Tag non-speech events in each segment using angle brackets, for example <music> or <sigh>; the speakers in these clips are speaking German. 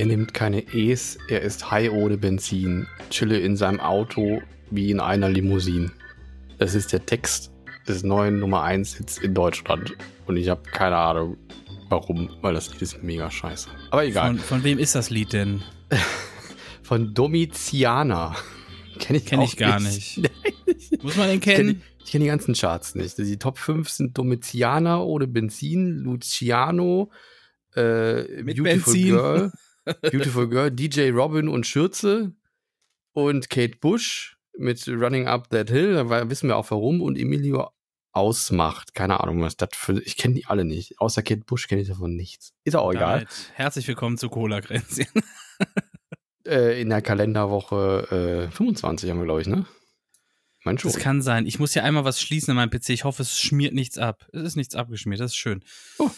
Er nimmt keine E's, er ist high ohne Benzin, chille in seinem Auto wie in einer Limousine. Das ist der Text des neuen Nummer 1 Hits in Deutschland. Und ich habe keine Ahnung, warum, weil das Lied ist mega scheiße. Aber egal. Von, von wem ist das Lied denn? <laughs> Von Domitiana. Kenn ich, kenn ich gar nicht. nicht. <laughs> Muss man den kennen? Ich kenne kenn die ganzen Charts nicht. Die Top 5 sind Domitiana ohne Benzin, Luciano, äh, Mit Beautiful Benzin. Girl. <laughs> Beautiful Girl, DJ Robin und Schürze und Kate Bush mit Running Up That Hill, da wissen wir auch warum, und Emilio ausmacht. Keine Ahnung, was das für. Ich kenne die alle nicht. Außer Kate Bush kenne ich davon nichts. Ist auch egal. Herzlich willkommen zu Cola Grenzchen. <laughs> äh, in der Kalenderwoche äh, 25 haben wir, glaube ich, ne? Mein schon. Das kann sein. Ich muss ja einmal was schließen an meinem PC. Ich hoffe, es schmiert nichts ab. Es ist nichts abgeschmiert. Das ist schön. Oh.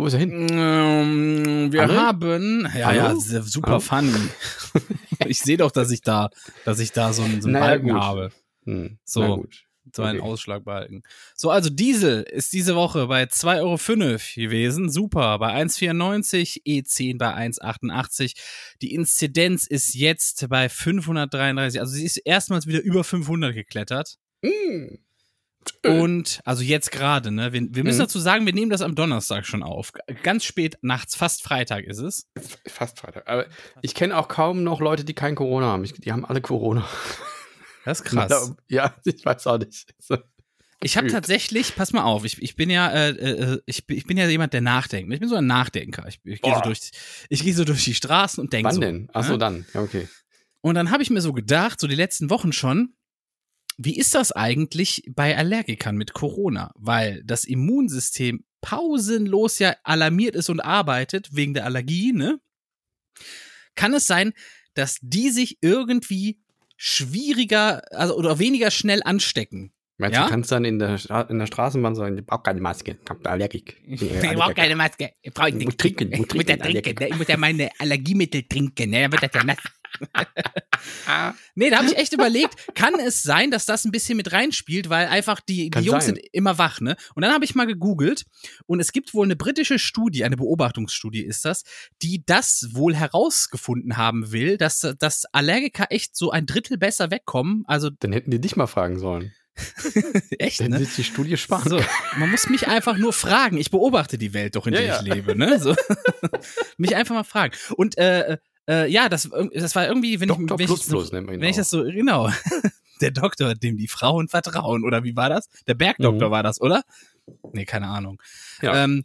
Wo ist er hin? Ähm, wir Hallo? haben, ja, Hallo? ja, super Hallo? funny. <laughs> ich sehe doch, dass ich da, dass ich da so einen, so einen naja, Balken gut. habe. Hm, so, so einen okay. Ausschlagbalken. So, also Diesel ist diese Woche bei 2,05 Euro gewesen. Super. Bei 1,94, E10 bei 1,88. Die Inzidenz ist jetzt bei 533. Also sie ist erstmals wieder über 500 geklettert. Mm. Und also jetzt gerade, ne? Wir, wir müssen mhm. dazu sagen, wir nehmen das am Donnerstag schon auf. Ganz spät nachts, fast Freitag ist es. Fast Freitag. Aber ich kenne auch kaum noch Leute, die kein Corona haben. Ich, die haben alle Corona. Das ist <laughs> krass. Ja, ich weiß auch nicht. Ich habe tatsächlich, pass mal auf, ich, ich bin ja, äh, äh, ich, ich bin ja jemand, der nachdenkt. Ich bin so ein Nachdenker. Ich, ich gehe so durch, ich gehe so durch die Straßen und denke Wann so. denn? Achso, ne? dann. Ja, okay. Und dann habe ich mir so gedacht, so die letzten Wochen schon, wie ist das eigentlich bei Allergikern mit Corona? Weil das Immunsystem pausenlos ja alarmiert ist und arbeitet wegen der Allergie, ne? Kann es sein, dass die sich irgendwie schwieriger also, oder weniger schnell anstecken? Meinst ja? du, kannst dann in der, in der Straßenbahn sagen, ich brauche keine Maske, ich habe Allergik. <laughs> Ich, ich brauche keine Maske, ich brauche nicht. Ich muss trinken, ich muss trinken. <laughs> Ich muss, ja trinken. ich muss ja meine Allergiemittel trinken, ne? dann wird das ja nass. <laughs> <laughs> nee, da habe ich echt überlegt, kann es sein, dass das ein bisschen mit reinspielt, weil einfach die, die Jungs sein. sind immer wach, ne? Und dann habe ich mal gegoogelt und es gibt wohl eine britische Studie, eine Beobachtungsstudie ist das, die das wohl herausgefunden haben will, dass, dass Allergiker echt so ein Drittel besser wegkommen. Also dann hätten die dich mal fragen sollen. <laughs> Echt, Dann ne? die Studie sparen. So, man muss mich einfach nur fragen. Ich beobachte die Welt doch, in der ja, ich lebe, ne? So. <laughs> mich einfach mal fragen. Und äh, äh, ja, das, das war irgendwie, wenn Doktor ich, wenn, plus ich, plus, wenn ich das so, genau, <laughs> der Doktor, dem die Frauen vertrauen, oder wie war das? Der Bergdoktor mhm. war das, oder? Nee, keine Ahnung. Ja. Ähm,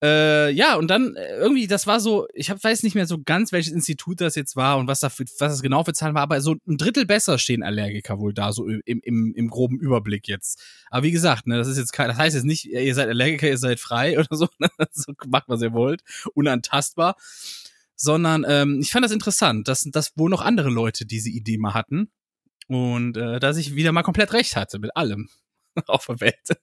äh, ja, und dann äh, irgendwie, das war so, ich hab, weiß nicht mehr so ganz, welches Institut das jetzt war und was, da für, was das genau für Zahlen war, aber so ein Drittel besser stehen Allergiker wohl da, so im, im, im groben Überblick jetzt. Aber wie gesagt, ne, das ist jetzt kein, das heißt jetzt nicht, ihr seid Allergiker, ihr seid frei <laughs> oder so, ne? so macht, was ihr wollt, unantastbar sondern ähm, ich fand das interessant, dass, dass wohl noch andere Leute diese Idee mal hatten und äh, dass ich wieder mal komplett recht hatte mit allem <laughs> auf der Welt.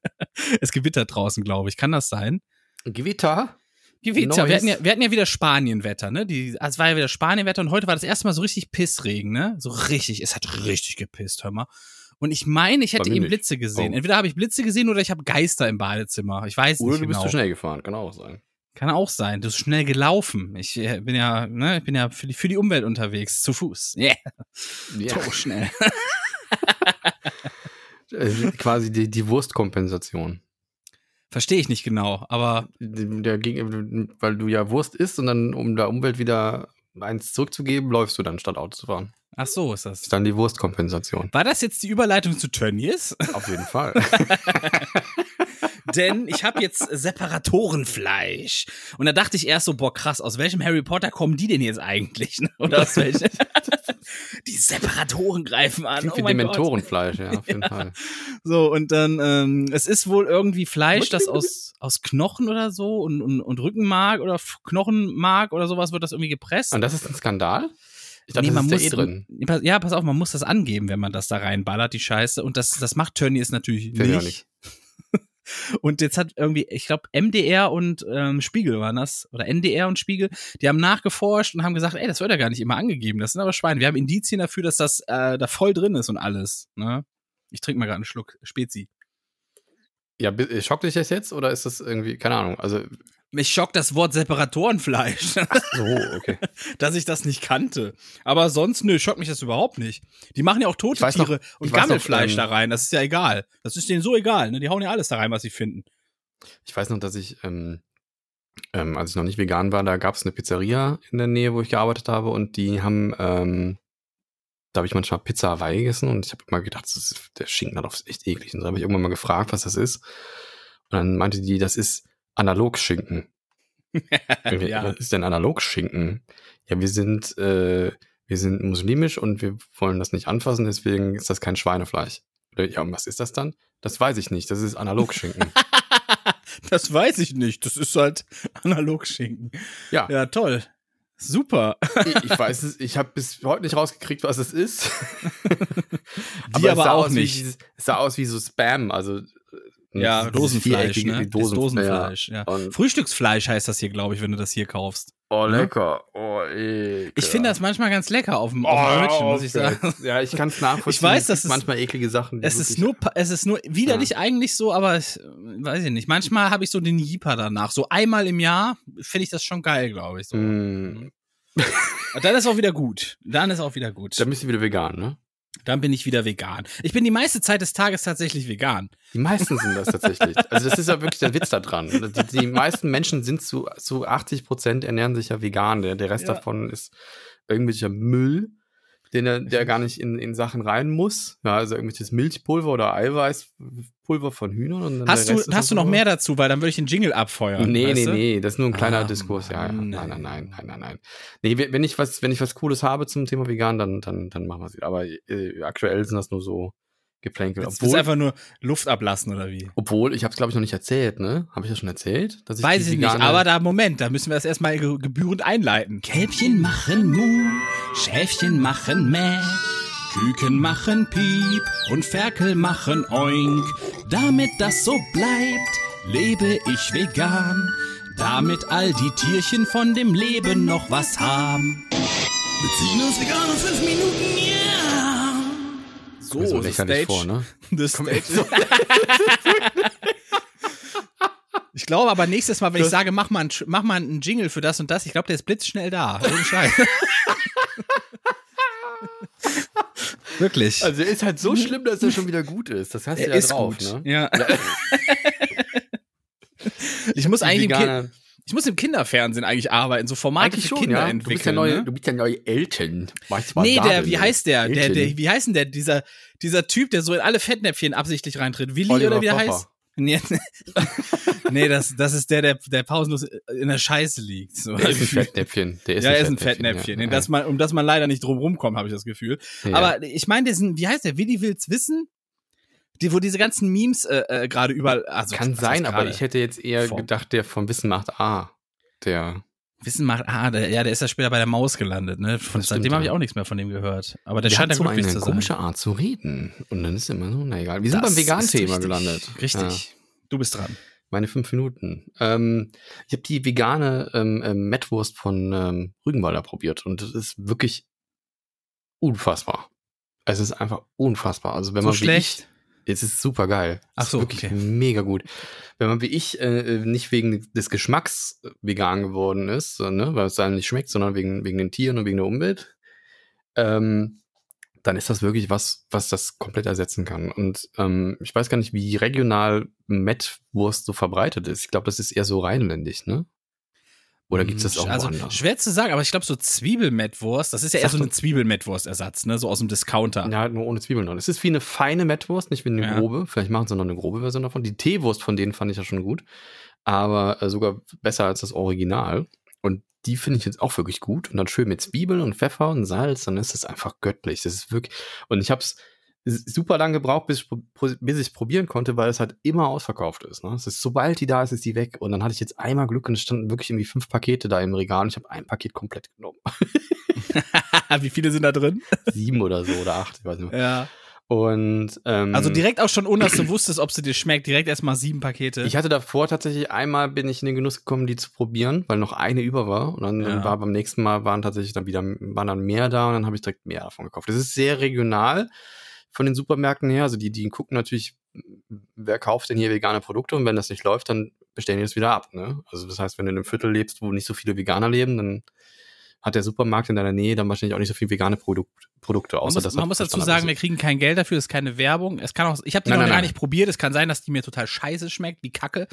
es gewittert draußen, glaube ich. Kann das sein? Gewitter? Gewitter. Wir hatten, ja, wir hatten ja wieder Spanienwetter, ne? Die, also es war ja wieder Spanienwetter und heute war das erste Mal so richtig Pissregen, ne? So richtig. Es hat richtig gepisst, hör mal. Und ich meine, ich hätte eben Blitze gesehen. Oh. Entweder habe ich Blitze gesehen oder ich habe Geister im Badezimmer. Ich weiß oder nicht. Oder du bist genau. zu schnell gefahren, kann auch sein. Kann auch sein. Du bist schnell gelaufen. Ich äh, bin ja, ne, ich bin ja für die, für die Umwelt unterwegs, zu Fuß. Yeah. yeah. So schnell. <laughs> Äh, quasi die, die Wurstkompensation. Verstehe ich nicht genau, aber. Der, weil du ja Wurst isst und dann, um der Umwelt wieder eins zurückzugeben, läufst du dann statt Auto zu fahren. Ach so, ist das. Das ist dann die Wurstkompensation. War das jetzt die Überleitung zu Tönnies? Auf jeden Fall. <laughs> Denn ich habe jetzt Separatorenfleisch. Und da dachte ich erst so, boah, krass, aus welchem Harry Potter kommen die denn jetzt eigentlich? <laughs> Oder aus welchem? <laughs> die Separatoren greifen an. Klingt oh wie Dementorenfleisch, ja, auf jeden ja. Fall. So, und dann, ähm, es ist wohl irgendwie Fleisch, das aus, <laughs> aus Knochen oder so und, und, und Rückenmark oder Knochenmark oder sowas wird das irgendwie gepresst. Und das ist ein Skandal? Ich dachte, nee, man muss, eh drin. Ja, pass auf, man muss das angeben, wenn man das da reinballert, die Scheiße. Und das, das macht Tönnies natürlich nicht. nicht. Und jetzt hat irgendwie, ich glaube, MDR und ähm, Spiegel waren das, oder NDR und Spiegel, die haben nachgeforscht und haben gesagt, ey, das wird ja gar nicht immer angegeben, das sind aber Schweine. Wir haben Indizien dafür, dass das äh, da voll drin ist und alles. Ne? Ich trinke mal gerade einen Schluck Spezi. Ja, schockt dich das jetzt oder ist das irgendwie, keine Ahnung, also mich schockt das Wort Separatorenfleisch. Ach so, okay. <laughs> Dass ich das nicht kannte. Aber sonst, nö, schockt mich das überhaupt nicht. Die machen ja auch tote Tiere noch, und Gammelfleisch noch, ähm, da rein. Das ist ja egal. Das ist denen so egal. Ne? Die hauen ja alles da rein, was sie finden. Ich weiß noch, dass ich, ähm, ähm, als ich noch nicht vegan war, da gab es eine Pizzeria in der Nähe, wo ich gearbeitet habe. Und die haben, ähm, da habe ich manchmal Pizza Hawaii gegessen. Und ich habe immer gedacht, ist, der Schinken darauf ist echt eklig. Und da habe ich irgendwann mal gefragt, was das ist. Und dann meinte die, das ist Analogschinken. <laughs> ja. Was ist denn Analogschinken? Ja, wir sind, äh, wir sind muslimisch und wir wollen das nicht anfassen, deswegen ist das kein Schweinefleisch. Ja, und was ist das dann? Das weiß ich nicht. Das ist Analogschinken. <laughs> das weiß ich nicht. Das ist halt Analogschinken. Ja. Ja, toll. Super. ich, <laughs> weiß es, ich habe bis heute nicht rausgekriegt, was es ist. Die aber, aber auch nicht. Wie, es sah aus wie so Spam, also ja, Dosenfleisch, ne? Dosen, Dosenfleisch, ja. ja. Frühstücksfleisch heißt das hier, glaube ich, wenn du das hier kaufst. Oh, ne? lecker. Oh, ekel. Ich finde das manchmal ganz lecker auf dem, oh, Brötchen, muss ich sagen. Ja, ich kann es nachvollziehen. <laughs> Ich weiß, dass es manchmal eklige Sachen. Es ist nur, es ist nur widerlich ja. eigentlich so, aber ich, weiß ich nicht. Manchmal habe ich so den Jeeper danach. So einmal im Jahr finde ich das schon geil, glaube ich. So. Mm. Dann ist auch wieder gut. Dann ist auch wieder gut. Dann bist du wieder vegan, ne? Dann bin ich wieder vegan. Ich bin die meiste Zeit des Tages tatsächlich vegan. Die meisten sind das tatsächlich. <laughs> Also das ist ja wirklich der Witz da dran. Die, die meisten Menschen sind zu, zu 80 Prozent ernähren sich ja vegan. Der, der Rest ja. davon ist irgendwelcher Müll den er, der gar nicht in, in Sachen rein muss. Ja, also irgendwelches Milchpulver oder Eiweißpulver von Hühnern. hast du, hast du noch mehr dazu, weil dann würde ich den Jingle abfeuern. Nee, nee, nee, das ist nur ein kleiner ah, Diskurs. Ja. Nein, nein, nein, nein, nein, nein. Nee, wenn ich was, wenn ich was Cooles habe zum Thema vegan, dann, dann, dann machen wir es. Aber äh, aktuell sind das nur so Geplänkel. Obwohl, du einfach nur Luft ablassen oder wie? Obwohl, ich habe es glaube ich noch nicht erzählt, ne? Habe ich das schon erzählt? Dass ich Weiß ich nicht, aber da Moment, da müssen wir das erstmal ge gebührend einleiten. Kälbchen machen Mu, Schäfchen machen Mäh, Küken machen Piep und Ferkel machen Oink. Damit das so bleibt, lebe ich vegan, damit all die Tierchen von dem Leben noch was haben. Wir ziehen uns vegan in fünf Minuten, yeah! So, so lächerlich vor, ne? <laughs> The Stage. <laughs> ich glaube aber nächstes Mal, wenn das ich sage, mach mal, ein, mach mal einen Jingle für das und das, ich glaube, der ist blitzschnell da. Ohne Scheiß. <laughs> Wirklich. Also er ist halt so schlimm, dass er schon wieder gut ist. Das hast du ja drauf, gut. ne? Ja. ich muss eigentlich ich muss im Kinderfernsehen eigentlich arbeiten, so Formate eigentlich für schon, Kinder ja. entwickeln. Du bist ja neue, ne? du bist ja neue Eltern. Weißt, nee, der, wie heißt der? Der, der? Wie heißt denn der? Dieser, dieser Typ, der so in alle Fettnäpfchen absichtlich reintritt. Willi Oliver oder wie der heißt? Nee, <laughs> nee das, das ist der, der, der pausenlos in der Scheiße liegt. So. Der ist ein Fettnäpfchen. Der ist ja, er ist ein Fettnäpfchen. Ja. Das man, um das man leider nicht drum rumkommt, habe ich das Gefühl. Ja. Aber ich meine, wie heißt der? Willi will's wissen? Die, wo diese ganzen Memes äh, äh, gerade überall. Also, Kann sein, aber ich hätte jetzt eher vom, gedacht, der vom Wissen macht A. Der. Wissen macht A, der, ja, der ist ja später bei der Maus gelandet, ne? Von, seitdem habe ich auch nichts mehr von dem gehört. Aber der, der scheint ja glücklich so eine zu sein. komische Art zu reden. Und dann ist immer so, na egal. Wir sind das beim Vegan-Thema gelandet. Richtig. Ja. Du bist dran. Meine fünf Minuten. Ähm, ich habe die vegane ähm, ähm, Mettwurst von ähm, Rügenwalder probiert und das ist wirklich unfassbar. Es ist einfach unfassbar. Also wenn so man schlecht. Es ist super geil. Ach so, wirklich okay. mega gut. Wenn man wie ich äh, nicht wegen des Geschmacks vegan geworden ist, so, ne, weil es einem nicht schmeckt, sondern wegen, wegen den Tieren und wegen der Umwelt, ähm, dann ist das wirklich was, was das komplett ersetzen kann. Und ähm, ich weiß gar nicht, wie regional Mettwurst so verbreitet ist. Ich glaube, das ist eher so rheinländisch, ne? Oder gibt es das auch also, woanders? Schwer zu sagen, aber ich glaube, so Zwiebelmettwurst, das ist ja eher so eine Zwiebelmettwurst-Ersatz, ne? So aus dem Discounter. Ja, nur ohne Zwiebeln drin. Es ist wie eine feine Mettwurst, nicht wie eine ja. grobe. Vielleicht machen sie noch eine grobe Version davon. Die Teewurst von denen fand ich ja schon gut. Aber äh, sogar besser als das Original. Und die finde ich jetzt auch wirklich gut. Und dann schön mit Zwiebeln und Pfeffer und Salz, dann ist es einfach göttlich. Das ist wirklich. Und ich habe es super lange gebraucht, bis ich, ich probieren konnte, weil es halt immer ausverkauft ist. Ne? Es ist, sobald die da ist, ist die weg. Und dann hatte ich jetzt einmal Glück und es standen wirklich irgendwie fünf Pakete da im Regal und ich habe ein Paket komplett genommen. <laughs> <laughs> Wie viele sind da drin? Sieben oder so oder acht, ich weiß nicht. Ja. Und ähm, also direkt auch schon, ohne dass du wusstest, ob sie dir schmeckt, direkt erstmal sieben Pakete. Ich hatte davor tatsächlich einmal bin ich in den Genuss gekommen, die zu probieren, weil noch eine über war. Und dann ja. war beim nächsten Mal waren tatsächlich dann wieder waren dann mehr da und dann habe ich direkt mehr davon gekauft. Das ist sehr regional von den Supermärkten her. Also die, die gucken natürlich, wer kauft denn hier vegane Produkte und wenn das nicht läuft, dann bestellen die das wieder ab. Ne? Also das heißt, wenn du in einem Viertel lebst, wo nicht so viele Veganer leben, dann hat der Supermarkt in deiner Nähe dann wahrscheinlich auch nicht so viel vegane Produkt, Produkte. Außer man muss, man muss dazu sagen, wir kriegen kein Geld dafür, es ist keine Werbung. Es kann auch, ich habe die nein, noch nein, gar nein. nicht probiert. Es kann sein, dass die mir total scheiße schmeckt, wie Kacke.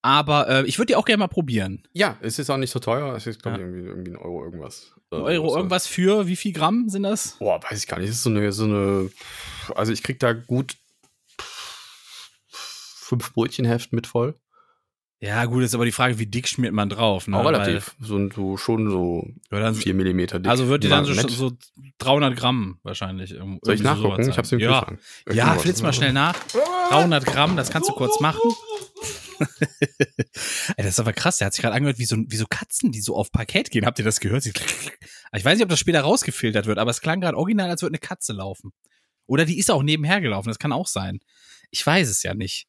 Aber äh, ich würde die auch gerne mal probieren. Ja, es ist auch nicht so teuer. Es ist, glaube ich, irgendwie, irgendwie ein Euro irgendwas. Ein Euro so. irgendwas für wie viel Gramm sind das? Boah, weiß ich gar nicht. Das ist so eine, so eine, also ich krieg da gut fünf Brötchenheft mit voll. Ja, gut, ist aber die Frage, wie dick schmiert man drauf? Ne? Auch relativ. so, so, schon so ja, dann, 4 Millimeter dick. Also wird die dann so, so 300 Gramm wahrscheinlich. Soll ich nachgucken? Ich hab's im Ja, ja flitz mal schnell nach. 300 Gramm, das kannst du kurz machen. <laughs> Ey, das ist aber krass. Der hat sich gerade angehört wie so, wie so Katzen, die so auf Parkett gehen. Habt ihr das gehört? <laughs> Ich weiß nicht, ob das später rausgefiltert wird, aber es klang gerade original, als würde eine Katze laufen. Oder die ist auch nebenher gelaufen. Das kann auch sein. Ich weiß es ja nicht.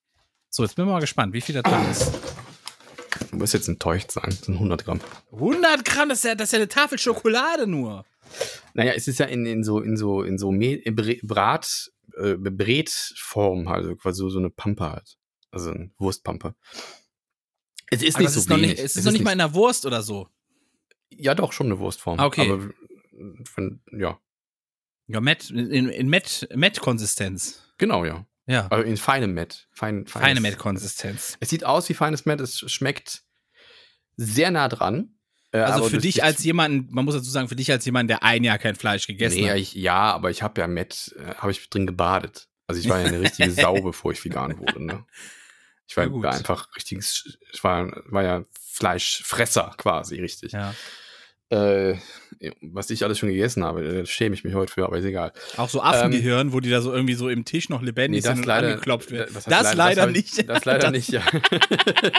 So, jetzt bin ich mal gespannt, wie viel da drin ist. Du musst jetzt enttäuscht sein. Das sind 100 Gramm. 100 Gramm, das ist ja, das ist ja eine Tafel Schokolade nur. Naja, es ist ja in, in so, in so, in so Brat, äh, Bretform, also quasi so eine Pampe halt. Also eine Wurstpampe. Es ist Aber nicht so ist wenig. Nicht, es ist, es noch nicht mal in der Wurst oder so. Ja, doch, schon eine Wurstform. Ah, okay. Aber, von, ja. Ja, Met, in, in Met-Konsistenz. genau, ja. Ja. Also in feinem Met. Fein, Feine Met-Konsistenz. Es sieht aus wie feines Met, es schmeckt sehr nah dran. Äh, also für dich als jemand, man muss dazu sagen, für dich als jemand, der ein Jahr kein Fleisch gegessen nee, hat. Ich, ja, aber ich habe ja Met, äh, habe ich drin gebadet. Also ich war ja eine richtige <laughs> Sau, bevor ich vegan wurde. Ne? Ich war, war einfach richtig, ich war, war ja Fleischfresser quasi, richtig. Ja. Äh, was ich alles schon gegessen habe, schäme ich mich heute für, aber ist egal. Auch so Affengehirn, ähm, wo die da so irgendwie so im Tisch noch lebendig nee, sind und leider, angeklopft werden. Das, das leider, das nicht. Das leider nicht, ja.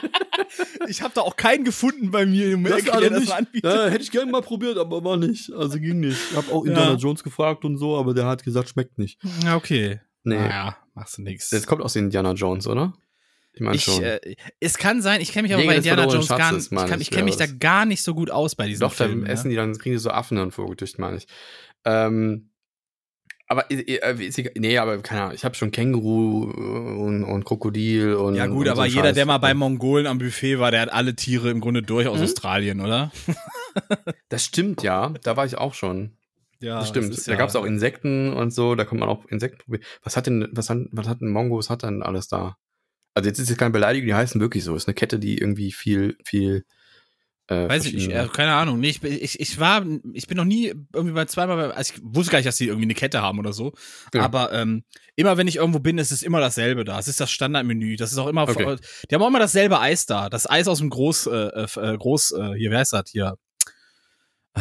<laughs> ich habe da auch keinen gefunden bei mir im das der das anbietet. Ja, hätte ich gerne mal probiert, aber war nicht. Also ging nicht. Ich habe auch Indiana ja. Jones gefragt und so, aber der hat gesagt, schmeckt nicht. Okay. Nee. Naja, machst du nichts. Das kommt aus Indiana Jones, oder? Ich meine schon. Äh, es kann sein, ich kenne mich aber Jäger bei Indiana Jones gar nicht. Ich, ich kenne mich da gar nicht so gut aus bei diesen Doch, Filmen. Doch, da essen die dann, kriegen die so Affen dann vorgedücht, meine ich. Ähm, aber äh, äh nee, aber keine Ahnung, ich habe schon Känguru und, und, Krokodil und. Ja, gut, und aber so jeder, Scheiß. der mal bei Mongolen am Buffet war, der hat alle Tiere im Grunde durch aus hm? Australien, oder? <laughs> das stimmt, ja. Da war ich auch schon. Ja, das stimmt. Das da ja gab es auch Insekten und so, da kommt man auch Insekten probieren. Was hat denn, was hat, was hat ein Mongo, was hat denn alles da? Also jetzt ist es keine Beleidigung, die heißen wirklich so. Es ist eine Kette, die irgendwie viel, viel. Äh, Weiß ich nicht, äh, keine Ahnung. Nee, ich, ich, ich war, ich bin noch nie irgendwie bei zweimal, also ich wusste gar nicht, dass die irgendwie eine Kette haben oder so. Ja. Aber ähm, immer wenn ich irgendwo bin, ist es immer dasselbe da. Es ist das Standardmenü. Das ist auch immer, okay. die haben auch immer dasselbe Eis da. Das Eis aus dem Groß, äh, äh, Groß, äh, hier, wer heißt das hier? Äh,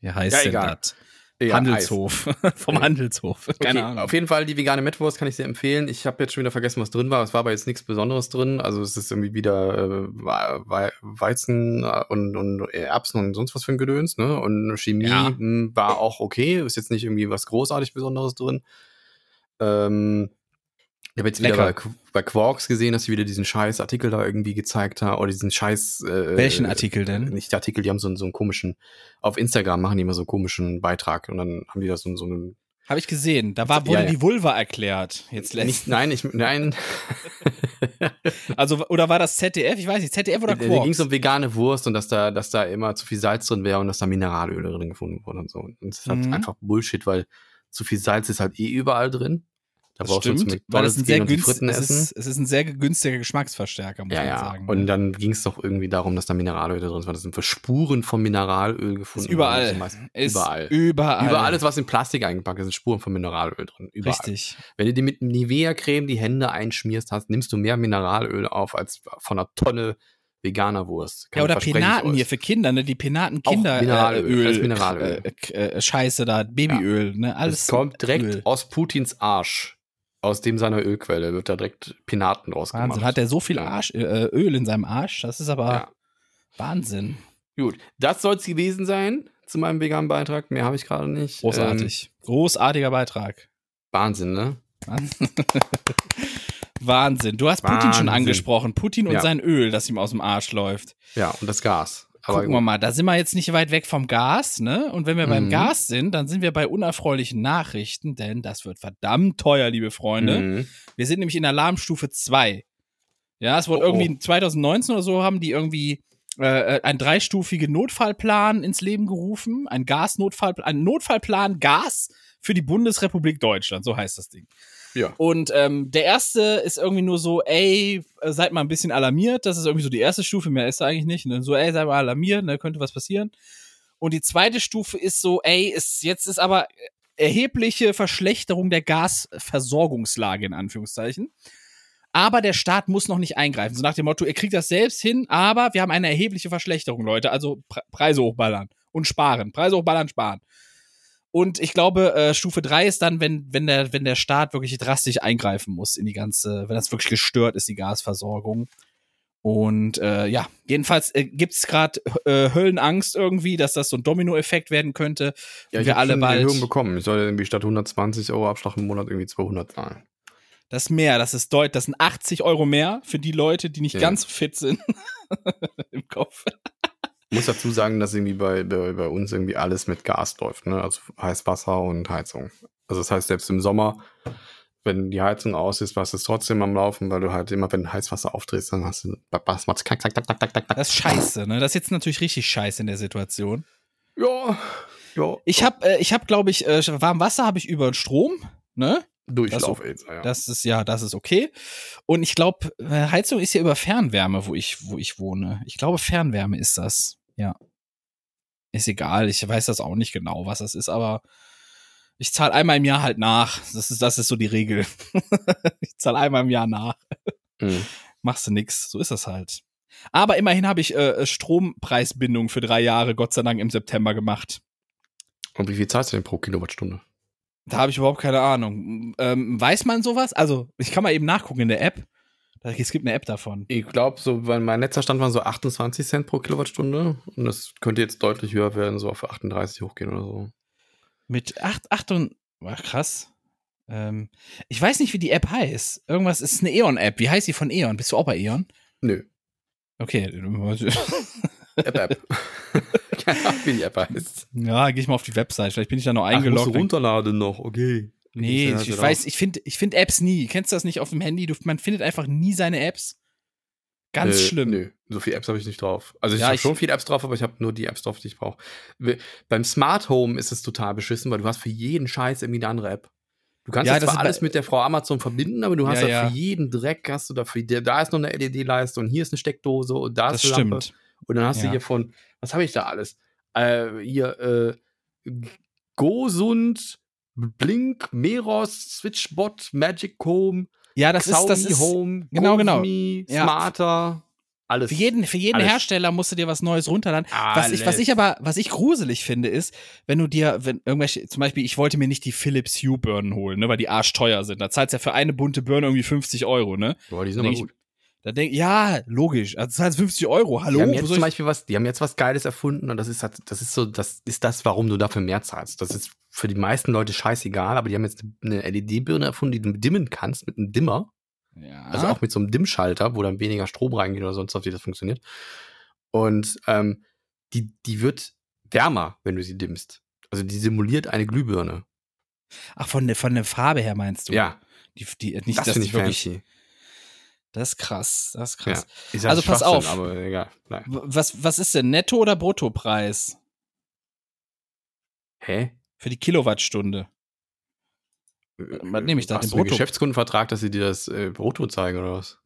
wie heißt ja, denn das? Ja, Handelshof. <laughs> Vom Handelshof. Keine okay, Ahnung. Auf jeden Fall die vegane Metwurst kann ich sehr empfehlen. Ich habe jetzt schon wieder vergessen, was drin war. Es war aber jetzt nichts Besonderes drin. Also es ist irgendwie wieder äh, Weizen und, und Erbsen und sonst was für ein Gedöns. Ne? Und Chemie ja. War auch okay. Ist jetzt nicht irgendwie was großartig Besonderes drin. Ähm, ich habe jetzt wieder bei, bei, Quarks gesehen, dass sie wieder diesen scheiß Artikel da irgendwie gezeigt haben, oder diesen scheiß. Äh, Welchen Artikel denn? Nicht der Artikel, die haben so, so einen komischen. Auf Instagram machen die immer so einen komischen Beitrag und dann haben die da so, so einen. Habe ich gesehen. Da war, wurde ja, ja. die Vulva erklärt. Jetzt nicht, nein, ich, nein. <laughs> also, oder war das ZDF? Ich weiß nicht, ZDF oder Quarks? Da ging es um vegane Wurst und dass da, dass da immer zu viel Salz drin wäre und dass da Mineralöl drin gefunden wurde und so. Und das ist halt mhm. einfach Bullshit, weil zu viel Salz ist halt eh überall drin. Da das brauchst stimmt, du weil es, ein sehr günst, es, ist, es ist ein sehr günstiger Geschmacksverstärker, muss ja, man ja. sagen. Und dann ging es doch irgendwie darum, dass da Mineralöl drin ist. Das sind Spuren von Mineralöl gefunden. Ist überall. Ist überall. Überall. Überall alles, was in Plastik eingepackt ist, sind Spuren von Mineralöl drin. Überall. Richtig. Wenn du dir mit Nivea-Creme die Hände einschmierst hast, nimmst du mehr Mineralöl auf als von einer Tonne Veganerwurst. Ja, oder Penaten hier für Kinder, ne? Die Penaten Kinderöl. Mineralöl, äh, Mineralöl. Äh, äh, Scheiße da, Babyöl, ja. ne? Alles. Es kommt direkt Öl. aus Putins Arsch. Aus dem seiner Ölquelle wird da direkt Penaten draus Wahnsinn. Hat er so viel Arsch, äh, Öl in seinem Arsch? Das ist aber ja. Wahnsinn. Gut, das soll es gewesen sein zu meinem veganen Beitrag. Mehr habe ich gerade nicht. Großartig. Ähm, Großartiger Beitrag. Wahnsinn, ne? <laughs> Wahnsinn. Du hast Wahnsinn. Putin schon angesprochen. Putin und ja. sein Öl, das ihm aus dem Arsch läuft. Ja, und das Gas. Aber Gucken wir mal, da sind wir jetzt nicht weit weg vom Gas, ne? Und wenn wir mhm. beim Gas sind, dann sind wir bei unerfreulichen Nachrichten, denn das wird verdammt teuer, liebe Freunde. Mhm. Wir sind nämlich in Alarmstufe 2. Ja, es wurde oh, irgendwie 2019 oder so haben die irgendwie äh, einen dreistufigen Notfallplan ins Leben gerufen, ein Gasnotfallplan, ein Notfallplan Gas für die Bundesrepublik Deutschland, so heißt das Ding. Ja. Und ähm, der erste ist irgendwie nur so, ey, seid mal ein bisschen alarmiert. Das ist irgendwie so die erste Stufe, mehr ist da eigentlich nicht. Ne? So, ey, seid mal alarmiert, ne? könnte was passieren. Und die zweite Stufe ist so, ey, ist, jetzt ist aber erhebliche Verschlechterung der Gasversorgungslage in Anführungszeichen. Aber der Staat muss noch nicht eingreifen. So nach dem Motto, ihr kriegt das selbst hin, aber wir haben eine erhebliche Verschlechterung, Leute. Also Pre Preise hochballern und sparen. Preise hochballern, sparen. Und ich glaube, äh, Stufe 3 ist dann, wenn, wenn, der, wenn der Staat wirklich drastisch eingreifen muss in die ganze, wenn das wirklich gestört ist, die Gasversorgung. Und äh, ja, jedenfalls äh, gibt es gerade äh, Höllenangst irgendwie, dass das so ein Dominoeffekt werden könnte. Ja, ich wir alle bald. Erhöhung bekommen. Ich soll irgendwie statt 120 Euro Abschlag im Monat irgendwie 200 zahlen. Das ist mehr, das ist deutlich, das sind 80 Euro mehr für die Leute, die nicht ja. ganz fit sind <laughs> im Kopf. Ich muss dazu sagen, dass irgendwie bei, bei, bei uns irgendwie alles mit Gas läuft, ne? Also Heißwasser und Heizung. Also das heißt, selbst im Sommer, wenn die Heizung aus ist, was es trotzdem am Laufen, weil du halt immer, wenn du Heißwasser aufdrehst, dann hast du was macht's kack, kack, kack, kack, kack, kack. Das ist scheiße, ne? Das ist jetzt natürlich richtig scheiße in der Situation. Ja. Ja. Ich habe, äh, ich habe, glaube ich, äh, warm Wasser habe ich über Strom, ne? Durchlauf das, ja. Das ist ja, das ist okay. Und ich glaube, äh, Heizung ist ja über Fernwärme, wo ich, wo ich wohne. Ich glaube, Fernwärme ist das. Ja. Ist egal. Ich weiß das auch nicht genau, was das ist, aber ich zahle einmal im Jahr halt nach. Das ist, das ist so die Regel. <laughs> ich zahle einmal im Jahr nach. Mhm. Machst du nix. So ist das halt. Aber immerhin habe ich äh, Strompreisbindung für drei Jahre, Gott sei Dank, im September gemacht. Und wie viel zahlst du denn pro Kilowattstunde? Da habe ich überhaupt keine Ahnung. Ähm, weiß man sowas? Also, ich kann mal eben nachgucken in der App. Es gibt eine App davon. Ich glaube, so, mein letzter Stand waren so 28 Cent pro Kilowattstunde. Und das könnte jetzt deutlich höher werden, so auf 38 hochgehen oder so. Mit 8, 8 und. Ach, krass. Ähm, ich weiß nicht, wie die App heißt. Irgendwas ist eine E.ON-App. Wie heißt die von E.ON? Bist du auch bei E.ON? Nö. Okay. <laughs> App, App. <laughs> Keine Ahnung, wie die App heißt. Ja, gehe ich mal auf die Website. Vielleicht bin ich da noch eingeloggt. Ach, musst du runterladen noch, okay. Nee, ich, ich weiß, ich finde ich find Apps nie. Kennst du das nicht auf dem Handy? Du, man findet einfach nie seine Apps. Ganz äh, schlimm. Nö, so viele Apps habe ich nicht drauf. Also ich ja, habe schon viele Apps drauf, aber ich habe nur die Apps drauf, die ich brauche. Beim Smart Home ist es total beschissen, weil du hast für jeden Scheiß irgendwie eine andere App. Du kannst ja, zwar alles mit der Frau Amazon verbinden, aber du hast ja, ja. für jeden Dreck, hast du dafür, da ist noch eine LED-Leiste und hier ist eine Steckdose und da ist das eine Lampe. Stimmt. Und dann hast du hier von, was habe ich da alles? Äh, hier, äh, Gosund, Blink, Meros, Switchbot, Magic Home, ja, das Xiaomi ist das ist, Home, genau, genau. Smarter. Alles. Für jeden, für jeden alles. Hersteller musst du dir was Neues runterladen. Was ich, was ich aber, was ich gruselig finde, ist, wenn du dir, wenn irgendwelche, zum Beispiel, ich wollte mir nicht die Philips Hue Birnen holen, ne, weil die arschteuer sind. Da zahlst du ja für eine bunte Birne irgendwie 50 Euro, ne? Boah, die sind aber gut. Da denk ja, logisch. Also zahlst 50 Euro. Hallo. Die haben jetzt zum Beispiel was, die haben jetzt was Geiles erfunden und das ist halt, das ist so, das ist das, warum du dafür mehr zahlst. Das ist für die meisten Leute scheißegal, aber die haben jetzt eine LED-Birne erfunden, die du dimmen kannst mit einem Dimmer. Ja. Also auch mit so einem Dimmschalter, wo dann weniger Strom reingeht oder sonst was, wie das funktioniert. Und ähm, die, die wird wärmer, wenn du sie dimmst. Also die simuliert eine Glühbirne. Ach, von der, von der Farbe her meinst du? Ja. Die, die, nicht, das finde ich wirklich, fancy. Das ist krass, das ist krass. Ja, halt also pass auf. Aber egal. Nein. Was, was ist denn Netto- oder Bruttopreis? Hä? Für die Kilowattstunde. Äh, was nehme ich da? Hast du einen Geschäftskundenvertrag, dass sie dir das äh, Brutto zeigen oder was?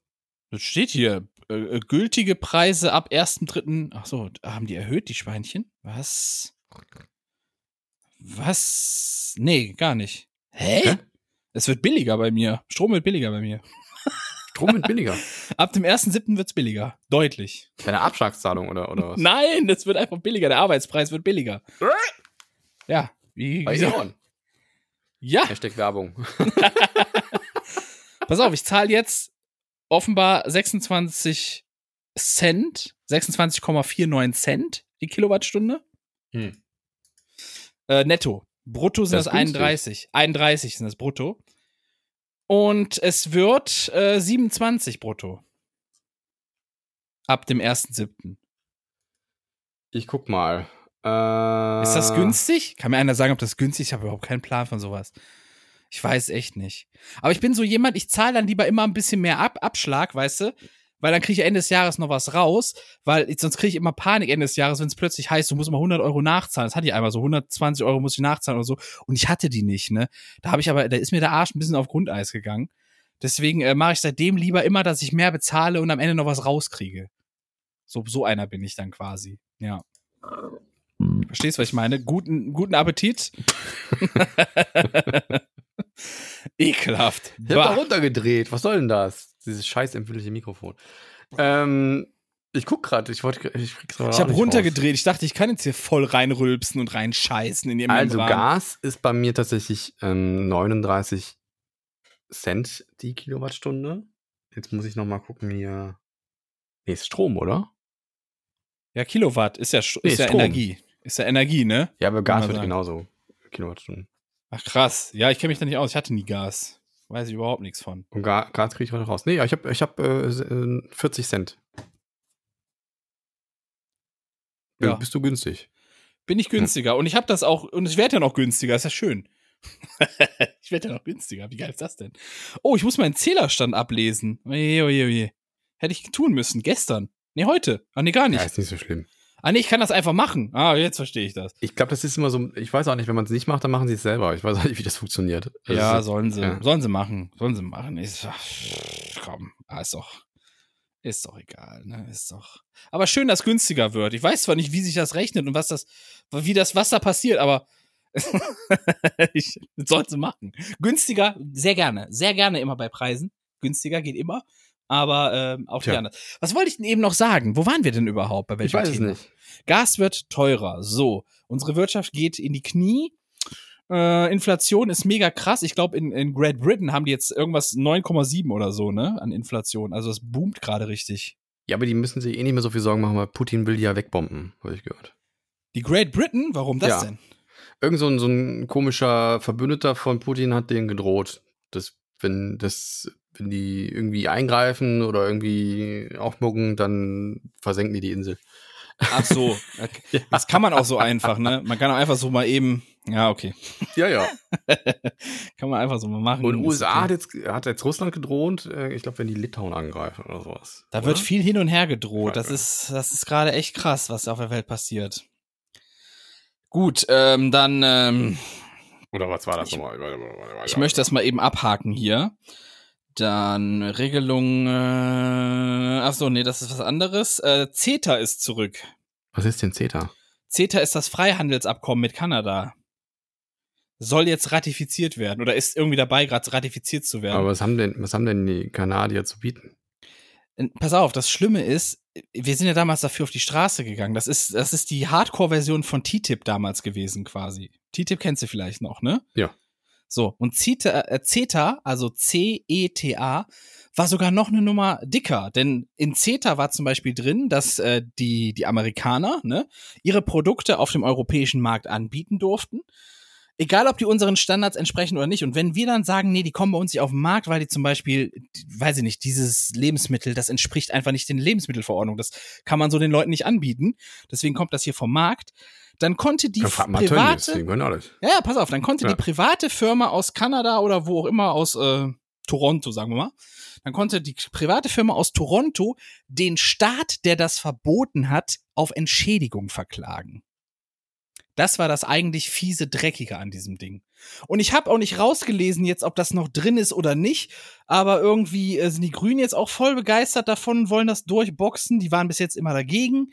Das steht hier. Äh, äh gültige Preise ab 1.3. Achso, haben die erhöht, die Schweinchen? Was? Was? Nee, gar nicht. Hä? Hä? Es wird billiger bei mir. Strom wird billiger bei mir. Strom wird billiger. <laughs> Ab dem 1.7. wird's billiger. Deutlich. Eine Abschlagszahlung oder, oder was? Nein, es wird einfach billiger. Der Arbeitspreis wird billiger. ja. Wie, Bei Eon. ja. Hashtag Werbung. <laughs> Pass auf, ich zahle jetzt offenbar 26 Cent, 26,49 Cent die Kilowattstunde. Hm. Äh, netto. Brutto sind Das das, ist günstig. 31. 31 sind das brutto. Und es wird äh, 27 brutto. Ab dem 1.7. Ich guck mal. Äh, Ist das günstig? Kann mir einer sagen, ob das günstig ist? Ich habe überhaupt keinen Plan von sowas. Ich weiß echt nicht. Aber ich bin so jemand, ich zahle dann lieber immer ein bisschen mehr ab, Abschlag, weißt du? Weil dann kriege ich Ende des Jahres noch was raus, weil sonst kriege ich immer Panik Ende des Jahres, wenn es plötzlich heißt, du musst mal 100 Euro nachzahlen. Das hatte ich einmal so, 120 Euro muss ich nachzahlen oder so. Und ich hatte die nicht, ne? Da habe ich aber, da ist mir der Arsch ein bisschen auf Grundeis gegangen. Deswegen äh, mache ich seitdem lieber immer, dass ich mehr bezahle und am Ende noch was rauskriege. So, so einer bin ich dann quasi. Ja. Verstehst du, was ich meine? Guten, guten Appetit. <laughs> <laughs> Ekelhaft. Ich hab da runtergedreht. Was soll denn das? Dieses scheiß empfindliche Mikrofon. Ähm, ich guck gerade. Ich wollte. Ich, krieg's Ich habe runtergedreht. Ich dachte, ich kann jetzt hier voll reinrülpsen und reinscheißen in die Raus. Also Membran. Gas ist bei mir tatsächlich ähm, 39 Cent die Kilowattstunde. Jetzt muss ich noch mal gucken hier. Nee, ist Strom, oder? Ja, Kilowatt ist ja, Sch- Nee, ist ja Strom. Energie. Ist ja Energie, ne? Ja, aber Gas wird sagen. genauso Kilowattstunden. Ach krass. Ja, ich kenne mich da nicht aus. Ich hatte nie Gas. Weiß ich überhaupt nichts von. Und Ga Gas kriege ich heute raus. Nee, ich habe ich hab, äh, äh, 40 Cent. Ja. Ja. Bist du günstig? Bin ich günstiger. Und ich habe das auch, und ich werde ja noch günstiger, ist ja schön. <laughs> ich werde ja noch günstiger. Wie geil ist das denn? Oh, ich muss meinen Zählerstand ablesen. Oje, oje, oje. Hätte ich tun müssen. Gestern. Nee, heute. Ah, nee, gar nicht. Ja, ist nicht so schlimm. Ah, nee, ich kann das einfach machen. Ah, jetzt verstehe ich das. Ich glaube, das ist immer so, ich weiß auch nicht, wenn man es nicht macht, dann machen sie es selber. Ich weiß auch nicht, wie das funktioniert. Das ja, ist, sollen sie. ja. Sollen sie machen. Sollen sie machen. Ist, ach, komm, ah, ist doch. Ist doch egal, ne? Ist doch. Aber schön, dass günstiger wird. Ich weiß zwar nicht, wie sich das rechnet und was das, wie das, was da passiert, aber <laughs> ich sollte machen. Günstiger, sehr gerne. Sehr gerne immer bei Preisen. Günstiger geht immer. Aber ähm, auch Tja. gerne. Was wollte ich denn eben noch sagen? Wo waren wir denn überhaupt? Bei Ich welchem weiß es Thema? nicht. Gas wird teurer. So, unsere Wirtschaft geht in die Knie. Äh, Inflation ist mega krass. Ich glaube, in, in Great Britain haben die jetzt irgendwas 9,7 oder so, ne, an Inflation. Also es boomt gerade richtig. Ja, aber die müssen sich eh nicht mehr so viel Sorgen machen, weil Putin will die ja wegbomben, habe ich gehört. Die Great Britain, warum das Ja. denn? Irgend so ein, so ein komischer Verbündeter von Putin hat denen gedroht, dass wenn das, wenn die irgendwie eingreifen oder irgendwie aufmucken, dann versenken die die Insel. Ach so, <laughs> okay. das kann man auch so einfach, ne? Man kann auch einfach so mal eben, ja, okay. Ja, ja. <laughs> Kann man einfach so mal machen. Und USA hat jetzt, hat jetzt Russland gedroht, äh, ich glaube, wenn die Litauen angreifen oder sowas. Da Oder? wird viel hin und her gedroht. Das ist, das ist gerade echt krass, was auf der Welt passiert. Gut, ähm, dann, ähm, Oder was war das Ich- nochmal? Ich möchte das mal eben abhaken hier. Dann Regelung, äh, ach so, nee, das ist was anderes. Äh, CETA ist zurück. Was ist denn CETA? CETA ist das Freihandelsabkommen mit Kanada. Soll jetzt ratifiziert werden oder ist irgendwie dabei, gerade ratifiziert zu werden. Aber was haben denn, was haben denn die Kanadier zu bieten? Pass auf, das Schlimme ist, wir sind ja damals dafür auf die Straße gegangen. Das ist, das ist die Hardcore-Version von TTIP damals gewesen, quasi. TTIP kennst du vielleicht noch, ne? Ja. So, und CETA, äh, CETA also C-E-T-A, war sogar noch eine Nummer dicker. Denn in CETA war zum Beispiel drin, dass äh, die, die Amerikaner ne, ihre Produkte auf dem europäischen Markt anbieten durften. Egal, ob die unseren Standards entsprechen oder nicht. Und wenn wir dann sagen, nee, die kommen bei uns nicht auf den Markt, weil die zum Beispiel, weiß ich nicht, dieses Lebensmittel, das entspricht einfach nicht den Lebensmittelverordnungen. Das kann man so den Leuten nicht anbieten. Deswegen kommt das hier vom Markt. Dann konnte die Tönnies, private, alles. ja, ja, pass auf, dann konnte Ja. die private Firma aus Kanada oder wo auch immer aus äh, Toronto, sagen wir mal, dann konnte die private Firma aus Toronto den Staat, der das verboten hat, auf Entschädigung verklagen. Das war das eigentlich fiese Dreckige an diesem Ding. Und ich habe auch nicht rausgelesen jetzt, ob das noch drin ist oder nicht, aber irgendwie äh, sind die Grünen jetzt auch voll begeistert davon, wollen das durchboxen. Die waren bis jetzt immer dagegen.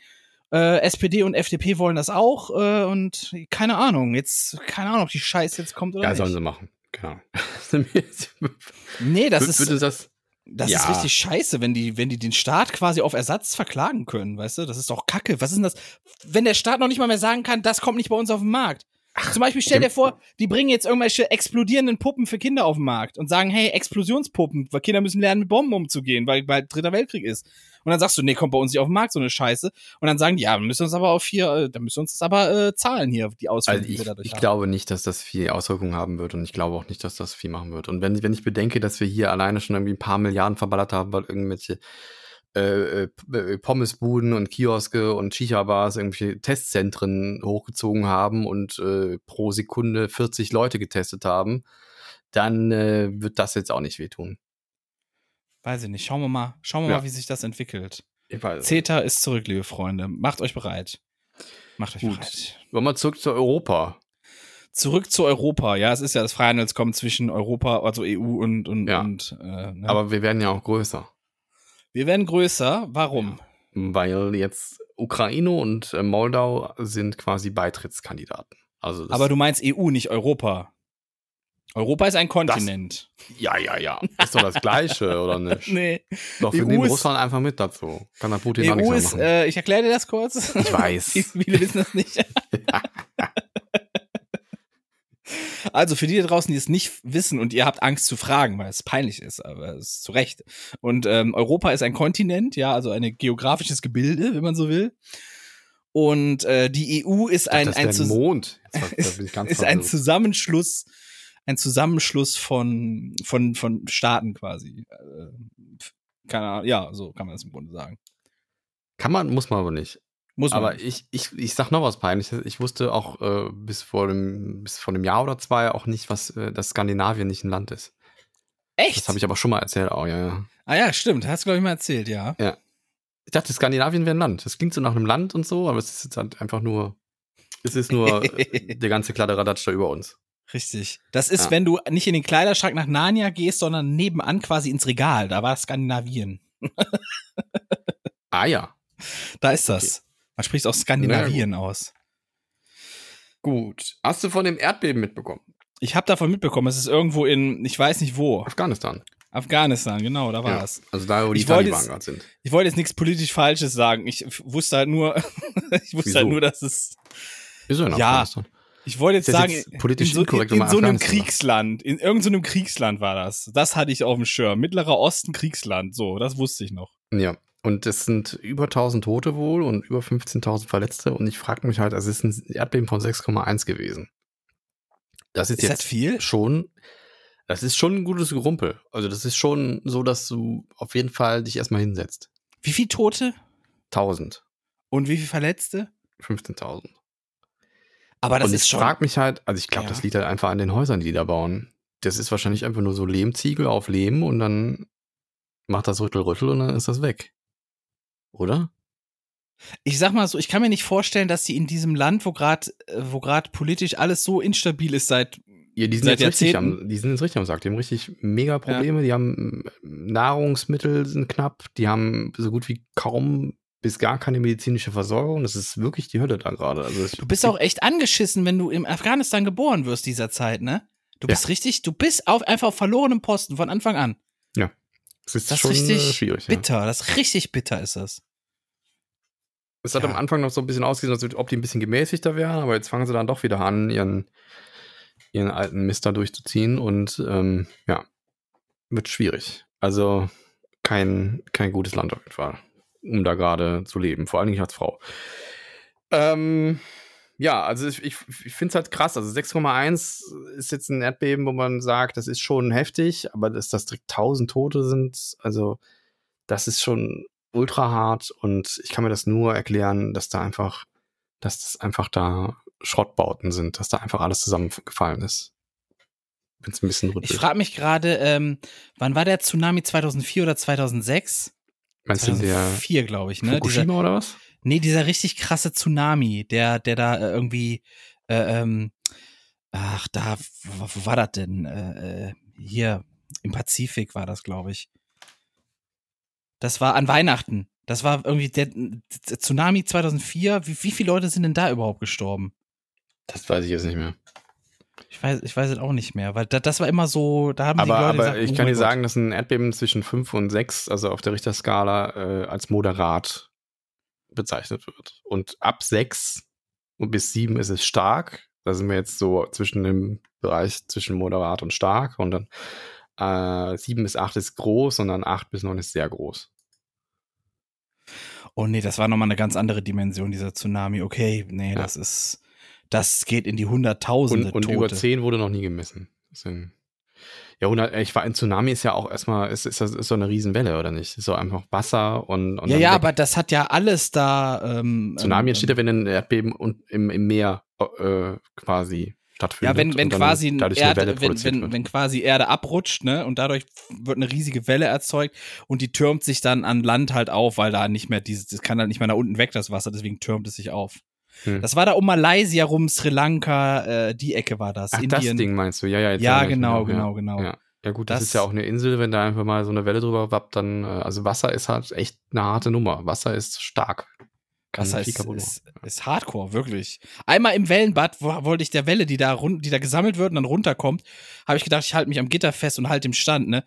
Äh, SPD und FDP wollen das auch äh, und keine Ahnung, jetzt, keine Ahnung, ob die Scheiße jetzt kommt oder Ja, nicht. sollen sie machen. Genau. <laughs> Nee, das Wür- ist, das, Das ja. ist richtig scheiße, wenn die, wenn die den Staat quasi auf Ersatz verklagen können, weißt du? Das ist doch Kacke. Was ist denn das? Wenn der Staat noch nicht mal mehr sagen kann, das kommt nicht bei uns auf den Markt. Zum Beispiel stell dir vor, die bringen jetzt irgendwelche explodierenden Puppen für Kinder auf den Markt und sagen, hey, Explosionspuppen, weil Kinder müssen lernen, mit Bomben umzugehen, weil bald Dritter Weltkrieg ist. Und dann sagst du, nee, kommt bei uns nicht auf den Markt so eine Scheiße. Und dann sagen die, ja, wir müssen uns aber auf hier, äh, dann müssen wir uns das aber äh, zahlen hier, die Auswirkungen, also ich, die wir dadurch ich haben. glaube nicht, dass das viel Auswirkungen haben wird und ich glaube auch nicht, dass das viel machen wird. Und wenn, wenn ich bedenke, dass wir hier alleine schon irgendwie ein paar Milliarden verballert haben, weil irgendwelche äh, äh, äh, Pommesbuden und Kioske und Chicha-Bars irgendwelche Testzentren hochgezogen haben und äh, pro Sekunde 40 Leute getestet haben, dann äh, wird das jetzt auch nicht wehtun. Weiß ich nicht. Schauen wir mal, schauen wir ja. mal, wie sich das entwickelt. CETA ist zurück, liebe Freunde. Macht euch bereit. Macht euch Gut. bereit. Wollen wir zurück zu Europa? Zurück zu Europa. Ja, es ist ja das Freihandelskommen zwischen Europa, also EU und. und, ja. und äh, ne? Aber wir werden ja auch größer. Wir werden größer. Warum? Weil jetzt Ukraine und äh, Moldau sind quasi Beitrittskandidaten. Also Aber du meinst EU, nicht Europa. Europa ist ein Kontinent. Das, ja, ja, ja. Ist doch das Gleiche, oder <laughs> nicht? Nee. Doch, wir EU nehmen Russland einfach mit dazu. Kann der Putin EU auch nichts ist, machen. Äh, ich erkläre dir das kurz. Ich weiß. <laughs> Viele wissen das nicht. <laughs> Also für die da draußen, die es nicht wissen und ihr habt Angst zu fragen, weil es peinlich ist, aber es ist zu Recht. Und ähm, Europa ist ein Kontinent, ja, also ein geografisches Gebilde, wenn man so will. Und äh, die EU ist ein, ein, ein Mond. <laughs> Ist, ist ein Zusammenschluss, ein Zusammenschluss von von von Staaten quasi. Äh, keine Ahnung, ja, so kann man das im Grunde sagen. Kann man, muss man aber nicht. Muss man. Aber ich, ich, ich sag noch was Peinliches. Ich wusste auch äh, bis, vor dem, bis vor einem Jahr oder zwei auch nicht, was äh, dass Skandinavien nicht ein Land ist. Echt? Das habe ich aber schon mal erzählt, auch, ja, ja. Ah ja, stimmt. Hast du, glaube ich, mal erzählt, ja. Ja. Ich dachte, Skandinavien wäre ein Land. Das klingt so nach einem Land und so, aber es ist jetzt halt einfach nur, es ist nur <laughs> der ganze Kladderadatsch da über uns. Richtig. Das ist, ja. wenn du nicht in den Kleiderschrank nach Narnia gehst, sondern nebenan quasi ins Regal. Da war Skandinavien. <laughs> ah ja. Da ist das. Okay. Man spricht auch Skandinavien ja, aus. Gut. Hast du von dem Erdbeben mitbekommen? Ich habe davon mitbekommen. Es ist irgendwo in, ich weiß nicht wo. Afghanistan. Afghanistan, genau, da war ja, es. Also da, wo die ich Taliban gerade sind. Ich wollte jetzt nichts politisch Falsches sagen. Ich wusste halt nur, <laughs> ich wusste Wieso? halt nur, dass es. Wieso in Afghanistan? Ja, ich wollte jetzt sagen, jetzt politisch in so, in, in so einem Kriegsland, in irgendeinem so Kriegsland war das. Das hatte ich auf dem Schirm. Mittlerer Osten Kriegsland, so, das wusste ich noch. Ja, und es sind über 1000 Tote wohl und über 15.000 Verletzte. Und ich frage mich halt, also es ist ein Erdbeben von 6,1 gewesen. Das ist, ist jetzt das viel? schon, das ist schon ein gutes Gerumpel. Also das ist schon so, dass du auf jeden Fall dich erstmal hinsetzt. Wie viele Tote? 1000. Und wie viele Verletzte? 15.000. Aber das und ist ich schon. Ich frage mich halt, also ich glaube, ja. das liegt halt einfach an den Häusern, die die da bauen. Das ist wahrscheinlich einfach nur so Lehmziegel auf Lehm und dann macht das Rüttel Rüttel und dann ist das weg oder? Ich sag mal so, ich kann mir nicht vorstellen, dass die in diesem Land, wo gerade äh, wo gerade politisch alles so instabil ist seit ja, die sind, seit jetzt richtig am, die sind jetzt richtig am Sack. Die haben richtig mega Probleme. Ja. Die haben äh, Nahrungsmittel sind knapp. Die haben so gut wie kaum bis gar keine medizinische Versorgung. Das ist wirklich die Hölle da gerade. Also du bist auch echt angeschissen, wenn du in Afghanistan geboren wirst dieser Zeit, ne? Du bist ja. richtig, du bist auf, einfach auf verlorenem Posten von Anfang an. Ja. Das ist, das schon ist richtig äh, schwierig. Bitter, ja. das ist richtig bitter ist das. Es hat ja. am Anfang noch so ein bisschen ausgesehen, als ob die ein bisschen gemäßigter wären, aber jetzt fangen sie dann doch wieder an, ihren, ihren alten Mister durchzuziehen und ähm, ja, wird schwierig. Also kein, kein gutes Land auf jeden Fall, um da gerade zu leben, vor allen Dingen als Frau. Ähm, ja, also ich, ich, ich finde es halt krass. Also 6,1 ist jetzt ein Erdbeben, wo man sagt, das ist schon heftig, aber dass das direkt 1000 Tote sind, also das ist schon ultra hart und ich kann mir das nur erklären, dass da einfach, dass das einfach da Schrottbauten sind, dass da einfach alles zusammengefallen ist. Bin's ein bisschen rüttelt. Ich frage mich gerade, ähm, wann war der Tsunami 2004 oder 2006? Meinst 2004, glaube ich, ne? Fukushima dieser, oder was? Nee, dieser richtig krasse Tsunami, der, der da äh, irgendwie, äh, ähm, ach, da, wo, wo war das denn? Äh, äh, hier im Pazifik war das, glaube ich. Das war an Weihnachten. Das war irgendwie der, der Tsunami 2004. Wie, wie viele Leute sind denn da überhaupt gestorben? Das weiß ich jetzt nicht mehr. Ich weiß, ich weiß es auch nicht mehr, weil das, das war immer so, da haben aber, die Leute aber gesagt, ich oh kann dir Gott. sagen, dass ein Erdbeben zwischen 5 und 6, also auf der Richterskala, äh, als moderat bezeichnet wird. Und ab 6 und bis 7 ist es stark. Da sind wir jetzt so zwischen dem Bereich zwischen moderat und stark. Und dann äh, 7 bis 8 ist groß und dann 8 bis 9 ist sehr groß. Oh nee, das war nochmal eine ganz andere Dimension, dieser Tsunami. Okay, nee, Ja. das ist, das geht in die Hunderttausende Und, und Tote. über 10 wurde noch nie gemessen. Sind, ja, 100, ich war, ein Tsunami ist ja auch erstmal, ist, ist, das- ist so eine Riesenwelle, oder nicht? Ist so einfach Wasser und. und ja, ja, weg. aber das hat ja alles da. Ähm, Tsunami ähm, entsteht ja, wenn ein Erdbeben und im, im Meer äh, quasi stattfindet. Ja, wenn, wenn quasi Erde, wenn, wenn, wenn quasi Erde abrutscht, ne, und dadurch wird eine riesige Welle erzeugt und die türmt sich dann an Land halt auf, weil da nicht mehr dieses, das kann halt nicht mehr nach unten weg, das Wasser, deswegen türmt es sich auf. Hm. Das war da um Malaysia rum, Sri Lanka, äh, die Ecke war das. Ach, Indien. das Ding meinst du? Ja, ja, jetzt Ja, genau, noch, genau, genau. Ja. ja, gut, das, Das- ist ja auch eine Insel, wenn da einfach mal so eine Welle drüber wappt, dann, äh, also Wasser ist halt echt eine harte Nummer. Wasser ist stark. Das heißt, ist, ist Hardcore, wirklich. Einmal im Wellenbad wo, wollte ich der Welle, die da, run, die da gesammelt wird und dann runterkommt, habe ich gedacht, ich halte mich am Gitter fest und halte im Stand, ne?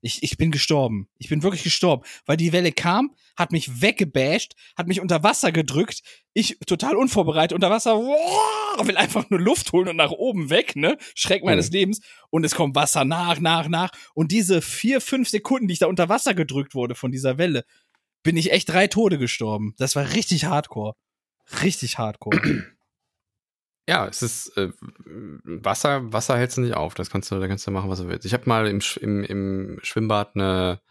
Ich, ich bin gestorben. Ich bin wirklich gestorben, weil die Welle kam, hat mich weggebasht, hat mich unter Wasser gedrückt. Ich total unvorbereitet unter Wasser, wow, will einfach nur Luft holen und nach oben weg, ne? Schreck meines Mhm. Lebens. Und es kommt Wasser nach, nach, nach. Und diese vier, fünf Sekunden, die ich da unter Wasser gedrückt wurde von dieser Welle, bin ich echt drei Tode gestorben. Das war richtig hardcore. Richtig hardcore. Ja, es ist äh, Wasser, Wasser hältst du nicht auf. Das kannst du, da kannst du machen, was du willst. Ich habe mal im, im, im Schwimmbad eine,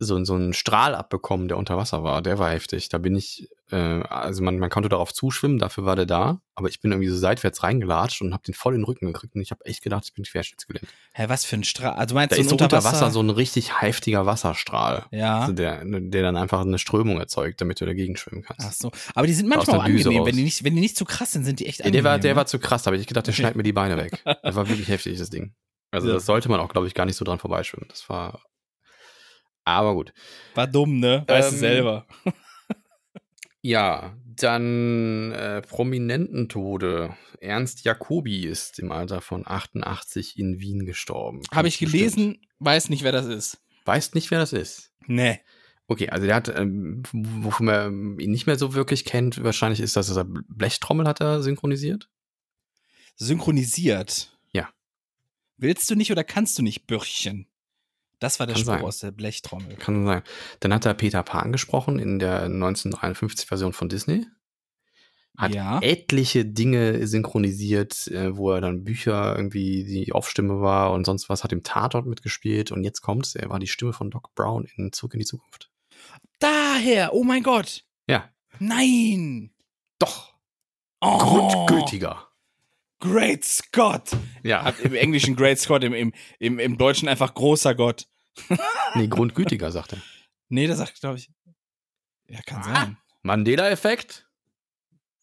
so, so einen Strahl abbekommen, der unter Wasser war. Der war heftig. Da bin ich, äh, also man, man konnte darauf zuschwimmen, dafür war der da, aber ich bin irgendwie so seitwärts reingelatscht und habe den voll in den Rücken gekriegt und ich habe echt gedacht, ich bin querschnittsgelähmt. Hä, was für ein Strahl? Also meinst Da du ist unter? Wasser so ein richtig heftiger Wasserstrahl. ja. Also der, der dann einfach eine Strömung erzeugt, damit du dagegen schwimmen kannst. Ach so. Aber die sind manchmal auch angenehm. Wenn die, nicht, wenn die nicht zu krass sind, sind die echt Ja, angenehm. der war, der ne? war zu krass, da habe ich gedacht, der Okay. schneidet mir die Beine weg. <laughs> Das war wirklich heftig, das Ding. Also Ja. das sollte man auch, glaube ich, gar nicht so dran vorbeischwimmen. Das war. Aber gut. war dumm, ne? Weißt du Ähm, selber. <laughs> Ja, dann äh, Prominententode. Ernst Jacobi ist im Alter von 88 in Wien gestorben. Habe ich du gelesen, bestimmt. weiß nicht, wer das ist. Weißt nicht, wer das ist. Nee. Okay, also der hat, ähm, wovon man ihn nicht mehr so wirklich kennt, wahrscheinlich ist das, dass er Blechtrommel hat er synchronisiert. Synchronisiert. Ja. Willst du nicht oder kannst du nicht, Bürchen? Das war der Kann Spruch sein. aus der Blechtrommel. Kann sein. Dann hat er Peter Pan gesprochen in der 1953-Version von Disney. Hat Ja. etliche Dinge synchronisiert, äh, wo er dann Bücher irgendwie die Aufstimme war und sonst was, hat im Tatort mitgespielt und jetzt kommt's, er war die Stimme von Doc Brown in Zurück in die Zukunft. Daher, oh mein Gott. Ja, Nein. doch, Oh, grundgültiger. Great Scott. Ja, Im Englischen Great Scott, im, im, im, im Deutschen einfach großer Gott. <laughs> nee, grundgütiger, sagt er. Nee, das sagt, glaube ich. Ja, kann Ah. sein. Mandela-Effekt?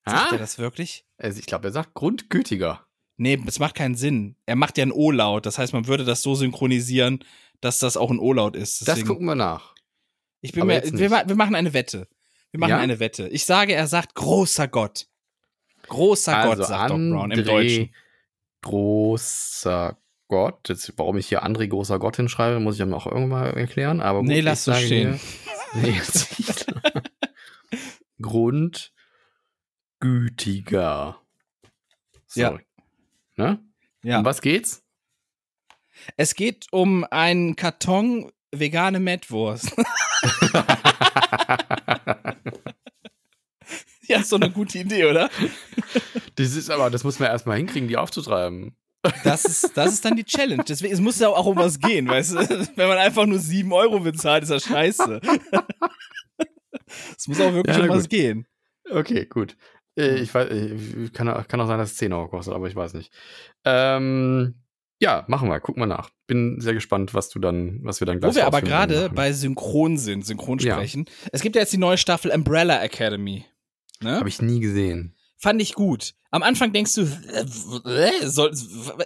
Sagt Ah? er das wirklich? Also ich glaube, er sagt grundgütiger. Nee, es macht keinen Sinn. Er macht ja ein O-Laut. Das heißt, man würde das so synchronisieren, dass das auch ein O-Laut ist. Das Deswegen, gucken wir nach. ich bin mir, wir, wir machen eine Wette. Wir machen Ja? eine Wette. Ich sage, er sagt großer Gott. Großer Gott, sagt Doc Brown im Also André Deutschen. Großer Gott. Jetzt, warum ich hier André großer Gott hinschreibe, muss ich dann auch irgendwann erklären. Aber gut, Nee, lass sage stehen. Hier, <laughs> nee, jetzt <laughs> Grundgütiger. So. Ja. Ne? Ja. Um was geht's? Es geht um einen Karton vegane Mettwurst. <laughs> ja, ist so eine gute Idee, oder? das ist aber, das muss man erstmal hinkriegen, die aufzutreiben. Das ist, das ist dann die Challenge. Deswegen, es muss ja auch um was gehen, weißt du? Wenn man einfach nur 7 Euro bezahlt, ist das scheiße. Es muss auch wirklich Ja, um was gut. gehen. Okay, gut. Äh, Ich weiß, ich, kann, auch- kann auch sein, dass es 10 Euro kostet, aber ich weiß nicht. Ähm, ja, machen wir, gucken wir nach. Bin sehr gespannt, was du dann, was wir dann gleich Wo wir aber gerade bei Synchron sind, Synchronsprechen. Es gibt ja jetzt die neue Staffel Umbrella Academy. Ne? Habe ich nie gesehen. Fand ich gut. Am Anfang denkst du, äh, äh, soll,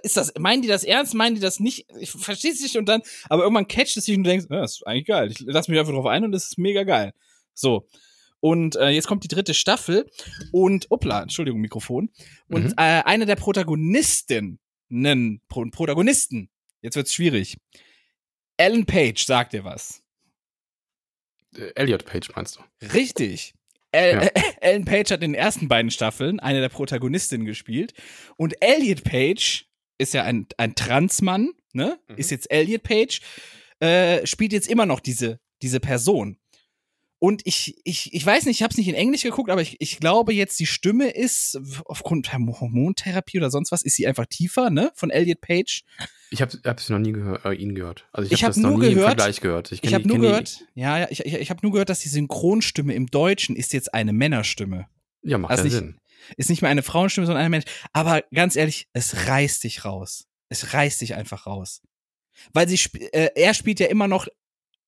ist das, meinen die das ernst, meinen die das nicht? Ich verstehe es nicht und dann, aber irgendwann catcht es dich und du denkst, ja, das ist eigentlich geil. Ich lass mich einfach drauf ein und das ist mega geil. So. Und äh, jetzt kommt die dritte Staffel und, opla, Entschuldigung, Mikrofon. Und mhm. äh, eine der Protagonistinnen, Pro Protagonisten, jetzt wird's schwierig. Ellen Page sagt dir was. Äh, Elliot Page meinst du? Richtig. El ja. <laughs> Ellen Page hat in den ersten beiden Staffeln eine der Protagonistinnen gespielt. Und Elliot Page ist ja ein, ein Transmann, ne? Mhm. Ist jetzt Elliot Page, äh, spielt jetzt immer noch diese, diese Person. Und ich, ich, ich weiß nicht, ich habe es nicht in Englisch geguckt, aber ich, ich glaube jetzt, die Stimme ist aufgrund der Hormontherapie oder sonst was, ist sie einfach tiefer, ne? Von Elliot Page. Ich habe es noch nie gehört, äh, ihn gehört. Also ich habe hab das nur noch nie gehört, im Vergleich gehört. Ich, ich habe nur gehört, ja, ja, ich, ich, ich habe nur gehört, dass die Synchronstimme im Deutschen ist jetzt eine Männerstimme. Ja, macht also nicht, Sinn. Ist nicht mehr eine Frauenstimme, sondern eine Mensch. Aber ganz ehrlich, es reißt dich raus. Es reißt dich einfach raus. Weil sie, äh, er spielt ja immer noch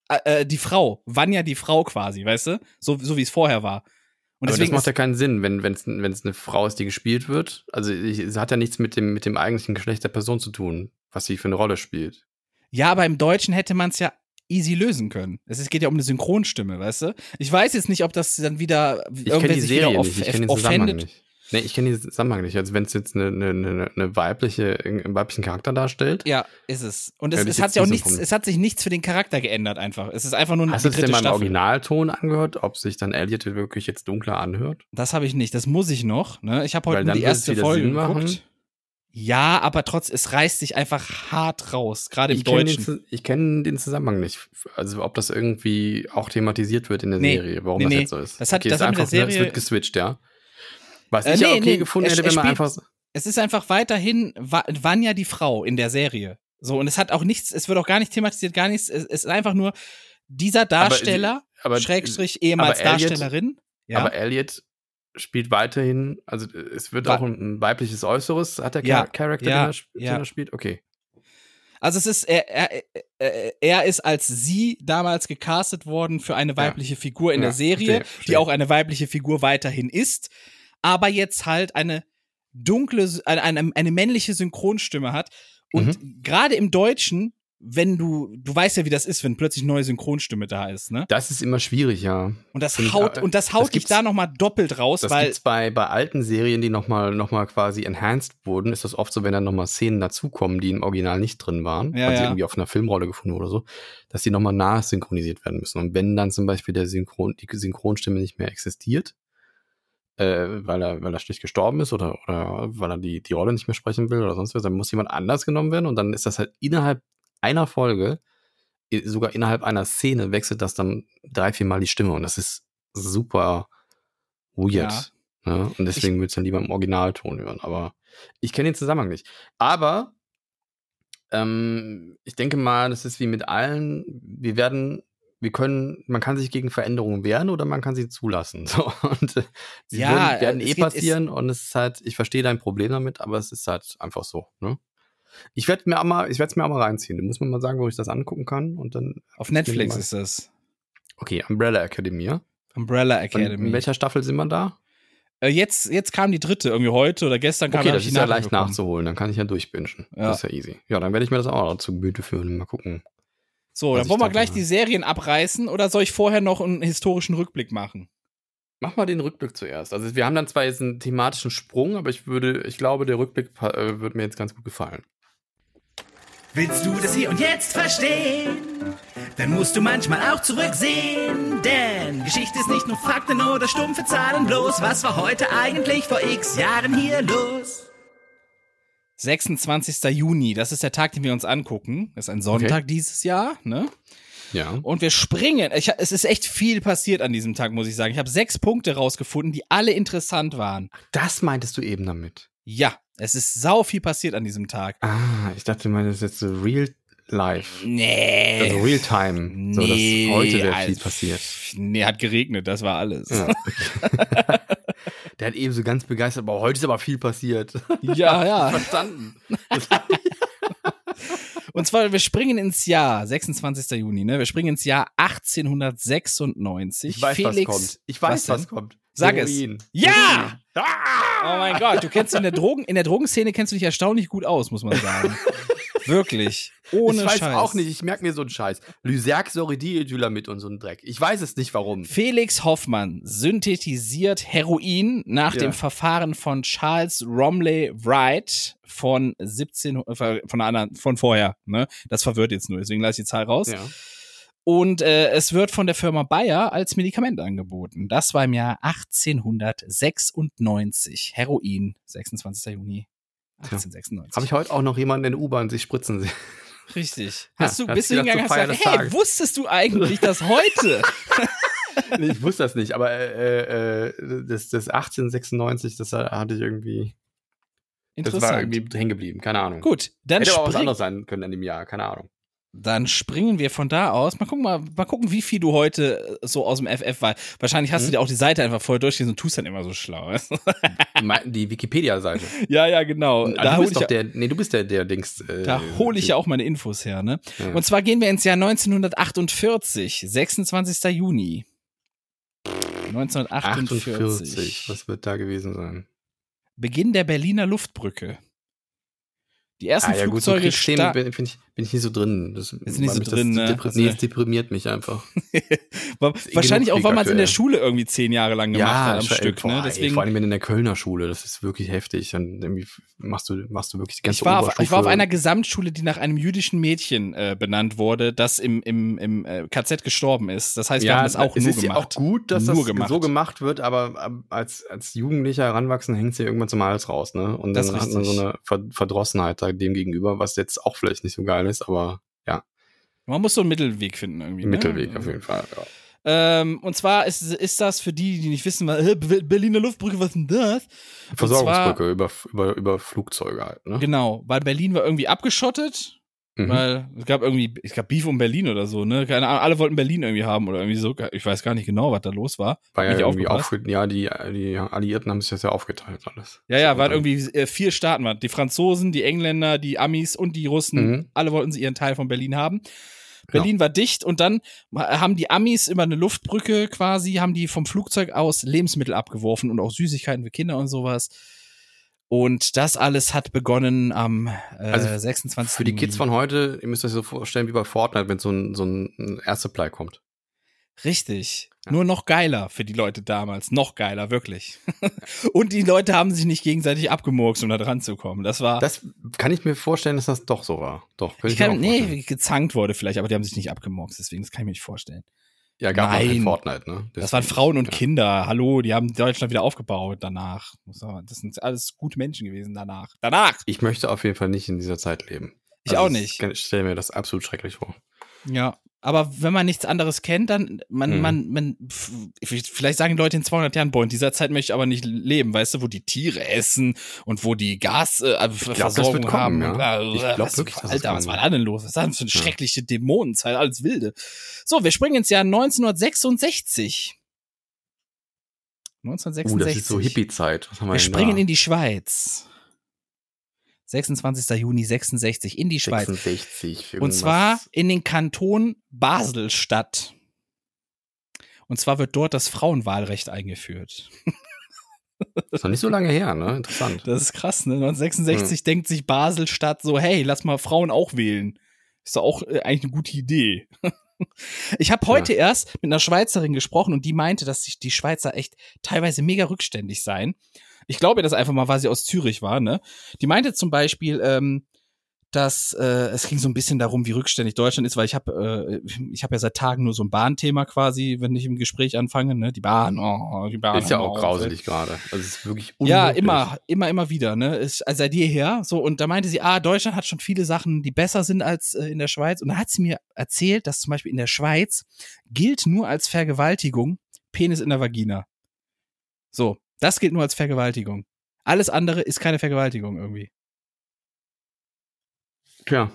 äh, äh, die Frau, Vanya die Frau quasi, weißt du? So, so wie es vorher war. Und Aber das macht ja keinen Sinn, wenn es wenn's eine Frau ist, die gespielt wird. Also es hat ja nichts mit dem, mit dem eigentlichen Geschlecht der Person zu tun, was sie für eine Rolle spielt. Ja, aber im Deutschen hätte man es ja easy lösen können. Es geht ja um eine Synchronstimme, weißt du? Ich weiß jetzt nicht, ob das dann wieder ich irgendwer sich Serie wieder auf, nicht. Ich Zusammenhang nicht. Nee, ich kenne den Zusammenhang nicht. Also wenn es jetzt eine, eine, eine, weibliche, einen weiblichen Charakter darstellt. Ja, ist es. Und es, es hat ja auch nichts, es hat sich nichts für den Charakter geändert einfach. Es ist einfach nur eine Hast du es denn mal im Originalton angehört, ob sich dann Elliot wirklich jetzt dunkler anhört? Das habe ich nicht. Das muss ich noch. Ne? Ich habe heute nur die erste Folge geguckt. Ja, aber trotz, es reißt sich einfach hart raus, gerade im ich Deutschen. Den, ich kenne den Zusammenhang nicht. Also ob das irgendwie auch thematisiert wird in der nee, Serie, warum nee, das nee. jetzt so ist. Das hat, okay, das hat einfach, mit der Serie, es wird geswitcht, ja. Was äh, ich ja okay nee, gefunden hätte, wenn man einfach. Es ist einfach weiterhin Vanya die Frau in der Serie. So, und es hat auch nichts, es wird auch gar nicht thematisiert, gar nichts. Es ist einfach nur dieser Darsteller, aber, aber, Schrägstrich ehemals aber Elliot, Darstellerin. Ja. Aber Elliot spielt weiterhin, also es wird auch ein, weibliches Äußeres, hat der ja, Charakter, ja, den, er, ja. spielt? Okay. Also es ist, er, er, er ist als sie damals gecastet worden für eine weibliche ja. Figur in der Serie, verstehe, verstehe. die auch eine weibliche Figur weiterhin ist aber jetzt halt eine dunkle, eine, eine, männliche Synchronstimme hat. Und mhm. gerade im Deutschen, wenn du, du weißt ja, wie das ist, wenn plötzlich neue Synchronstimme da ist, ne? Das ist immer schwierig, ja. Und das und haut, und das haut das dich da nochmal doppelt raus, das weil. Gibt's bei, bei alten Serien, die nochmal noch mal quasi enhanced wurden, ist das oft so, wenn dann nochmal Szenen dazukommen, die im Original nicht drin waren, ja, weil ja. sie irgendwie auf einer Filmrolle gefunden oder so, dass die nochmal nachsynchronisiert werden müssen. Und wenn dann zum Beispiel der Synchron, die Synchronstimme nicht mehr existiert, äh, weil er, weil er schlicht gestorben ist oder, oder weil er die, die Rolle nicht mehr sprechen will oder sonst was, dann muss jemand anders genommen werden und dann ist das halt innerhalb einer Folge, sogar innerhalb einer Szene wechselt das dann drei, vier Mal die Stimme und das ist super weird. Ja. Ne? Und deswegen würde es dann lieber im Originalton hören. Aber ich kenne den Zusammenhang nicht. Aber ähm, ich denke mal, das ist wie mit allen. Wir werden wir können, man kann sich gegen Veränderungen wehren oder man kann sie zulassen. <laughs> So, und äh, sie ja, würden, werden eh passieren und es ist halt, ich verstehe dein Problem damit, aber es ist halt einfach so. Ne? Ich werde mir auch mal, ich werde es mir auch mal reinziehen. Du musst mir mal sagen, wo ich das angucken kann und dann. Auf Netflix ist das. Okay, Umbrella Academy. Umbrella Academy. in welcher Staffel sind wir da? Äh, jetzt, jetzt kam die dritte, irgendwie heute oder gestern kam Okay, das ist ja leicht nachzuholen, dann kann ich ja durchbingen. Ja. Das ist ja easy. Ja, dann werde ich mir das auch noch zu Gemüte führen. Mal gucken. So, dann wollen wir gleich die Serien abreißen oder soll ich vorher noch einen historischen Rückblick machen? Mach mal den Rückblick zuerst. Also wir haben dann zwar jetzt einen thematischen Sprung, aber ich würde, ich glaube, der Rückblick äh, würde mir jetzt ganz gut gefallen. Willst du das hier und jetzt verstehen? Dann musst du manchmal auch zurücksehen. Denn Geschichte ist nicht nur Fakten oder stumpfe Zahlen bloß. Was war heute eigentlich vor x Jahren hier los? 26. Juni, das ist der Tag, den wir uns angucken. Das ist ein Sonntag okay. dieses Jahr, ne? Ja. Und wir springen. Ich, es ist echt viel passiert an diesem Tag, muss ich sagen. Ich habe sechs Punkte rausgefunden, die alle interessant waren. Das meintest du eben damit? Ja, es ist sau viel passiert an diesem Tag. Ah, ich dachte, du meinst jetzt so real life. Nee. Also real time. Nee. So, dass heute sehr viel passiert. Nee, hat geregnet, das war alles. Ja. <laughs> Der hat eben so ganz begeistert, aber heute ist aber viel passiert. Ja, ja. <laughs> Verstanden. <laughs> Und zwar, wir springen ins Jahr, 26. Juni, ne? Wir springen ins Jahr 1896. Ich weiß, Felix, was kommt. Ich weiß, was, was kommt. Sag Heroin. es. Ja! Ah! Oh mein Gott, du kennst in der Drogen, in der Drogenszene kennst du dich erstaunlich gut aus, muss man sagen. Wirklich. Ohne ich weiß Scheiß. auch nicht, ich merke mir so einen Scheiß. Lysergsoridyldylamid und so einen Dreck. Ich weiß es nicht warum. Felix Hoffmann synthetisiert Heroin nach Ja. dem Verfahren von Charles Romley Wright von 17 äh, von einer von vorher, ne? Das verwirrt jetzt nur, deswegen lasse ich die Zahl raus. Ja. Und äh, es wird von der Firma Bayer als Medikament angeboten. Das war im Jahr 1896. Heroin, 26. Juni 1896. Habe ich heute auch noch jemanden in der U-Bahn sich spritzen sehen. Richtig. <laughs> Ja, Hast du hat bist du hingegangen hast gesagt, hey, Tages. wusstest du eigentlich, dass heute? <laughs> <laughs> Nee, ich wusste das nicht, aber äh, äh, das, das 1896, das hatte ich irgendwie. Das war Interessant. irgendwie hängen geblieben, keine Ahnung. Gut, dann Hätte aber auch was anderes sein können in dem Jahr, keine Ahnung. Dann springen wir von da aus. Mal gucken, mal, mal gucken, wie viel du heute äh, so aus dem FF war. Wahrscheinlich hast Mhm. du dir auch die Seite einfach vorher durchgelesen und tust dann immer so schlau. <laughs> Die- Wikipedia-Seite. ja, ja, genau. Ah, Da du hole bist ich, doch ja- der, nee, du bist der, der Dings. Äh, da hol ich ja auch meine Infos her. Ne? Ja. Und zwar gehen wir ins Jahr 1948, 26. Juni. 1948. 48. Was wird da gewesen sein? Beginn der Berliner Luftbrücke. Die ersten Ah, ja, gut, so Flugzeuge sta- bin, ich, nicht so drin. Das, Ist nicht so drin, ne? depri- du nee, es deprimiert mich einfach. <laughs> Ist wahrscheinlich auch, weil man es in der. Schule irgendwie zehn Jahre lang gemacht hat am Stück. boah, ne? ey, Deswegen, vor allem in der Kölner Schule, das ist wirklich heftig. Und irgendwie machst du, machst du wirklich die ganze ich war, auf, ich war auf einer Gesamtschule, die nach einem jüdischen Mädchen äh, benannt wurde, das im, im, im äh, KZ gestorben ist. Das heißt, wir ja, haben das auch es nur ist ja gemacht. auch gut, dass Nur das gemacht. so gemacht wird, aber ähm, als, als Jugendlicher heranwachsen hängt es ja irgendwann zum Hals raus, ne? Und Das dann ist hat man so eine Ver Verdrossenheit dem gegenüber, was jetzt auch vielleicht nicht so geil ist, aber ja, Man muss so einen Mittelweg finden irgendwie. Mittelweg ne? auf jeden Fall. Ja. Ähm, und zwar ist, ist das für die, die nicht wissen, äh, Be- Berliner Luftbrücke, was denn das? Versorgungsbrücke über, über, über Flugzeuge halt, ne? Genau, weil Berlin war irgendwie abgeschottet, Mhm. weil es gab irgendwie, es gab Beef um Berlin oder so, ne? Keine Ahnung, alle wollten Berlin irgendwie haben oder irgendwie so. Ich weiß gar nicht genau, was da los war. War ja irgendwie aufgepasst. aufge ja, die, die Alliierten haben sich das ja aufgeteilt alles. Ja, ja, waren irgendwie äh, vier Staaten, waren die Franzosen, die Engländer, die Amis und die Russen. Mhm. Alle wollten sie ihren Teil von Berlin haben. Berlin war dicht und dann haben die Amis über eine Luftbrücke quasi, haben die vom Flugzeug aus Lebensmittel abgeworfen und auch Süßigkeiten für Kinder und sowas. Und das alles hat begonnen am äh, Also 26. Für die Kids von heute, ihr müsst euch so vorstellen wie bei Fortnite, wenn so ein, so ein Air Supply kommt. Richtig. Ja. Nur noch geiler für die Leute damals. Noch geiler, wirklich. <laughs> und die Leute haben sich nicht gegenseitig abgemurkst, um da dran zu kommen. Das war. Das kann ich mir vorstellen, dass das doch so war. Doch, ich ich, kann, nee, gezankt wurde vielleicht, aber die haben sich nicht abgemurkst, deswegen, das kann ich mir nicht vorstellen. Ja, gab Nein. kein Fortnite, ne? Das waren Deswegen, Frauen und ja. Kinder. Hallo, die haben Deutschland wieder aufgebaut danach. Das sind alles gute Menschen gewesen danach. Danach! Ich möchte auf jeden Fall nicht in dieser Zeit leben. Ich auch das- nicht. Ich stelle mir das absolut schrecklich vor. Ja. Aber wenn man nichts anderes kennt, dann, man, Mhm. man, man, vielleicht sagen die Leute in 200 Jahren, boah, in dieser Zeit möchte ich aber nicht leben, weißt du, wo die Tiere essen und wo die Gas, äh, Versorgung wird kommen, haben. ja. bla, Ich glaub du, wirklich, Alter, was war da denn los? Was ist das für eine Ja. schreckliche Dämonenzeit, alles wilde. So, wir springen ins Jahr 1966. 1966. Uh, das ist so Hippie-Zeit. Was haben wir, Wir springen da? in die Schweiz. 26. Juni 66 in die Schweiz. 66. Und zwar in den Kanton Basel-Stadt. Und zwar wird dort das Frauenwahlrecht eingeführt. <laughs> Ist noch nicht so lange her, ne? Interessant. Das ist krass, ne? 1966 Hm. denkt sich Basel-Stadt so, hey, lass mal Frauen auch wählen. Ist doch auch äh, eigentlich eine gute Idee. <laughs> Ich habe heute erst mit einer Schweizerin gesprochen und die meinte, dass sich die Schweizer echt teilweise mega rückständig seien. Ich glaube ihr das einfach mal, weil sie aus Zürich war, ne? Die meinte zum Beispiel, ähm, dass äh, es ging so ein bisschen darum, wie rückständig Deutschland ist, weil ich habe äh, ich habe ja seit Tagen nur so ein Bahnthema quasi, wenn ich im Gespräch anfange, ne? Die Bahn, oh, die Bahn. Ist ja oh, auch grauselig gerade. Also es ist wirklich ja, unmöglich. immer, immer, immer wieder, ne? Ist, also seit jeher. So, und da meinte sie, ah, Deutschland hat schon viele Sachen, die besser sind als äh, in der Schweiz. Und dann hat sie mir erzählt, dass zum Beispiel in der Schweiz gilt nur als Vergewaltigung Penis in der Vagina. So, das gilt nur als Vergewaltigung. Alles andere ist keine Vergewaltigung irgendwie. Tja,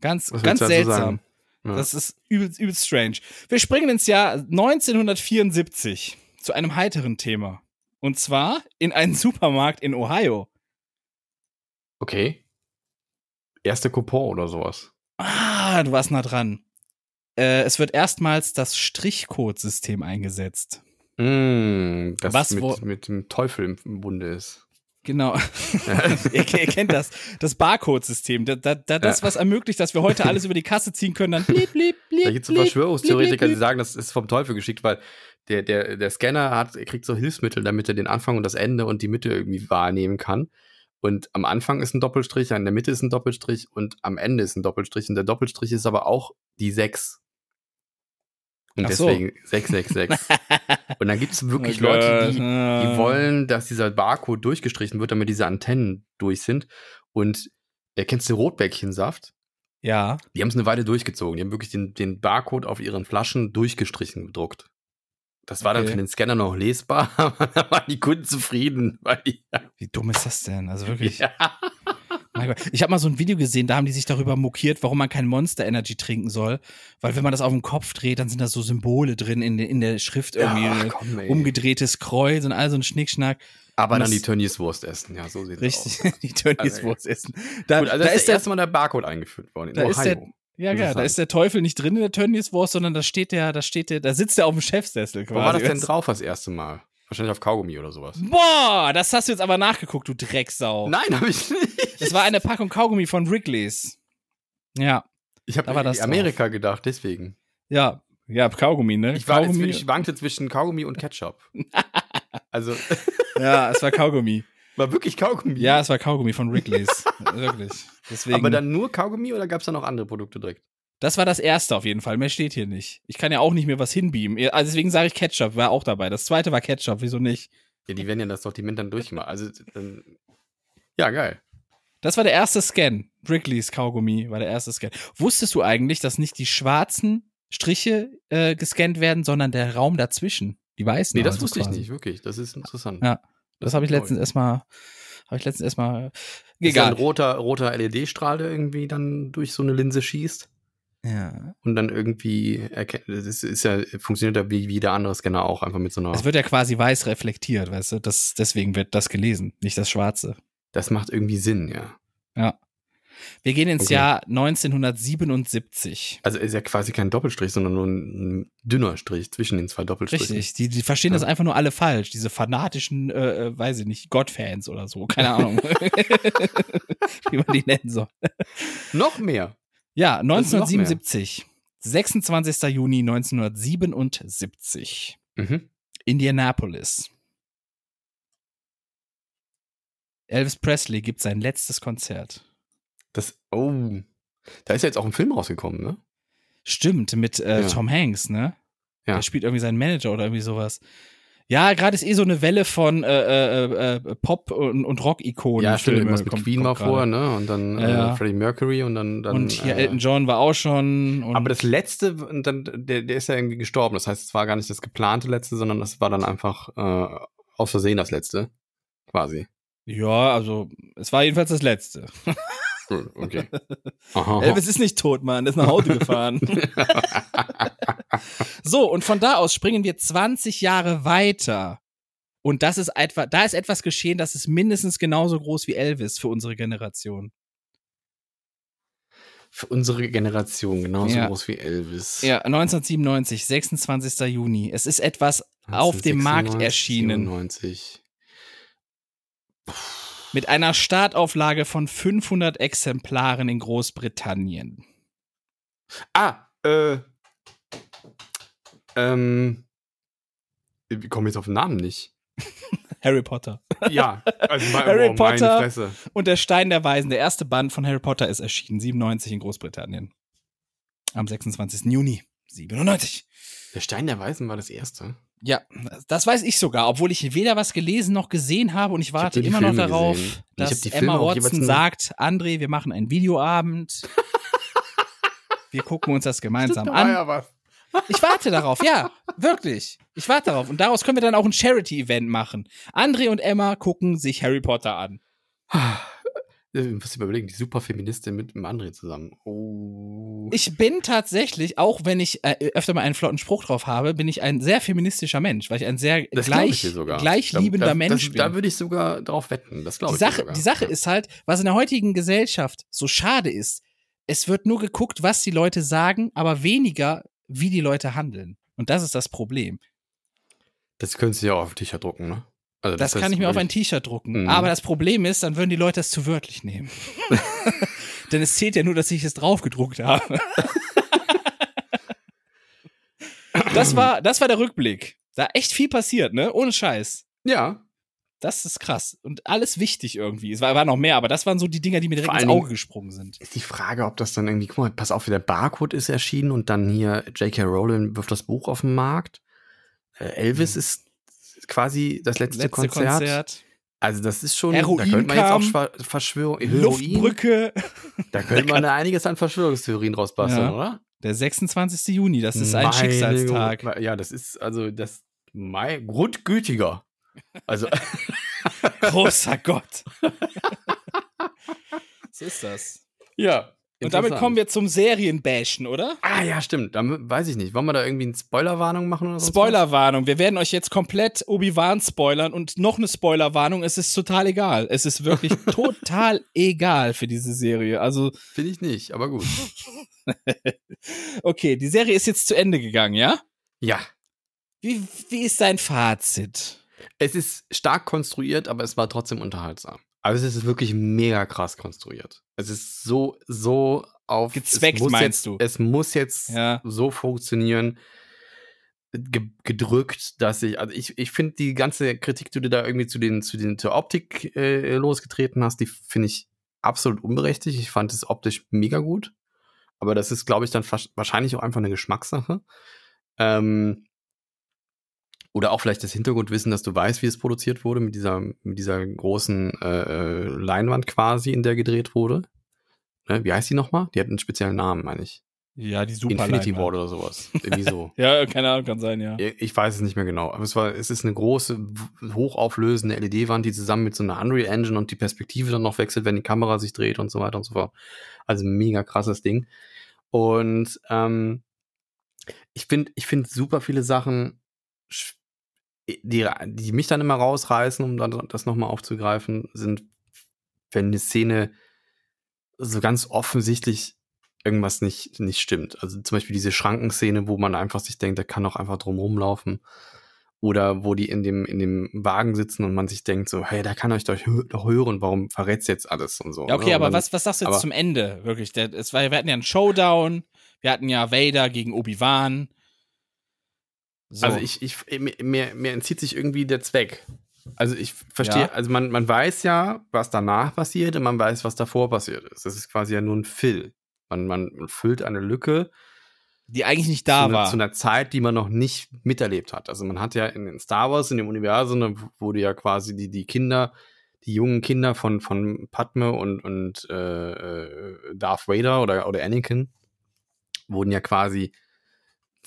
Ganz, was ganz seltsam. Ja. Das ist übelst, übelst strange. Wir springen ins Jahr 1974 zu einem heiteren Thema. Und zwar in einen <laughs> Supermarkt in Ohio. okay. Erste Coupon oder sowas. Ah, du warst nah dran. Äh, es wird erstmals das Strichcode-System eingesetzt. Mm, das Was, wo- mit, mit dem Teufel im Bunde ist. Genau. <laughs> <laughs> ihr, ihr, kennt das. Das Barcode-System. Da, da, da, das, was ermöglicht, dass wir heute alles über die Kasse ziehen können, dann blieb, blieb, <laughs> blieb. Da gibt es Verschwörungstheoretiker, die sagen, das ist vom Teufel geschickt, weil der, der, der Scanner hat, kriegt so Hilfsmittel, damit er den Anfang und das Ende und die Mitte irgendwie wahrnehmen kann. Und am Anfang ist ein Doppelstrich, in der Mitte ist ein Doppelstrich und am Ende ist ein Doppelstrich. Und der Doppelstrich ist aber auch die 6. Und Ach deswegen so. 666. <laughs> und dann gibt es wirklich oh Leute, die, die wollen, dass dieser Barcode durchgestrichen wird, damit diese Antennen durch sind. Und erkennst du Rotbäckchensaft? Ja. Die haben es eine Weile durchgezogen. Die haben wirklich den, den Barcode auf ihren Flaschen durchgestrichen gedruckt. Das war okay. dann für den Scanner noch lesbar, <laughs> aber da waren die Kunden zufrieden. Die. Wie dumm ist das denn? Also wirklich. <laughs> Ja. Ich habe mal so ein Video gesehen, da haben die sich darüber mokiert, warum man kein Monster Energy trinken soll. Weil wenn man das auf den Kopf dreht, dann sind da so Symbole drin in, in der Schrift irgendwie. Ja, komm, umgedrehtes Kreuz und all so ein Schnickschnack. Aber dann die Tönnies-Wurst essen, ja, so sieht es aus. Richtig, <laughs> die Tönnies-Wurst essen. Da, Gut, also da ist das erste Mal der Barcode eingeführt worden. da ist der, ja, ja, da ist der Teufel nicht drin in der Tönnies-Wurst, sondern da steht der, da steht der, da sitzt der auf dem Chefsessel quasi. Wo war das denn drauf das erste Mal? Wahrscheinlich auf Kaugummi oder sowas. Boah, das hast du jetzt aber nachgeguckt, du Drecksau. Nein, hab ich nicht. Das war eine Packung Kaugummi von Wrigley's. Ja. Ich habe an Amerika drauf. gedacht, deswegen. Ja, ja, Kaugummi, ne? Ich, war Kaugummi. ich wankte zwischen Kaugummi und Ketchup. <laughs> also. ja, es war Kaugummi. <laughs> War wirklich Kaugummi? Ja, es war Kaugummi von Wrigley's. <laughs> Wirklich. Deswegen. Aber dann nur Kaugummi oder gab es da noch andere Produkte direkt? Das war das erste auf jeden Fall. Mehr steht hier nicht. Ich kann ja auch nicht mehr was hinbeamen. Also deswegen sage ich Ketchup, war auch dabei. Das zweite war Ketchup, wieso nicht? Ja, die werden ja das Sortiment dann durchgemacht. Also, dann, ja, geil. Das war der erste Scan. Wrigley's Kaugummi war der erste Scan. Wusstest du eigentlich, dass nicht die schwarzen Striche äh, gescannt werden, sondern der Raum dazwischen? Die weißen. Nee, das also wusste quasi. ich nicht, wirklich. Das ist interessant. Ja, das, das habe ich letztens erstmal habe ich letztens erstmal egal. Ist ein roter roter LED-Strahl, der irgendwie dann durch so eine Linse schießt. Ja. Und dann irgendwie erkennt, das ist ja, funktioniert ja wie, wie der andere Scanner auch, einfach mit so einer. Es wird ja quasi weiß reflektiert, weißt du? Das, deswegen wird das gelesen, nicht das Schwarze. Das macht irgendwie Sinn, ja. Ja. Wir gehen ins okay. Jahr 1977. Also ist ja quasi kein Doppelstrich, sondern nur ein dünner Strich zwischen den zwei Doppelstrichen. Richtig, die, die verstehen ja. das einfach nur alle falsch. Diese fanatischen, äh, äh weiß ich nicht, Gott-Fans oder so, keine Ahnung. <laughs> <laughs> Wie man die nennen soll. Noch mehr. Ja, 1977. 26. Juni 1977. Mhm. Indianapolis. Elvis Presley gibt sein letztes Konzert. Das, oh. Da ist ja jetzt auch ein Film rausgekommen, ne? Stimmt, mit äh, ja. Tom Hanks, ne? Ja. Der spielt irgendwie seinen Manager oder irgendwie sowas. Ja, gerade ist eh so eine Welle von äh, äh, äh, Pop- und, und Rock-Ikonen. Ja, stimmt. Irgendwas mit Queen war vorher, ne? Und dann ja. äh, Freddie Mercury und dann. dann und hier Elton John war auch schon. aber das letzte, dann, der, der ist ja irgendwie gestorben. Das heißt, es war gar nicht das geplante letzte, sondern das war dann einfach äh, aus Versehen das letzte. Quasi. Ja, also es war jedenfalls das letzte. <laughs> okay. <laughs> Aha. Elvis ist nicht tot, Mann. Der ist nach Hause <laughs> gefahren. <laughs> so, und von da aus springen wir 20 Jahre weiter. Und das ist etwa, da ist etwas geschehen, das ist mindestens genauso groß wie Elvis für unsere Generation. Für unsere Generation genauso ja. groß wie Elvis. Ja, 1997, 26. Juni. Es ist etwas 1996, auf dem Markt erschienen. 97. Mit einer Startauflage von 500 Exemplaren in Großbritannien. Ah, äh. Ähm. Wir kommen jetzt auf den Namen nicht. <laughs> Harry Potter. Ja, also <laughs> mein, Harry oh, Potter und der Stein der Weisen. Der erste Band von Harry Potter ist erschienen, 97 in Großbritannien. Am 26. Juni 97. Der Stein der Weisen war das erste. Ja, das weiß ich sogar, obwohl ich weder was gelesen noch gesehen habe und ich warte ich immer noch darauf, gesehen. dass Emma Watson sagt, André, wir machen einen Videoabend. <laughs> wir gucken uns das gemeinsam das an. Ja ich warte darauf, ja, wirklich. Ich warte darauf. Und daraus können wir dann auch ein Charity-Event machen. André und Emma gucken sich Harry Potter an. <laughs> Ich muss überlegen, die Superfeministin mit einem André zusammen. Oh. Ich bin tatsächlich, auch wenn ich äh, öfter mal einen flotten Spruch drauf habe, bin ich ein sehr feministischer Mensch, weil ich ein sehr das gleich, gleichliebender da, Mensch das, bin. Da würde ich sogar drauf wetten. Das glaube ich. Sache, sogar. Die Sache ja. ist halt, was in der heutigen Gesellschaft so schade ist, es wird nur geguckt, was die Leute sagen, aber weniger, wie die Leute handeln. Und das ist das Problem. Das können sie ja auch auf dich drucken, ne? Also das, das kann ich mir auf ein T-Shirt drucken. Mhm. Aber das Problem ist, dann würden die Leute das zu wörtlich nehmen. <laughs> Denn es zählt ja nur, dass ich es drauf gedruckt habe. das war, das war der Rückblick. Da echt viel passiert, ne? Ohne Scheiß. Ja. Das ist krass. Und alles wichtig irgendwie. Es war, war noch mehr, aber das waren so die Dinger, die mir direkt ins Auge gesprungen sind. Ist die Frage, ob das dann irgendwie, guck mal, pass auf, wie der Barcode ist erschienen und dann hier J.K. Rowling wirft das Buch auf den Markt. Äh, Elvis mhm. ist quasi das letzte, letzte Konzert. Konzert. Also das ist schon, Heroin da könnte man kam, jetzt auch Verschwörung, Luftbrücke. Da könnte <laughs> man einiges an Verschwörungstheorien rausbasteln, ja. oder? Der 26. Juni, das ist ein Meine Schicksalstag. Ja, das ist also das mein grundgültiger. Also <laughs> großer Gott. <laughs> so ist das. Ja. Und damit kommen wir zum Serienbashen, oder? Ah ja, stimmt. Dann weiß ich nicht. Wollen wir da irgendwie eine Spoilerwarnung machen oder so? Spoilerwarnung. Wir werden euch jetzt komplett Obi-Wan spoilern und noch eine Spoilerwarnung. Es ist total egal. Es ist wirklich <laughs> total egal für diese Serie. Also finde ich nicht, aber gut. <laughs> okay, die Serie ist jetzt zu Ende gegangen, ja? Ja. Wie, wie ist dein Fazit? Es ist stark konstruiert, aber es war trotzdem unterhaltsam. Also es ist wirklich mega krass konstruiert. Es ist so, so auf. Gezweckt, meinst jetzt, du? Es muss jetzt ja. so funktionieren, ge gedrückt, dass ich, also ich, ich finde die ganze Kritik, die du da irgendwie zu den, zu den, zur Optik äh, losgetreten hast, die finde ich absolut unberechtigt. Ich fand es optisch mega gut. Aber das ist, glaube ich, dann wahrscheinlich auch einfach eine Geschmackssache. Ähm, oder auch vielleicht das Hintergrundwissen, dass du weißt, wie es produziert wurde, mit dieser, mit dieser großen äh, äh, Leinwand quasi, in der gedreht wurde. Ne? Wie heißt die nochmal? Die hat einen speziellen Namen, meine ich. Ja, die Super Infinity Ward oder sowas. Irgendwie so. <laughs> ja, keine Ahnung, kann sein, ja. Ich weiß es nicht mehr genau. Aber es war, es ist eine große, hochauflösende LED-Wand, die zusammen mit so einer Unreal Engine und die Perspektive dann noch wechselt, wenn die Kamera sich dreht und so weiter und so fort. Also mega krasses Ding. Und ähm, ich finde, ich finde super viele Sachen die, die mich dann immer rausreißen, um dann das nochmal aufzugreifen, sind, wenn eine Szene so ganz offensichtlich irgendwas nicht, nicht stimmt. Also zum Beispiel diese Schrankenszene, wo man einfach sich denkt, der kann doch einfach drum rumlaufen. Oder wo die in dem, in dem Wagen sitzen und man sich denkt so, hey, da kann euch doch, hören, warum verrät's jetzt alles und so. Ja, okay, ne? aber dann, was, was sagst du jetzt zum Ende? Wirklich, der, es war, wir hatten ja einen Showdown, wir hatten ja Vader gegen Obi-Wan, so. Also ich, ich, mir, mir entzieht sich irgendwie der Zweck. Also ich verstehe, ja. also man, man weiß ja, was danach passiert und man weiß, was davor passiert ist. Das ist quasi ja nur ein Fill. Man, man füllt eine Lücke, die eigentlich nicht da zu war. zu einer Zeit, die man noch nicht miterlebt hat. Also man hat ja in Star Wars, in dem Universum, wurde ja quasi die, die Kinder, die jungen Kinder von, von Padme und, und äh, äh Darth Vader oder, oder Anakin, wurden ja quasi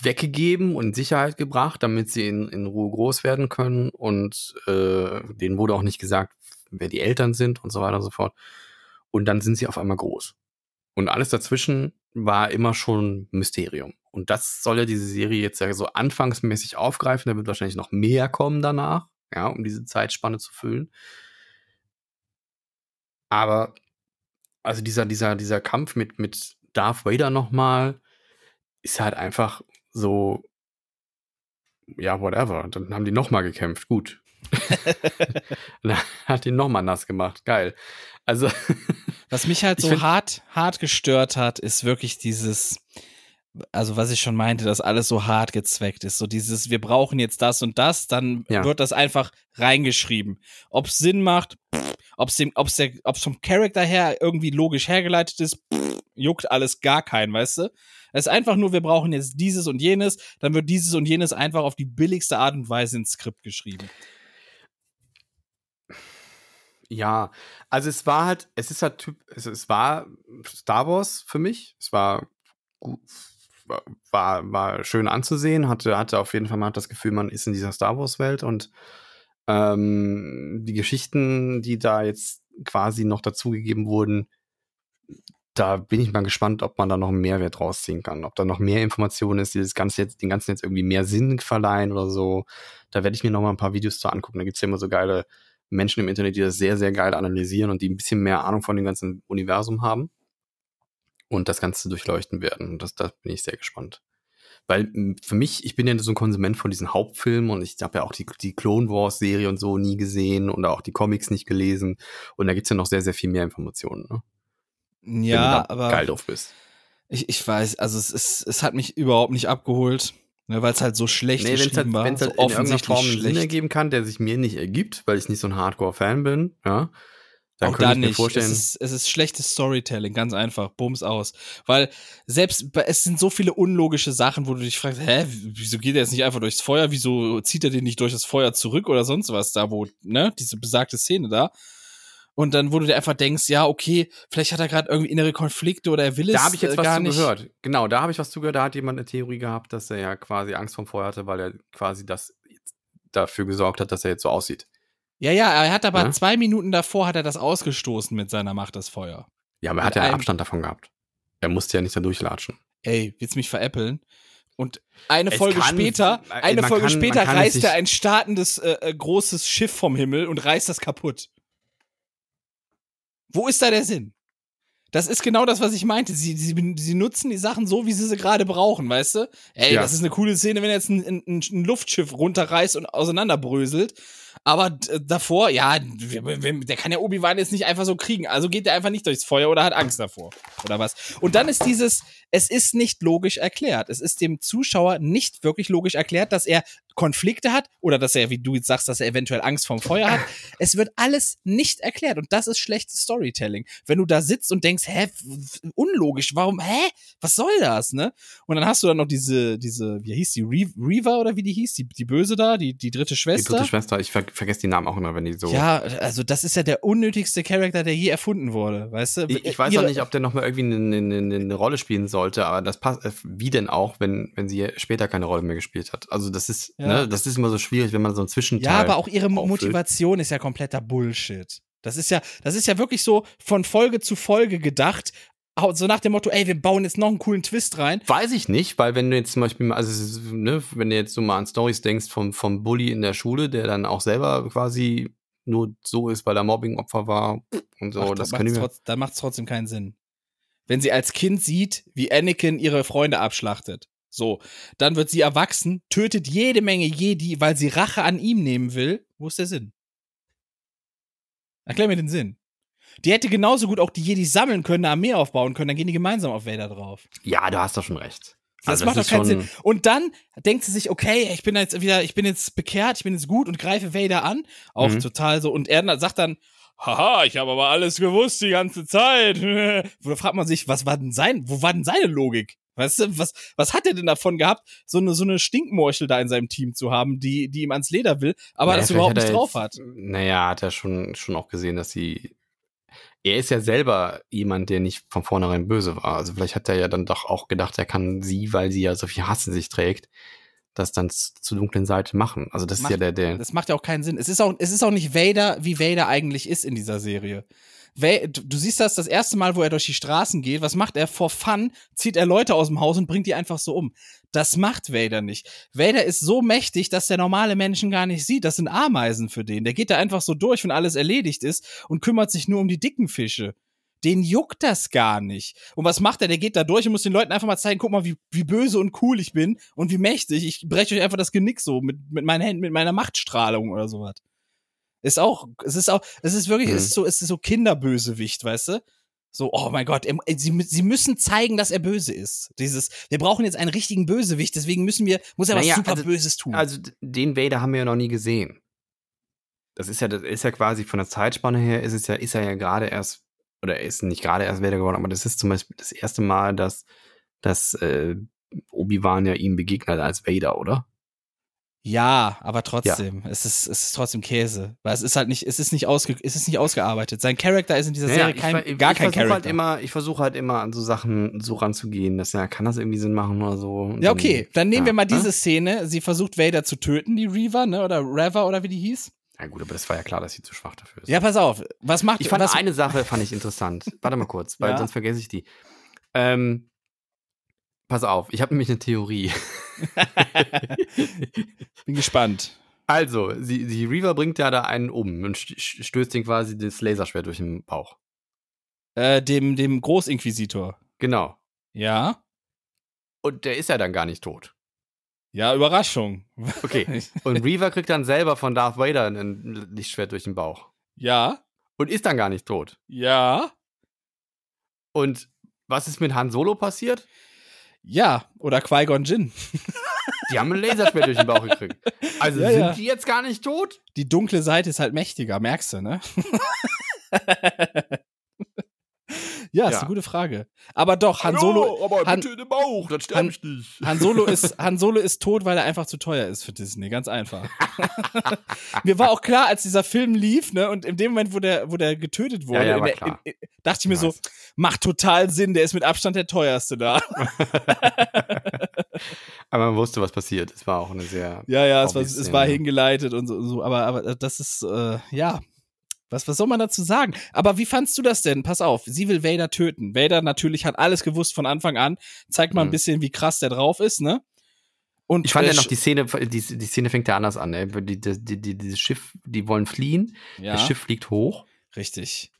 weggegeben und in Sicherheit gebracht, damit sie in, in Ruhe groß werden können. Und äh, denen wurde auch nicht gesagt, wer die Eltern sind und so weiter und so fort. Und dann sind sie auf einmal groß. Und alles dazwischen war immer schon Mysterium. Und das soll ja diese Serie jetzt ja so anfangsmäßig aufgreifen. Da wird wahrscheinlich noch mehr kommen danach, ja, um diese Zeitspanne zu füllen. Aber also dieser, dieser, dieser Kampf mit, mit Darth Vader nochmal ist halt einfach so, ja, whatever. Dann haben die nochmal gekämpft. Gut. <laughs> dann hat ihn nochmal nass gemacht. Geil. Also. <laughs> was mich halt so hart, hart gestört hat, ist wirklich dieses, also was ich schon meinte, dass alles so hart gezweckt ist. So dieses, wir brauchen jetzt das und das, dann ja. wird das einfach reingeschrieben. Ob es Sinn macht, ob es ob's ob's vom Charakter her irgendwie logisch hergeleitet ist, pff, juckt alles gar keinen, weißt du? Es ist einfach nur, wir brauchen jetzt dieses und jenes, dann wird dieses und jenes einfach auf die billigste Art und Weise ins Skript geschrieben. Ja, also es war halt, es ist halt Typ, es, es war Star Wars für mich. Es war gut, war, war schön anzusehen, hatte, hatte auf jeden Fall mal das Gefühl, man ist in dieser Star Wars-Welt und ähm, die Geschichten, die da jetzt quasi noch dazugegeben wurden, da bin ich mal gespannt, ob man da noch einen Mehrwert rausziehen kann. Ob da noch mehr Informationen ist, die das Ganze jetzt, den ganzen jetzt irgendwie mehr Sinn verleihen oder so. Da werde ich mir noch mal ein paar Videos zu angucken. Da gibt's ja immer so geile Menschen im Internet, die das sehr, sehr geil analysieren und die ein bisschen mehr Ahnung von dem ganzen Universum haben und das Ganze durchleuchten werden. Und das, da bin ich sehr gespannt. Weil für mich, ich bin ja so ein Konsument von diesen Hauptfilmen und ich habe ja auch die, die Clone Wars Serie und so nie gesehen und auch die Comics nicht gelesen. Und da gibt's ja noch sehr, sehr viel mehr Informationen. Ne? Ja, aber. Geil drauf bist. Ich, ich weiß, also es, ist, es hat mich überhaupt nicht abgeholt. Ne, weil es halt so schlecht nee, geschrieben halt, war. Wenn es halt so in irgendeiner Form einen Sinn ergeben kann, der sich mir nicht ergibt, weil ich nicht so ein Hardcore-Fan bin, ja, dann auch da nicht. Es ist, es ist schlechtes Storytelling, ganz einfach. Bums aus. Weil selbst, es sind so viele unlogische Sachen, wo du dich fragst, hä, wieso geht er jetzt nicht einfach durchs Feuer? Wieso zieht er den nicht durch das Feuer zurück oder sonst was da, wo, ne, diese besagte Szene da. Und dann, wo du dir einfach denkst, ja, okay, vielleicht hat er gerade irgendwie innere Konflikte oder er will es Da habe ich jetzt äh, was gar zu nicht. gehört. Genau, da habe ich was zugehört. Da hat jemand eine Theorie gehabt, dass er ja quasi Angst vorm Feuer hatte, weil er quasi das dafür gesorgt hat, dass er jetzt so aussieht. Ja, ja, er hat aber ja? zwei Minuten davor hat er das ausgestoßen mit seiner Macht das Feuer. Ja, aber er hat ja Abstand davon gehabt. Er musste ja nicht da durchlatschen. Ey, willst du mich veräppeln? Und eine es Folge kann, später, eine Folge kann, später reißt er ein startendes äh, äh, großes Schiff vom Himmel und reißt das kaputt. Wo ist da der Sinn? Das ist genau das, was ich meinte. Sie, sie, sie nutzen die Sachen so, wie sie sie gerade brauchen, weißt du? Ey, ja. das ist eine coole Szene, wenn er jetzt ein, ein, ein Luftschiff runterreißt und auseinanderbröselt. Aber davor, ja, der kann ja Obi-Wan jetzt nicht einfach so kriegen. Also geht er einfach nicht durchs Feuer oder hat Angst davor. Oder was. Und dann ist dieses, es ist nicht logisch erklärt. Es ist dem Zuschauer nicht wirklich logisch erklärt, dass er Konflikte hat oder dass er, wie du jetzt sagst, dass er eventuell Angst vorm Feuer hat. Es wird alles nicht erklärt und das ist schlechtes Storytelling. Wenn du da sitzt und denkst, hä, unlogisch, warum, hä, was soll das, ne? Und dann hast du dann noch diese, diese, wie hieß die, Reaver oder wie die hieß, die, die Böse da, die, die dritte Schwester. Die dritte Schwester, ich ver vergesse die Namen auch immer, wenn die so. Ja, also das ist ja der unnötigste Charakter, der je erfunden wurde, weißt du? Ich, ich weiß auch nicht, ob der nochmal irgendwie eine, eine, eine Rolle spielen sollte, aber das passt, äh, wie denn auch, wenn, wenn sie später keine Rolle mehr gespielt hat. Also das ist, ja. ne, das ist immer so schwierig, wenn man so ein Zwischenteil. Ja, aber auch ihre auffüllt. Motivation ist ja kompletter Bullshit. Das ist ja, das ist ja wirklich so von Folge zu Folge gedacht. So nach dem Motto, ey, wir bauen jetzt noch einen coolen Twist rein. Weiß ich nicht, weil wenn du jetzt zum Beispiel, also ne, wenn du jetzt so mal an Stories denkst vom, vom Bully in der Schule, der dann auch selber quasi nur so ist, weil er Mobbingopfer war und so, Ach, das kann ich trotz, Dann macht es trotzdem keinen Sinn. Wenn sie als Kind sieht, wie Anakin ihre Freunde abschlachtet. So, dann wird sie erwachsen, tötet jede Menge Jedi, weil sie Rache an ihm nehmen will. Wo ist der Sinn? Erklär mir den Sinn. Die hätte genauso gut auch die Jedi sammeln können, eine Armee aufbauen können, dann gehen die gemeinsam auf Vader drauf. Ja, du hast doch schon recht. Das also macht doch keinen Sinn. Und dann denkt sie sich, okay, ich bin jetzt wieder, ich bin jetzt bekehrt, ich bin jetzt gut und greife Vader an. Auch mhm. total so. Und er sagt dann, haha, ich habe aber alles gewusst die ganze Zeit. <laughs> da fragt man sich, was war denn sein, wo war denn seine Logik? Weißt du, was, was hat er denn davon gehabt, so eine, so eine Stinkmorchel da in seinem Team zu haben, die, die ihm ans Leder will, aber naja, das überhaupt nicht drauf hat? Naja, hat er schon, schon auch gesehen, dass sie. Er ist ja selber jemand, der nicht von vornherein böse war. Also vielleicht hat er ja dann doch auch gedacht, er kann sie, weil sie ja so viel Hass in sich trägt, das dann zur dunklen Seite machen. Also das macht, ist ja der, der. Das macht ja auch keinen Sinn. Es ist auch, es ist auch nicht Vader, wie Vader eigentlich ist in dieser Serie du siehst das das erste Mal, wo er durch die Straßen geht. Was macht er? For fun zieht er Leute aus dem Haus und bringt die einfach so um. Das macht Vader nicht. Vader ist so mächtig, dass der normale Menschen gar nicht sieht. Das sind Ameisen für den. Der geht da einfach so durch, wenn alles erledigt ist und kümmert sich nur um die dicken Fische. Den juckt das gar nicht. Und was macht er? Der geht da durch und muss den Leuten einfach mal zeigen, guck mal, wie, wie böse und cool ich bin und wie mächtig. Ich breche euch einfach das Genick so mit, mit meinen Händen, mit meiner Machtstrahlung oder sowas. Ist auch, es ist auch, es ist wirklich, mhm. es ist so, es ist so Kinderbösewicht, weißt du? So, oh mein Gott, er, sie, sie müssen zeigen, dass er böse ist. Dieses, wir brauchen jetzt einen richtigen Bösewicht, deswegen müssen wir, muss er naja, was super also, Böses tun. Also den Vader haben wir ja noch nie gesehen. Das ist ja, das ist ja quasi von der Zeitspanne her, ist es ja, ist er ja gerade erst, oder er ist nicht gerade erst Vader geworden, aber das ist zum Beispiel das erste Mal, dass, dass äh, Obi-Wan ja ihm begegnet als Vader, oder? Ja, aber trotzdem, ja. es ist es ist trotzdem Käse, weil es ist halt nicht, es ist nicht ausge, es ist nicht ausgearbeitet. Sein Charakter ist in dieser Serie kein, ich, gar ich kein Charakter. Halt immer, ich versuche halt immer an so Sachen so ranzugehen, dass ja, kann das irgendwie Sinn machen oder so. Ja, okay, dann nehmen ja, wir mal diese ne? Szene. Sie versucht Vader zu töten, die Reaver, ne, oder Reva oder wie die hieß. Ja gut, aber das war ja klar, dass sie zu schwach dafür ist. Ja, pass auf, was macht? Ich fand was, eine Sache fand ich interessant. Warte mal kurz, weil ja? sonst vergesse ich die. Ähm, pass auf, ich habe nämlich eine Theorie. <laughs> Bin gespannt. Also, sie, die Reaver bringt ja da einen um und stößt ihn quasi das Laserschwert durch den Bauch. Äh, dem, dem Großinquisitor. Genau. Ja. Und der ist ja dann gar nicht tot. Ja, Überraschung. Okay. <laughs> Und Reaver kriegt dann selber von Darth Vader ein Lichtschwert durch den Bauch. Ja. Und ist dann gar nicht tot. Ja. Und was ist mit Han Solo passiert? Ja, oder Qui-Gon Jinn. <laughs> Die haben ein Laserschwert durch den Bauch gekriegt. Also ja, sind ja. die jetzt gar nicht tot? Die dunkle Seite ist halt mächtiger, merkst du, ne? <laughs> Ja, ist eine gute Frage. Aber doch, Han Solo. Ja, aber Han, bitte in den Bauch, dann sterbe ich nicht. Han Solo, <laughs> ist, Han Solo ist tot, weil er einfach zu teuer ist für Disney, ganz einfach. <laughs> mir war auch klar, als dieser Film lief, ne, und in dem Moment, wo der, wo der getötet wurde, ja, ja, der, in, in, dachte ich mir so, macht total Sinn, der ist mit Abstand der teuerste da. <laughs> aber man wusste, was passiert. Es war auch eine sehr. Ja, ja, es war, es war hingeleitet und so, so. Aber, aber das ist, äh, ja, was, was soll man dazu sagen? Aber wie fandst du das denn? Pass auf, sie will Vader töten. Vader natürlich hat alles gewusst von Anfang an. Zeigt mal ein mhm. bisschen, wie krass der drauf ist, ne? Und ich fand äh, ja noch die Szene, die, die Szene fängt ja anders an, ne? Die, die, die, dieses Schiff, die wollen fliehen. Ja. Das Schiff fliegt hoch. Richtig.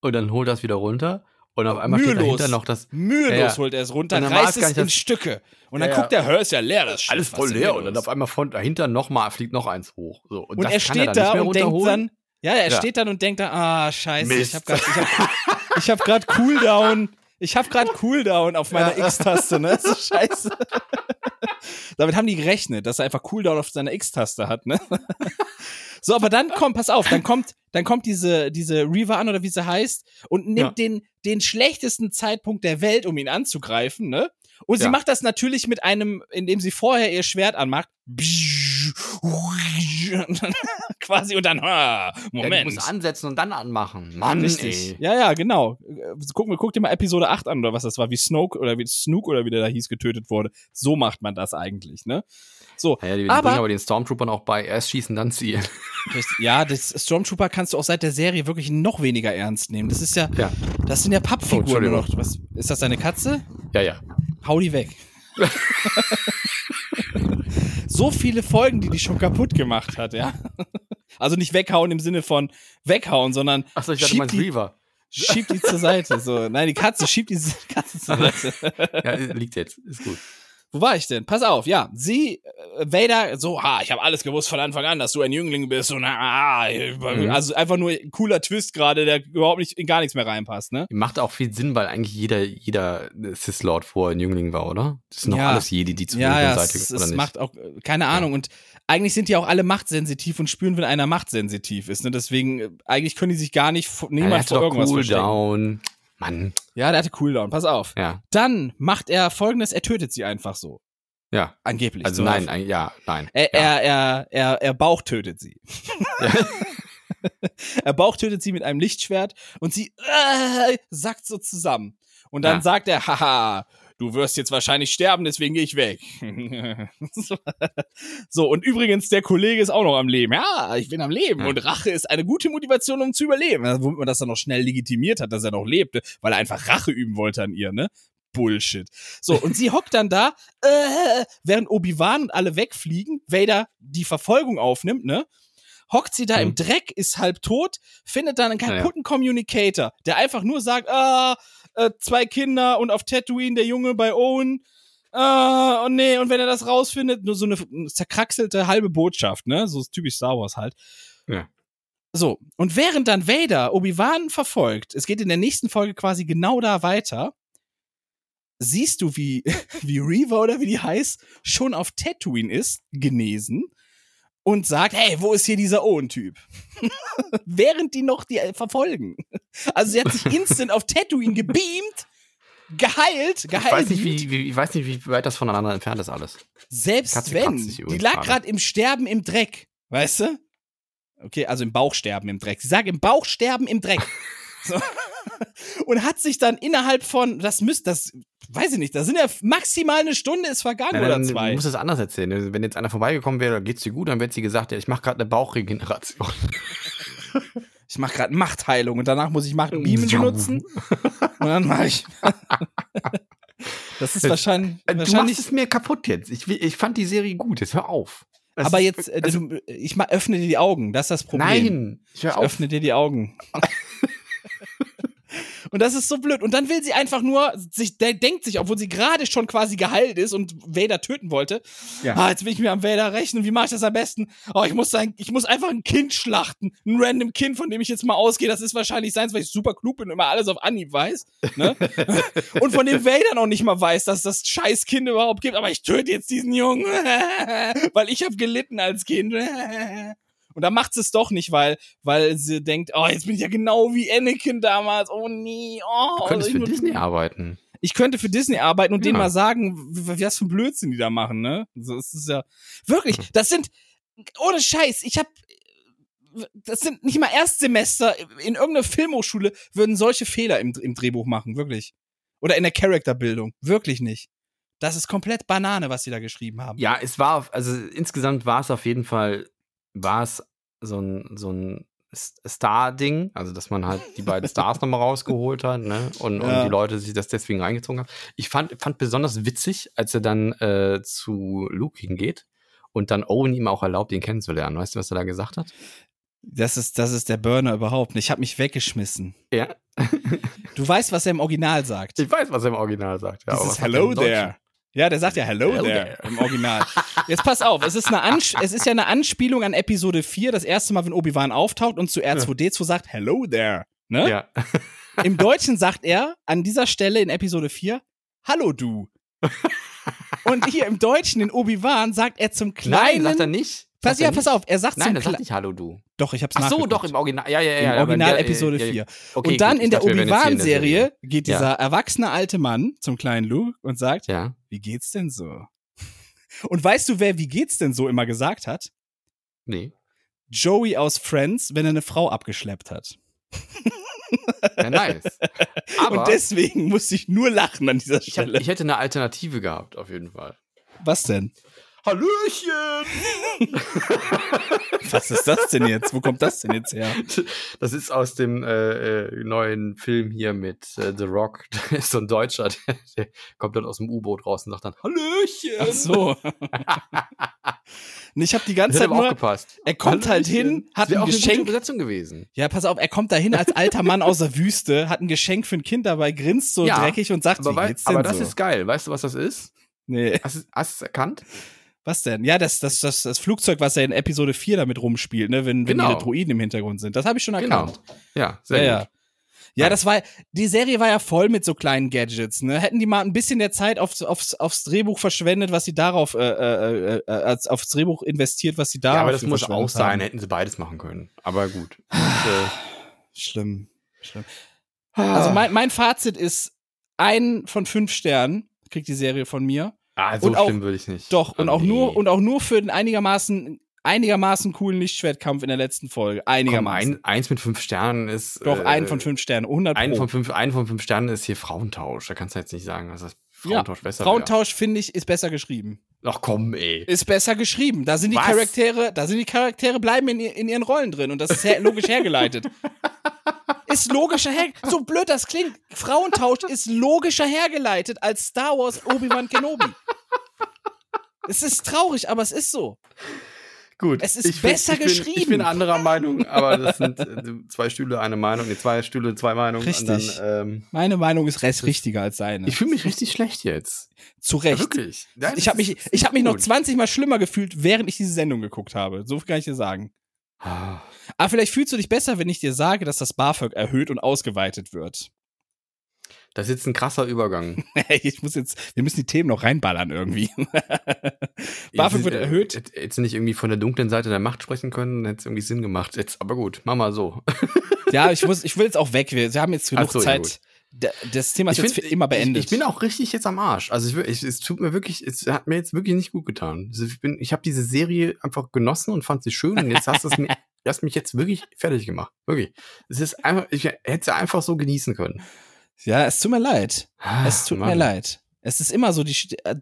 Und dann holt das wieder runter. Und auf einmal Mühelos. steht dahinter noch das. Mühelos ja, holt er es runter, reißt es in Stücke. Und dann ja, guckt der, hör, ist ja leer, das Schiff. Alles voll leer. Und dann auf einmal von dahinter nochmal fliegt noch eins hoch. So, und, und er steht er da und denkt dann, ja, er ja. steht dann und denkt dann, ah, scheiße, Mist. ich habe gerade ich hab, ich hab Cooldown. Ich habe gerade Cooldown auf meiner ja. X-Taste, ne? So scheiße. Damit haben die gerechnet, dass er einfach Cooldown auf seiner X-Taste hat, ne? so, aber dann kommt, pass auf, dann kommt, dann kommt diese, diese Reaver an oder wie sie heißt und nimmt ja. den, den schlechtesten Zeitpunkt der Welt, um ihn anzugreifen, ne? Und sie macht das natürlich mit einem, indem sie vorher ihr Schwert anmacht. <laughs> Quasi und dann, ah, Moment. Ja, du musst ansetzen und dann anmachen. Mann, Richtig. Ey. Ja, ja, genau. Guck, guck dir mal Episode 8 an oder was das war, wie Snoke oder wie Snook oder wie der da hieß, getötet wurde. So macht man das eigentlich, ne? So. Ja, die aber, bringen aber den Stormtroopern auch bei, erst schießen, dann zielen. <laughs> Ja, das Stormtrooper kannst du auch seit der Serie wirklich noch weniger ernst nehmen. Das ist ja, ja. das sind ja Pappfiguren oh, noch. Was, ist das deine Katze? Ja, ja. Hau die weg. <laughs> so viele Folgen, die die schon kaputt gemacht hat, ja. <laughs> Also nicht weghauen im Sinne von weghauen, sondern. Achso, ich dachte, du Reaver. Schieb die zur Seite. So. Nein, die Katze schiebt die Katze zur <laughs> Seite. ja, liegt jetzt. Ist gut. Wo war ich denn? Pass auf, ja. Sie, äh, Vader, so, ha, ich habe alles gewusst von Anfang an, dass du ein Jüngling bist und ah, mhm. also einfach nur ein cooler Twist gerade, der überhaupt nicht in gar nichts mehr reinpasst, ne? Macht auch viel Sinn, weil eigentlich jeder, jeder Sith Lord vorher ein Jüngling war, oder? Das sind noch ja. alles Jedi, die zu ja, ja, Seite es, oder es nicht? macht auch, keine Ahnung, ja. und eigentlich sind die auch alle machtsensitiv und spüren, wenn einer machtsensitiv ist, ne? Deswegen, äh, eigentlich können die sich gar nicht, niemand ja, vor irgendwas cool verstecken. Mann. Ja, der hatte Cooldown, pass auf. Ja. Dann macht er folgendes, er tötet sie einfach so. Ja. Angeblich. Also nein, ein, ja, nein. Er, ja. er, er, er, er bauchtötet sie. Ja. <laughs> er bauchtötet sie mit einem Lichtschwert und sie äh, sackt so zusammen. Und dann ja. sagt er, haha, du wirst jetzt wahrscheinlich sterben, deswegen gehe ich weg. <laughs> so, und übrigens, der Kollege ist auch noch am Leben. Ja, ich bin am Leben. Ja. Und Rache ist eine gute Motivation, um zu überleben. Womit man das dann noch schnell legitimiert hat, dass er noch lebte, weil er einfach Rache üben wollte an ihr, ne? Bullshit. So, und sie hockt dann da, äh, während Obi-Wan und alle wegfliegen, Vader die Verfolgung aufnimmt, ne? Hockt sie da hm. im Dreck, ist halb tot, findet dann einen kaputten ja, ja. Communicator, der einfach nur sagt, ah, äh, zwei Kinder und auf Tatooine der Junge bei Owen, ah, und nee, und wenn er das rausfindet, nur so eine zerkraxelte halbe Botschaft, ne? So typisch Star Wars halt. Ja. So, und während dann Vader Obi-Wan verfolgt, es geht in der nächsten Folge quasi genau da weiter, siehst du, wie, <laughs> wie Reaver oder wie die heißt, schon auf Tatooine ist, genesen, und sagt, hey, wo ist hier dieser Owen-Typ? <laughs> Während die noch die äh, verfolgen. Also sie hat sich instant auf Tatooine gebeamt, geheilt, geheilt. Ich weiß nicht, wie, wie, ich weiß nicht, wie weit das voneinander entfernt ist alles. Selbst Katze wenn, die lag gerade im Sterben im Dreck, weißt du? Okay, also im Bauchsterben im Dreck. Sie sagt im Bauchsterben im Dreck. <laughs> So. Und hat sich dann innerhalb von, das müsste, das, weiß ich nicht, da sind ja maximal eine Stunde ist vergangen ja, oder zwei. Du musst es anders erzählen. Wenn jetzt einer vorbeigekommen wäre, geht's dir gut, dann wird sie gesagt, ja, ich mache gerade eine Bauchregeneration. <laughs> ich mache gerade Machtheilung und danach muss ich Machtbeamen <laughs> benutzen. und dann mache ich. <laughs> das ist wahrscheinlich. Du wahrscheinlich machst es mir kaputt jetzt. Ich, ich fand die Serie gut. Jetzt hör auf. Das aber jetzt, äh, also, ich mal, öffne dir die Augen. Das ist das Problem. Nein, ich, hör auf. ich öffne dir die Augen. <laughs> Und das ist so blöd. Und dann will sie einfach nur, sich, der denkt sich, obwohl sie gerade schon quasi geheilt ist und Vader töten wollte, ja. ah, jetzt will ich mir am Vader rechnen, wie mache ich das am besten? Oh, ich muss sein, ich muss einfach ein Kind schlachten. Ein random Kind, von dem ich jetzt mal ausgehe. Das ist wahrscheinlich seins, weil ich super klug bin und immer alles auf Anhieb weiß. Ne? <laughs> und von dem Vader noch nicht mal weiß, dass das scheiß Kind überhaupt gibt. Aber ich töte jetzt diesen Jungen, <laughs> weil ich habe gelitten als Kind. Und da macht sie es doch nicht, weil, weil sie denkt, oh, jetzt bin ich ja genau wie Anakin damals. Oh nee, oh. Du könntest für Disney arbeiten. Ich könnte für Disney arbeiten und ja. denen mal sagen, was für ein Blödsinn die da machen, ne? So ist es ja. Wirklich, das sind, ohne Scheiß, ich hab, das sind nicht mal Erstsemester in irgendeiner Filmhochschule würden solche Fehler im, im Drehbuch machen, wirklich. Oder in der Charakterbildung, wirklich nicht. Das ist komplett Banane, was sie da geschrieben haben. Ja, es war, also insgesamt war es auf jeden Fall war es so ein, so ein Star-Ding, also dass man halt die beiden Stars nochmal rausgeholt hat, ne? Und, ja. und die Leute sich das deswegen reingezogen haben. Ich fand, fand besonders witzig, als er dann äh, zu Luke hingeht und dann Owen ihm auch erlaubt, ihn kennenzulernen. Weißt du, was er da gesagt hat? Das ist, das ist der Burner überhaupt. Ich habe mich weggeschmissen. Ja. du weißt, was er im Original sagt. Ich weiß, was er im Original sagt. Ja, Dieses Hello there. Ja, der sagt ja Hello, Hello there, there, im Original. <laughs> Jetzt pass auf, es ist, eine Ans es ist ja eine Anspielung an Episode 4, das erste Mal, wenn Obi-Wan auftaucht und zu R2D2 sagt Hello there. Ne? Ja. <laughs> Im Deutschen sagt er an dieser Stelle in Episode 4 Hallo du. <laughs> Und hier im Deutschen in Obi-Wan sagt er zum kleinen. Nein, sagt er nicht. Pass, ja, pass auf, er sagt Nein, er sagt nicht Hallo du. Doch, ich hab's Ach so, doch, im Original. Ja, ja, ja. Im Original ja, Episode ja, ja, 4. Okay, und dann in der Obi-Wan-Serie geht dieser erwachsene alte Mann zum kleinen Luke und sagt, ja. wie geht's denn so? <laughs> Und weißt du, wer wie geht's denn so immer gesagt hat? Nee. Joey aus Friends, wenn er eine Frau abgeschleppt hat. <laughs> Ja, nice. <laughs> Aber und deswegen musste ich nur lachen an dieser Stelle. Ich, hab, ich hätte eine Alternative gehabt, auf jeden Fall. Was denn? Hallöchen! <laughs> Was ist das denn jetzt? Wo kommt das denn jetzt her? Das ist aus dem äh, äh neuen Film hier mit äh, The Rock. <laughs> Da ist so ein Deutscher, der, der kommt dann aus dem U-Boot raus und sagt dann Hallöchen! Ach so. <laughs> Und ich habe die ganze Zeit nur, aufgepasst. er kommt halt hin, hat ein auch Geschenk. Eine Übersetzung gewesen. Ja, pass auf, er kommt da hin als alter Mann aus der Wüste, hat ein Geschenk für ein Kind dabei, grinst so ja, dreckig und sagt, aber wie geht's denn Aber das so? ist geil. Weißt du, was das ist? Nee. Hast du es erkannt? Was denn? Ja, das, das, das, das Flugzeug, was er in Episode 4 damit rumspielt, ne, wenn, wenn genau. die Droiden im Hintergrund sind. Das habe ich schon genau. erkannt. Genau. Ja, sehr ja, gut. Ja. Ja, das war, die Serie war ja voll mit so kleinen Gadgets, ne? Hätten die mal ein bisschen der Zeit aufs, aufs, aufs Drehbuch verschwendet, was sie darauf, äh, äh, äh, als aufs Drehbuch investiert, was sie da. Ja, aber das muss auch sein, haben. hätten sie beides machen können. Aber gut. Und, äh, <sighs> schlimm, schlimm. Also mein, mein Fazit ist, ein von fünf Sternen kriegt die Serie von mir. Ah, so und schlimm würde ich nicht. Doch, und, oh, auch nee. nur, und auch nur für den einigermaßen einigermaßen coolen Lichtschwertkampf in der letzten Folge. Einigermaßen. Komm, ein, eins mit fünf Sternen ist. Doch, äh, ein von fünf Sternen. 100 ein von fünf, ein von fünf Sternen ist hier Frauentausch. Da kannst du jetzt nicht sagen, dass das Frauentausch ja, besser Frauentausch, finde ich, ist besser geschrieben. Ach komm, ey. Ist besser geschrieben. Da sind die Was? Charaktere, da sind die Charaktere bleiben in, in ihren Rollen drin und das ist her logisch hergeleitet. <laughs> ist logischer her so blöd das klingt. Frauentausch ist logischer hergeleitet als Star Wars Obi-Wan Kenobi. Es ist traurig, aber es ist so. Gut. Es ist besser bin, geschrieben. Ich bin, ich bin anderer Meinung, aber das sind äh, <laughs> zwei Stühle, eine Meinung. Nee, zwei Stühle, zwei Meinungen. Richtig. Dann, ähm, Meine Meinung ist recht richtiger als seine. Ich fühle mich richtig schlecht jetzt. Zu Recht. Ja, wirklich. Nein, ich habe mich, ich hab mich noch 20 Mal schlimmer gefühlt, während ich diese Sendung geguckt habe. So kann ich dir sagen. Ah. Aber vielleicht fühlst du dich besser, wenn ich dir sage, dass das BAföG erhöht und ausgeweitet wird. Das ist jetzt ein krasser Übergang. <laughs> ich muss jetzt, wir müssen die Themen noch reinballern irgendwie. <laughs> BAföG wird erhöht. Jetzt nicht irgendwie von der dunklen Seite der Macht sprechen können, dann hätte es irgendwie Sinn gemacht. Jetzt, aber gut, mach mal so. <laughs> ja, ich muss, ich will jetzt auch weg. Wir, wir haben jetzt genug so, Zeit. Ja, das Thema ist ich jetzt find, für immer beendet. Ich, ich, bin auch richtig jetzt am Arsch. Also ich, ich, es tut mir wirklich, es hat mir jetzt wirklich nicht gut getan. Also ich bin, ich habe diese Serie einfach genossen und fand sie schön und jetzt hast du es mir, hast mich jetzt wirklich fertig gemacht. Wirklich. Es ist einfach, ich hätte sie einfach so genießen können. Ja, es tut mir leid. Ah, es tut Mann. mir leid. Es ist immer so, die,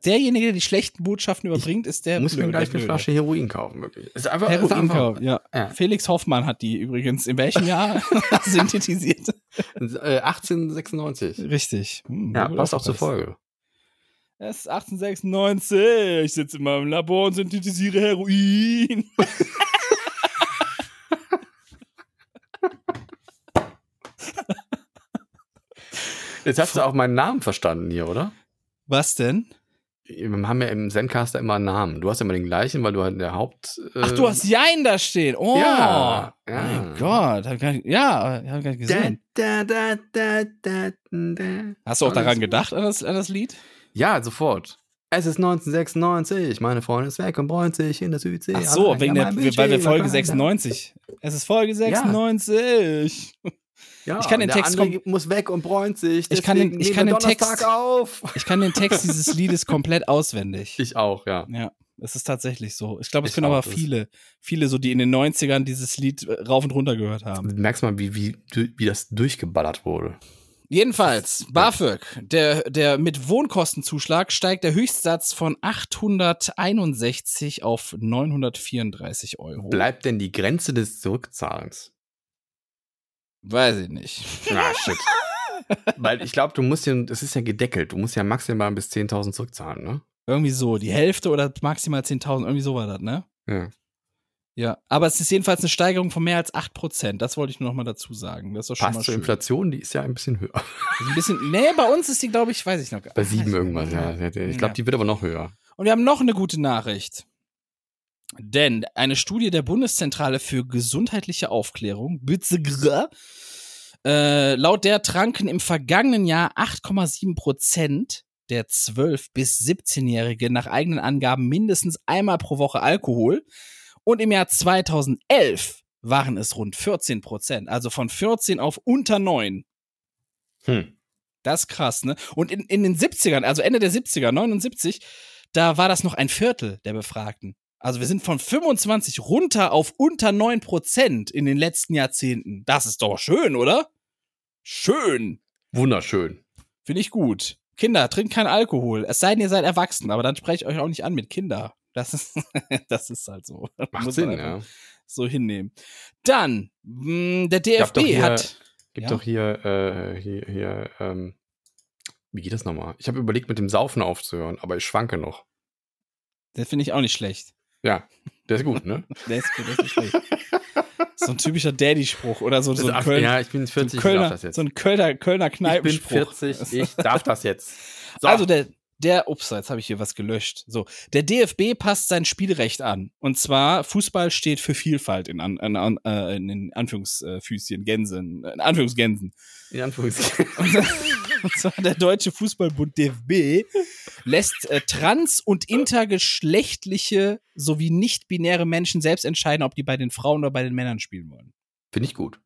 derjenige, der die schlechten Botschaften überbringt, ist der. Muss mir gleich eine Flasche Heroin kaufen, wirklich. Ist einfach, Heroin ist einfach, kaufen, ja. ja. Felix Hoffmann hat die übrigens in welchem Jahr <laughs> <laughs> synthetisiert? 1896. Äh, Richtig. Hm, ja, passt auch zur Folge. Es ist 1896. Ich sitze in meinem Labor und synthetisiere Heroin. <laughs> Jetzt hast du auch meinen Namen verstanden hier, oder? Was denn? Wir haben ja im Zencaster immer einen Namen. Du hast ja immer den gleichen, weil du halt der Haupt. Äh Ach, du hast Jein da stehen. Oh, ja, ja. mein Gott. Hab ich, ja, hab gar nicht gesehen. Da, da, da, hast du auch daran gedacht, an das, an das Lied? Ja, sofort. Es ist 1996, meine Freundin ist weg und bräunt sich in der Südsee. Ach so, wegen der, weil wir Folge 96. Es ist Folge 96. Ja. Ja, ich kann den Text muss weg und bräunt sich. Ich kann den, ich kann den Text auf. Ich kann den Text dieses <laughs> Liedes komplett auswendig. Ich auch, ja. Ja, es ist tatsächlich so. Ich glaube, es können aber viele, viele so, die in den 90ern dieses Lied äh, rauf und runter gehört haben. Du merkst mal, wie, wie, wie das durchgeballert wurde. Jedenfalls, BAföG, der, der mit Wohnkostenzuschlag steigt der Höchstsatz von 861 auf 934 Euro. Bleibt denn die Grenze des Zurückzahlens? Weiß ich nicht. Ah, shit. <laughs> Weil ich glaube, du musst ja, das ist ja gedeckelt, du musst ja maximal bis 10.000 zurückzahlen, ne? Irgendwie so, die Hälfte oder maximal 10.000, irgendwie so war das, ne? Ja. Ja, aber es ist jedenfalls eine Steigerung von mehr als 8%. Das wollte ich nur noch mal dazu sagen. Das ist doch schon Passt mal zur schön. Inflation, die ist ja ein bisschen höher. Ein bisschen, nee, bei uns ist die, glaube ich, weiß ich noch gar nicht. Bei sieben irgendwas, ja. Ich glaube, die wird aber noch höher. Und wir haben noch eine gute Nachricht. Denn eine Studie der Bundeszentrale für gesundheitliche Aufklärung, BZGR, äh, laut der tranken im vergangenen Jahr 8,7 Prozent der 12- bis 17-Jährigen nach eigenen Angaben mindestens einmal pro Woche Alkohol. Und im Jahr 2011 waren es rund 14 Prozent. Also von 14 auf unter 9. Hm. Das ist krass, ne? Und in, in den 70ern, also Ende der 70er, 79, da war das noch ein Viertel der Befragten. Also wir sind von 25 runter auf unter 9 Prozent in den letzten Jahrzehnten. Das ist doch schön, oder? Schön. Wunderschön. Finde ich gut. Kinder, trinkt keinen Alkohol. Es sei denn, ihr seid erwachsen, aber dann spreche ich euch auch nicht an mit Kinder. Das ist, <laughs> das ist halt so. Macht Sinn, ja. So hinnehmen. Dann, mh, der DFB hier, hat. Gibt ja? doch hier, äh, hier, hier, ähm, wie geht das nochmal? Ich habe überlegt, mit dem Saufen aufzuhören, aber ich schwanke noch. Der finde ich auch nicht schlecht. Ja, der ist gut, ne? <laughs> der ist gut, der ist nicht schlecht. So ein typischer Daddy-Spruch oder so, so ein Köln, Ja, ich bin 40, so Kölner, ich darf das jetzt. So ein Kölner, Kölner Kneipenspruch. Ich bin 40, ich darf das jetzt. <laughs> So. Also der, der, ups, jetzt habe ich hier was gelöscht. So, der DFB passt sein Spielrecht an. Und zwar, Fußball steht für Vielfalt in, an, an, äh, in Anführungsfüßchen, Gänsen, in Anführungsgänsen. In Anführungsgänsen. <laughs> und zwar der Deutsche Fußballbund DFB lässt äh, trans- und intergeschlechtliche sowie nicht-binäre Menschen selbst entscheiden, ob die bei den Frauen oder bei den Männern spielen wollen. Finde ich gut.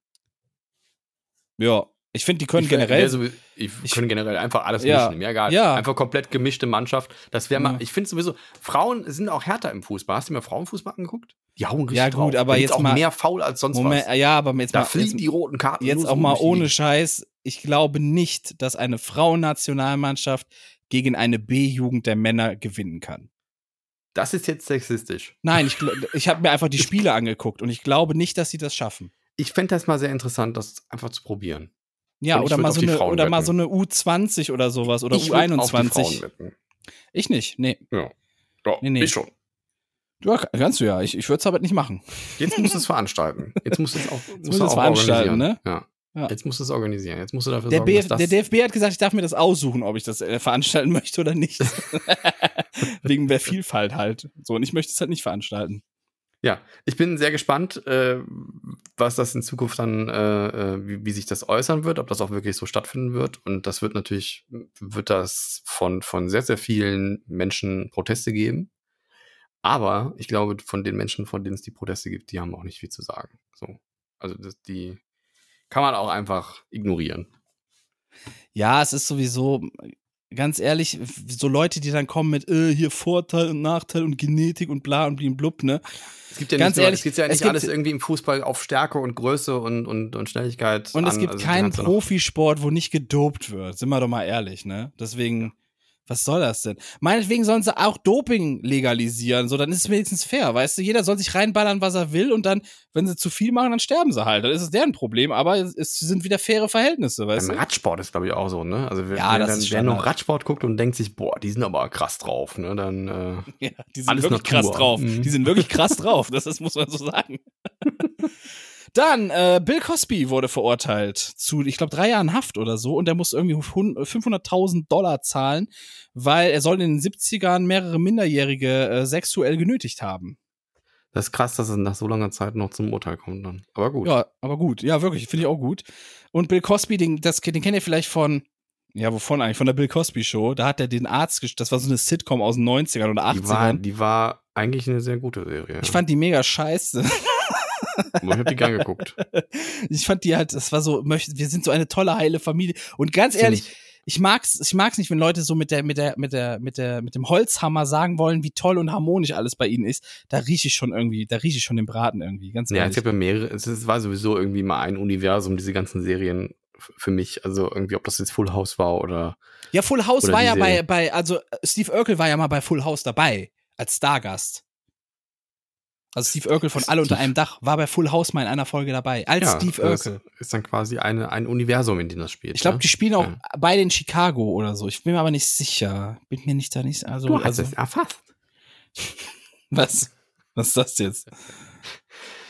Ja, ich finde, die können ich generell. Also, ich, ich können generell einfach alles ja, mischen. Mir egal. Ja. Einfach komplett gemischte Mannschaft. Das wäre mal. Ja. Ich finde sowieso, Frauen sind auch härter im Fußball. Hast du mir Frauenfußball angeguckt? Die hauen richtig Ja, gut, drauf. aber jetzt auch mal. mehr faul als sonst Moment, was. Ja, aber jetzt da mal. Da fliegen die roten Karten. Jetzt auch mal ohne Scheiß. Ich glaube nicht, dass eine Frauennationalmannschaft gegen eine B-Jugend der Männer gewinnen kann. Das ist jetzt sexistisch. Nein, ich, ich habe mir einfach die Spiele angeguckt und ich glaube nicht, dass sie das schaffen. Ich fände das mal sehr interessant, das einfach zu probieren. Ja, oder mal, so eine, oder mal so eine U20 oder sowas oder ich U21. Ich nicht, nee. Ja. Doch, nee, nee. ich schon. Ja, kannst du ja. Ich, ich würde es aber nicht machen. Jetzt musst du es veranstalten. Jetzt musst du es auch, musst auch veranstalten, ne? Ja. Ja. Jetzt musst du es organisieren. Jetzt musst du dafür der sorgen, Bf dass das Der DFB hat gesagt, ich darf mir das aussuchen, ob ich das äh, veranstalten <laughs> möchte oder nicht. <laughs> Wegen der Vielfalt halt. So, und ich möchte es halt nicht veranstalten. Ja, ich bin sehr gespannt, äh, was das in Zukunft dann, äh, äh, wie, wie, sich das äußern wird, ob das auch wirklich so stattfinden wird. Und das wird natürlich, wird das von, von sehr, sehr vielen Menschen Proteste geben. Aber ich glaube, von den Menschen, von denen es die Proteste gibt, die haben auch nicht viel zu sagen. So. Also das, die kann man auch einfach ignorieren. Ja, es ist sowieso, ganz ehrlich, so Leute, die dann kommen mit äh, hier Vorteil und Nachteil und Genetik und bla und blub, ne? Es gibt ja ganz nicht ehrlich, es gibt ja nicht alles irgendwie im Fußball auf Stärke und Größe und, und, und Schnelligkeit. Und es an. gibt also, keinen Profisport, wo nicht gedopt wird. Sind wir doch mal ehrlich, ne? Deswegen, was soll das denn? Meinetwegen sollen sie auch Doping legalisieren, so dann ist es wenigstens fair, weißt du? Jeder soll sich reinballern, was er will und dann, wenn sie zu viel machen, dann sterben sie halt. Dann ist es deren Problem, aber es, sind wieder faire Verhältnisse, weißt Im du? Radsport ist, glaube ich, auch so, ne? Also wer, Ja, wer, dann, wer noch. Radsport guckt und denkt sich, boah, die sind aber krass drauf, ne? Dann äh, <laughs> Ja, die sind Alles wirklich Natur. krass drauf. Mhm. Die sind wirklich krass <laughs> drauf, das, das muss man so sagen. <laughs> Dann, äh, Bill Cosby wurde verurteilt zu, ich glaube, drei Jahren Haft oder so und der muss irgendwie 500.000 Dollar zahlen, weil er soll in den 70ern mehrere Minderjährige äh, sexuell genötigt haben. Das ist krass, dass es nach so langer Zeit noch zum Urteil kommt dann. Aber gut. Ja, aber gut. Ja, wirklich. Finde ich auch gut. Und Bill Cosby, den, das, den kennt ihr vielleicht von, ja, wovon eigentlich? Von der Bill Cosby Show. Da hat er den Arzt, das war so eine Sitcom aus den 90ern oder 80ern. Die war, die war eigentlich eine sehr gute Serie. Ich fand die mega scheiße. <laughs> Ich hab die gern geguckt. <laughs> Ich fand die halt, das war so, wir sind so eine tolle, heile Familie. Und ganz ehrlich, ich mag's, ich mag's nicht, wenn Leute so mit der, mit der, mit der, mit der, mit dem Holzhammer sagen wollen, wie toll und harmonisch alles bei ihnen ist. Da rieche ich schon irgendwie, da rieche ich schon den Braten irgendwie, ganz ehrlich. Ja, es gibt ja mehrere, es war sowieso irgendwie mal ein Universum, diese ganzen Serien für mich. Also irgendwie, ob das jetzt Full House war oder. Ja, Full House war ja bei, bei, also Steve Urkel war ja mal bei Full House dabei, als Stargast. Also Steve Urkel von. Alle unter einem Dach war bei Full House mal in einer Folge dabei, als ja, Steve Urkel. Ist dann quasi eine, ein Universum, in dem das spielt. Ich glaube, ne? die spielen auch ja. beide in Chicago oder so. Ich bin mir aber nicht sicher. Bin mir nicht da nicht. Also, du hast also, es erfasst. <laughs> Was? Was ist das jetzt?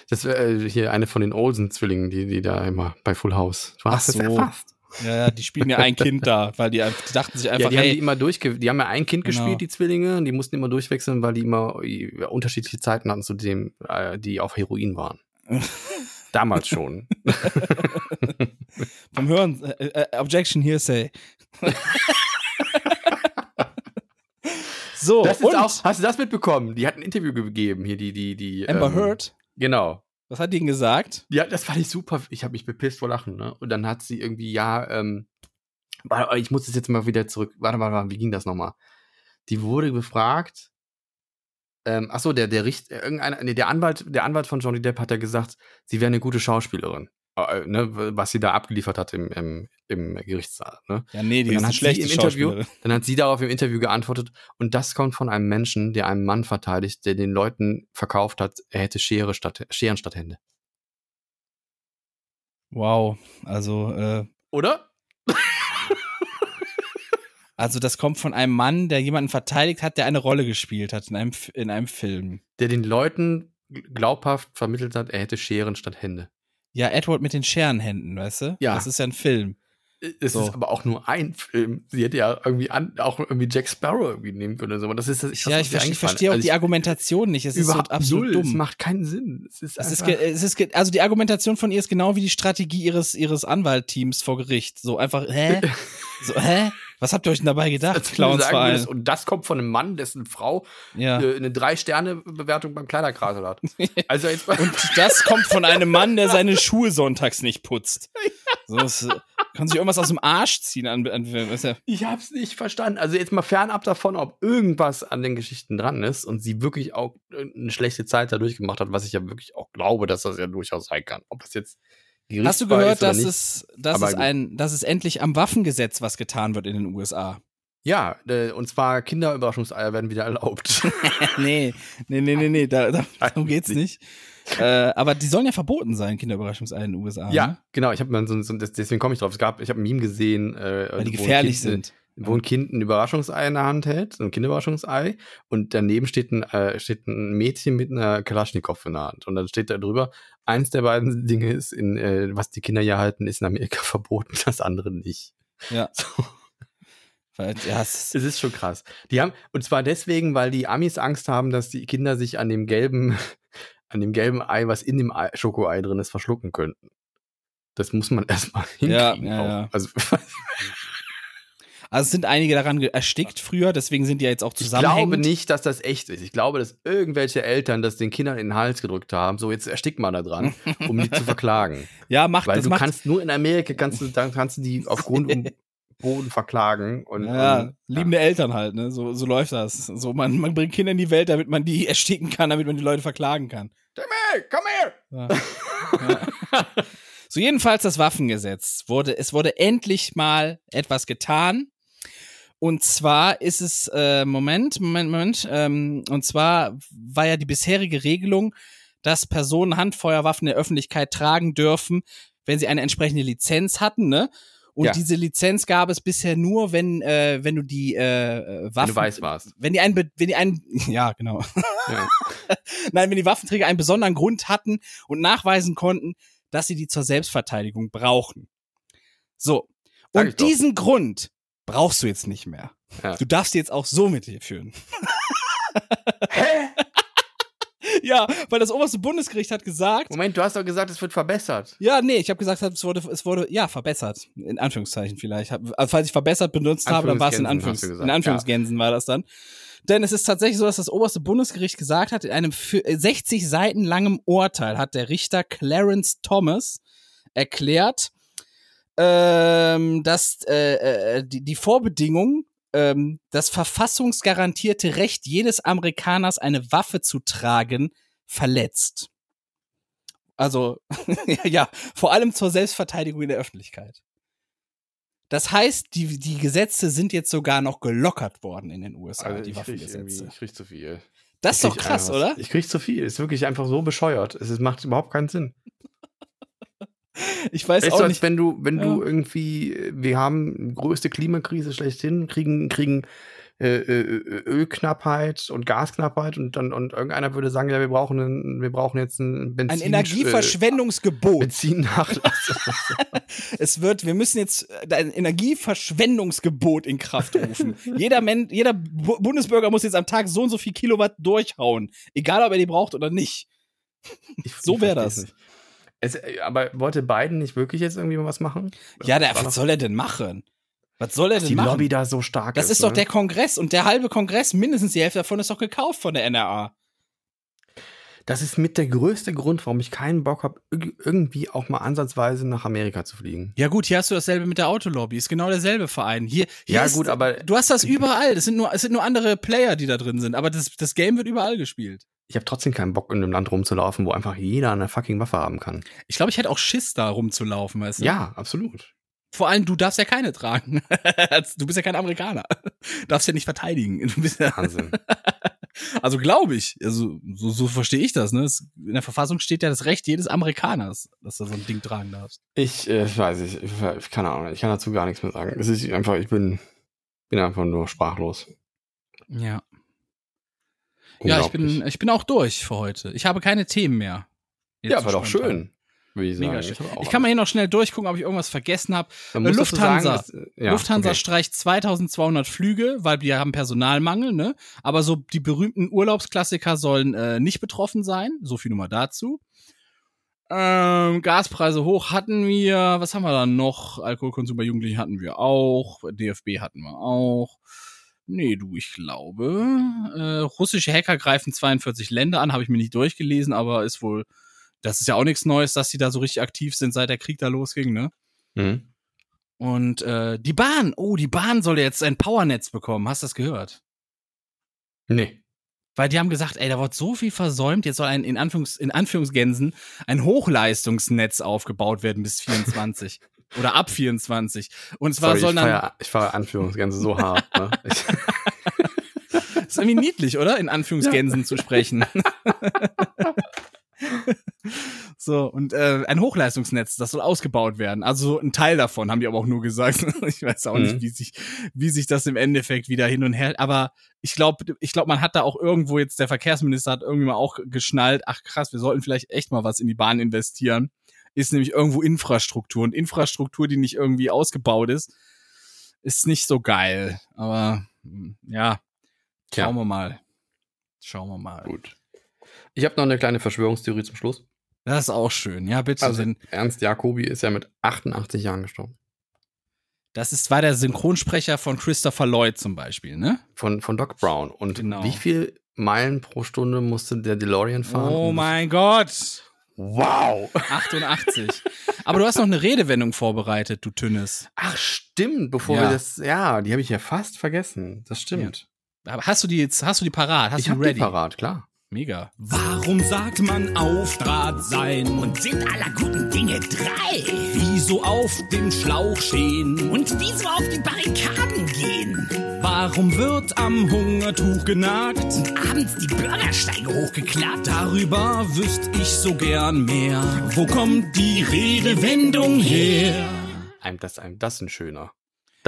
Das wäre äh, hier eine von den Olsen-Zwillingen, die, die da immer bei Full House. Du hast so. es erfasst. Ja, ja, die spielen ja ein Kind da, weil die, die dachten sich einfach, ja, die hey, haben die immer durchge die haben ja ein Kind genau. gespielt, die Zwillinge, und die mussten immer durchwechseln, weil die immer ja, unterschiedliche Zeiten hatten zu dem, äh, die auf Heroin waren. <laughs> Damals schon. <laughs> Vom Hören, äh, äh, Objection Hearsay. <laughs> so, das ist auch, hast du das mitbekommen? Die hat ein Interview gegeben, hier die, die, die. Amber ähm, Heard? Genau. Was hat die denn gesagt? Ja, das fand ich super. Ich habe mich bepisst vor Lachen, ne? Und dann hat sie irgendwie, ja, ähm, ich muss das jetzt mal wieder zurück. Warte mal, warte, wie ging das nochmal? Die wurde befragt. Ähm, ach so, der, der Richt, irgendeiner, nee, der Anwalt, der Anwalt von Johnny Depp hat ja gesagt, sie wäre eine gute Schauspielerin. Äh, ne, was sie da abgeliefert hat im, im, im Gerichtssaal. Ne? Ja, nee, die und dann ist schlecht im Interview, Dann hat sie darauf im Interview geantwortet und das kommt von einem Menschen, der einen Mann verteidigt, der den Leuten verkauft hat, er hätte Schere statt, Scheren statt Hände. Wow, also äh, Oder? <laughs> also das kommt von einem Mann, der jemanden verteidigt hat, der eine Rolle gespielt hat in einem, in einem Film. Der den Leuten glaubhaft vermittelt hat, er hätte Scheren statt Hände. Ja, Edward mit den Scherenhänden, weißt du? Ja. Das ist ja ein Film. Es so. ist aber auch nur ein Film. Sie hätte ja irgendwie an, auch irgendwie Jack Sparrow irgendwie nehmen können oder so. Aber das ist das, ich, ja, ich, ich verstehe auch also die Argumentation nicht. Es ist so absolut null. dumm. Es macht keinen Sinn. Es ist, es ist, es ist also die Argumentation von ihr ist genau wie die Strategie ihres ihres Anwaltteams vor Gericht. So einfach, hä? <laughs> so, hä? Was habt ihr euch denn dabei gedacht, Clownsverein? Und das kommt von einem Mann, dessen Frau ja. eine, eine Drei-Sterne-Bewertung beim Kleiderkrasel hat. <laughs> Also jetzt Und das kommt von einem Mann, der seine Schuhe sonntags nicht putzt. <laughs> So, das, kann sich irgendwas aus dem Arsch ziehen an, an du? Ich hab's nicht verstanden. Also jetzt mal fernab davon, ob irgendwas an den Geschichten dran ist und sie wirklich auch eine schlechte Zeit dadurch gemacht hat, was ich ja wirklich auch glaube, dass das ja durchaus sein kann. Ob das jetzt Hast du gehört, dass es, dass es ein, dass es endlich am Waffengesetz was getan wird in den USA? Ja, äh, und zwar Kinderüberraschungseier werden wieder erlaubt. <laughs> nee, nee, nee, nee, nee, da, da, <laughs> darum geht's nicht. äh, aber die sollen ja verboten sein, Kinderüberraschungseier in den USA. Ja, ne? genau. Ich habe so, so, deswegen komme ich drauf. Es gab, ich habe ein Meme gesehen, äh, weil die gefährlich kind, sind wo ein Kind ein Überraschungsei in der Hand hält, so ein Kinderüberraschungsei, und daneben steht ein, äh, steht ein Mädchen mit einer Kalaschnikow in der Hand. Und dann steht da drüber, eins der beiden <laughs> Dinge ist, in, äh, was die Kinder ja halten, ist in Amerika <laughs> verboten, das andere nicht. Ja. <laughs> So. Ja, es ist schon krass. Die haben, und zwar deswegen, weil die Amis Angst haben, dass die Kinder sich an dem gelben, an dem gelben Ei, was in dem Schokoei drin ist, verschlucken könnten. Das muss man erstmal hinkriegen. Ja, ja, ja. Also, Also es sind einige daran erstickt früher, deswegen sind die ja jetzt auch zusammenhängend. Ich glaube nicht, dass das echt ist. Ich glaube, dass irgendwelche Eltern das den Kindern in den Hals gedrückt haben. So, jetzt erstickt man da dran, um die zu <laughs> verklagen. Ja, macht Weil das. du macht kannst nur in Amerika, kannst du, dann kannst du die auf Grund und <laughs> Boden verklagen. Und, ja, und, liebende ja. Eltern halt, ne? So, so läuft das. So, man, man bringt Kinder in die Welt, damit man die <laughs> ersticken kann, damit man die Leute verklagen kann. Timmy, komm her! Ja. ja. So, jedenfalls das Waffengesetz wurde, es wurde endlich mal etwas getan. Und zwar ist es, äh, Moment, Moment, Moment, ähm, und zwar war ja die bisherige Regelung, dass Personen Handfeuerwaffen in der Öffentlichkeit tragen dürfen, wenn sie eine entsprechende Lizenz hatten, ne? Und ja. diese Lizenz gab es bisher nur, wenn äh, wenn du die äh, Waffen, wenn du weiß warst, wenn die einen, wenn die einen, <laughs> ja genau, ja. <laughs> Nein, wenn die Waffenträger einen besonderen Grund hatten und nachweisen konnten, dass sie die zur Selbstverteidigung brauchen. So. Und diesen Grund brauchst du jetzt nicht mehr. Ja. Du darfst jetzt auch so mit dir führen. <laughs> Hä? ja, weil das oberste Bundesgericht hat gesagt. Moment, du hast doch gesagt, es wird verbessert. Ja, nee, ich habe gesagt, es wurde, es wurde, ja, verbessert. In Anführungszeichen vielleicht. Also, falls ich verbessert benutzt habe, dann war es in, Anführungs in Anführungsgänsen ja. war das dann. Denn es ist tatsächlich so, dass das oberste Bundesgericht gesagt hat, in einem 60 äh, Seiten langem Urteil hat der Richter Clarence Thomas erklärt, ähm, dass äh, äh, die, die Vorbedingung ähm, das verfassungsgarantierte Recht jedes Amerikaners, eine Waffe zu tragen, verletzt. Also, <laughs> ja, vor allem zur Selbstverteidigung in der Öffentlichkeit. Das heißt, die, die Gesetze sind jetzt sogar noch gelockert worden in den USA, also die Waffengesetze. ich krieg zu viel. Das ist doch krass, oder? Ich krieg zu viel. Ist wirklich einfach so bescheuert. Es macht überhaupt keinen Sinn. Ich weiß weißt auch du, nicht. Wenn du, wenn ja. du irgendwie, wir haben größte Klimakrise schlechthin, kriegen, kriegen äh, äh, Ölknappheit und Gasknappheit und dann und irgendeiner würde sagen, ja, wir brauchen einen, wir brauchen jetzt ein Benzin. Ein Energieverschwendungsgebot. Äh, Benzinnachlass. <laughs> es wird, wir müssen jetzt ein Energieverschwendungsgebot in Kraft rufen. jeder Mensch, jeder Bundesbürger muss jetzt am Tag so und so viel Kilowatt durchhauen, egal ob er die braucht oder nicht. Ich, so wäre das. Nicht. Es, aber wollte Biden nicht wirklich jetzt irgendwie mal was machen? Ja, der, was soll er denn machen? Was soll er denn die machen? Die Lobby da so stark das ist. Das ist doch ne? der Kongress und der halbe Kongress, mindestens die Hälfte davon ist doch gekauft von der NRA. Das ist mit der größte Grund, warum ich keinen Bock habe, irgendwie auch mal ansatzweise nach Amerika zu fliegen. Ja gut, hier hast du dasselbe mit der Autolobby. Ist genau derselbe Verein. Hier, hier ja ist, gut, aber du hast das überall. Das sind nur, es sind nur andere Player, die da drin sind. Aber das, das Game wird überall gespielt ich habe trotzdem keinen Bock, in einem Land rumzulaufen, wo einfach jeder eine fucking Waffe haben kann. Ich glaube, ich hätte auch Schiss, da rumzulaufen, weißt du? Ja, absolut. Vor allem, du darfst ja keine tragen. <laughs> du bist ja kein Amerikaner. Du <laughs> darfst ja nicht verteidigen. Wahnsinn. <laughs> also glaube ich, also so, so verstehe ich das. Ne? In der Verfassung steht ja das Recht jedes Amerikaners, dass du so ein Ding tragen darfst. Ich äh, weiß nicht, ich, ich, keine Ahnung, ich kann dazu gar nichts mehr sagen. Es ist einfach, ich bin, bin einfach nur sprachlos. Ja. Ja, ich bin, ich bin auch durch für heute. Ich habe keine Themen mehr. ja, war doch schön. Ich, Mega schön. Ich, ich kann mal hier noch schnell durchgucken, ob ich irgendwas vergessen habe. Lufthansa. Sagen, dass, ja, Lufthansa okay. streicht 2200 Flüge, weil wir haben Personalmangel, ne? Aber so die berühmten Urlaubsklassiker sollen äh, nicht betroffen sein. So viel nur mal dazu. Ähm, Gaspreise hoch hatten wir. Was haben wir da noch? Alkoholkonsum bei Jugendlichen hatten wir auch. DFB hatten wir auch. Nee, du, ich glaube, äh, russische Hacker greifen 42 Länder an, habe ich mir nicht durchgelesen, aber ist wohl, das ist ja auch nichts Neues, dass die da so richtig aktiv sind, seit der Krieg da losging, ne? Mhm. Und äh, die Bahn, oh, die Bahn soll jetzt ein Powernetz bekommen. Hast du das gehört? Nee. Weil die haben gesagt, ey, da wird so viel versäumt, jetzt soll ein, in, Anführungs-, in Anführungsgänsen, ein Hochleistungsnetz aufgebaut werden bis 24. <laughs> Oder ab 24. Und zwar Sorry, soll dann. Feier, ich fahre Anführungsgänse so hart, ne? <laughs> ist irgendwie niedlich, oder? In Anführungsgänsen ja. zu sprechen. <laughs> <laughs> so, und äh, ein Hochleistungsnetz, das soll ausgebaut werden. Also ein Teil davon, haben die aber auch nur gesagt. <laughs> ich weiß auch mhm. nicht, wie sich, wie sich das im Endeffekt wieder hin und her. Aber ich glaube, ich glaube, man hat da auch irgendwo jetzt, der Verkehrsminister hat irgendwie mal auch geschnallt, ach krass, wir sollten vielleicht echt mal was in die Bahn investieren ist nämlich irgendwo Infrastruktur. Und Infrastruktur, die nicht irgendwie ausgebaut ist, ist nicht so geil. Aber hm, ja, schauen wir mal. Schauen wir mal. Gut. Ich habe noch eine kleine Verschwörungstheorie zum Schluss. Das ist auch schön. Ja, bitte. Also, Ernst Jacobi ist ja mit 88 Jahren gestorben. Das ist, war der Synchronsprecher von Christopher Lloyd zum Beispiel, ne? Von, von Doc Brown. Und genau. wie viel Meilen pro Stunde musste der DeLorean fahren? Oh mein Gott! Wow. 88. Aber du hast noch eine Redewendung vorbereitet, du Tünnes. Ach, stimmt, bevor ja. wir das, ja, die habe ich ja fast vergessen. Das stimmt. Ja. Aber hast du die jetzt, hast du die parat? Hast ich du ready? die parat, klar. Mega. Warum sagt man auf Draht sein? Und sind aller guten Dinge drei? Wieso auf dem Schlauch stehen? Und wieso auf die Barrikaden gehen? Warum wird am Hungertuch genagt? Und abends die Bürgersteige hochgeklappt? Darüber wüsste ich so gern mehr. Wo kommt die Redewendung her? Einem das, einem das ein schöner.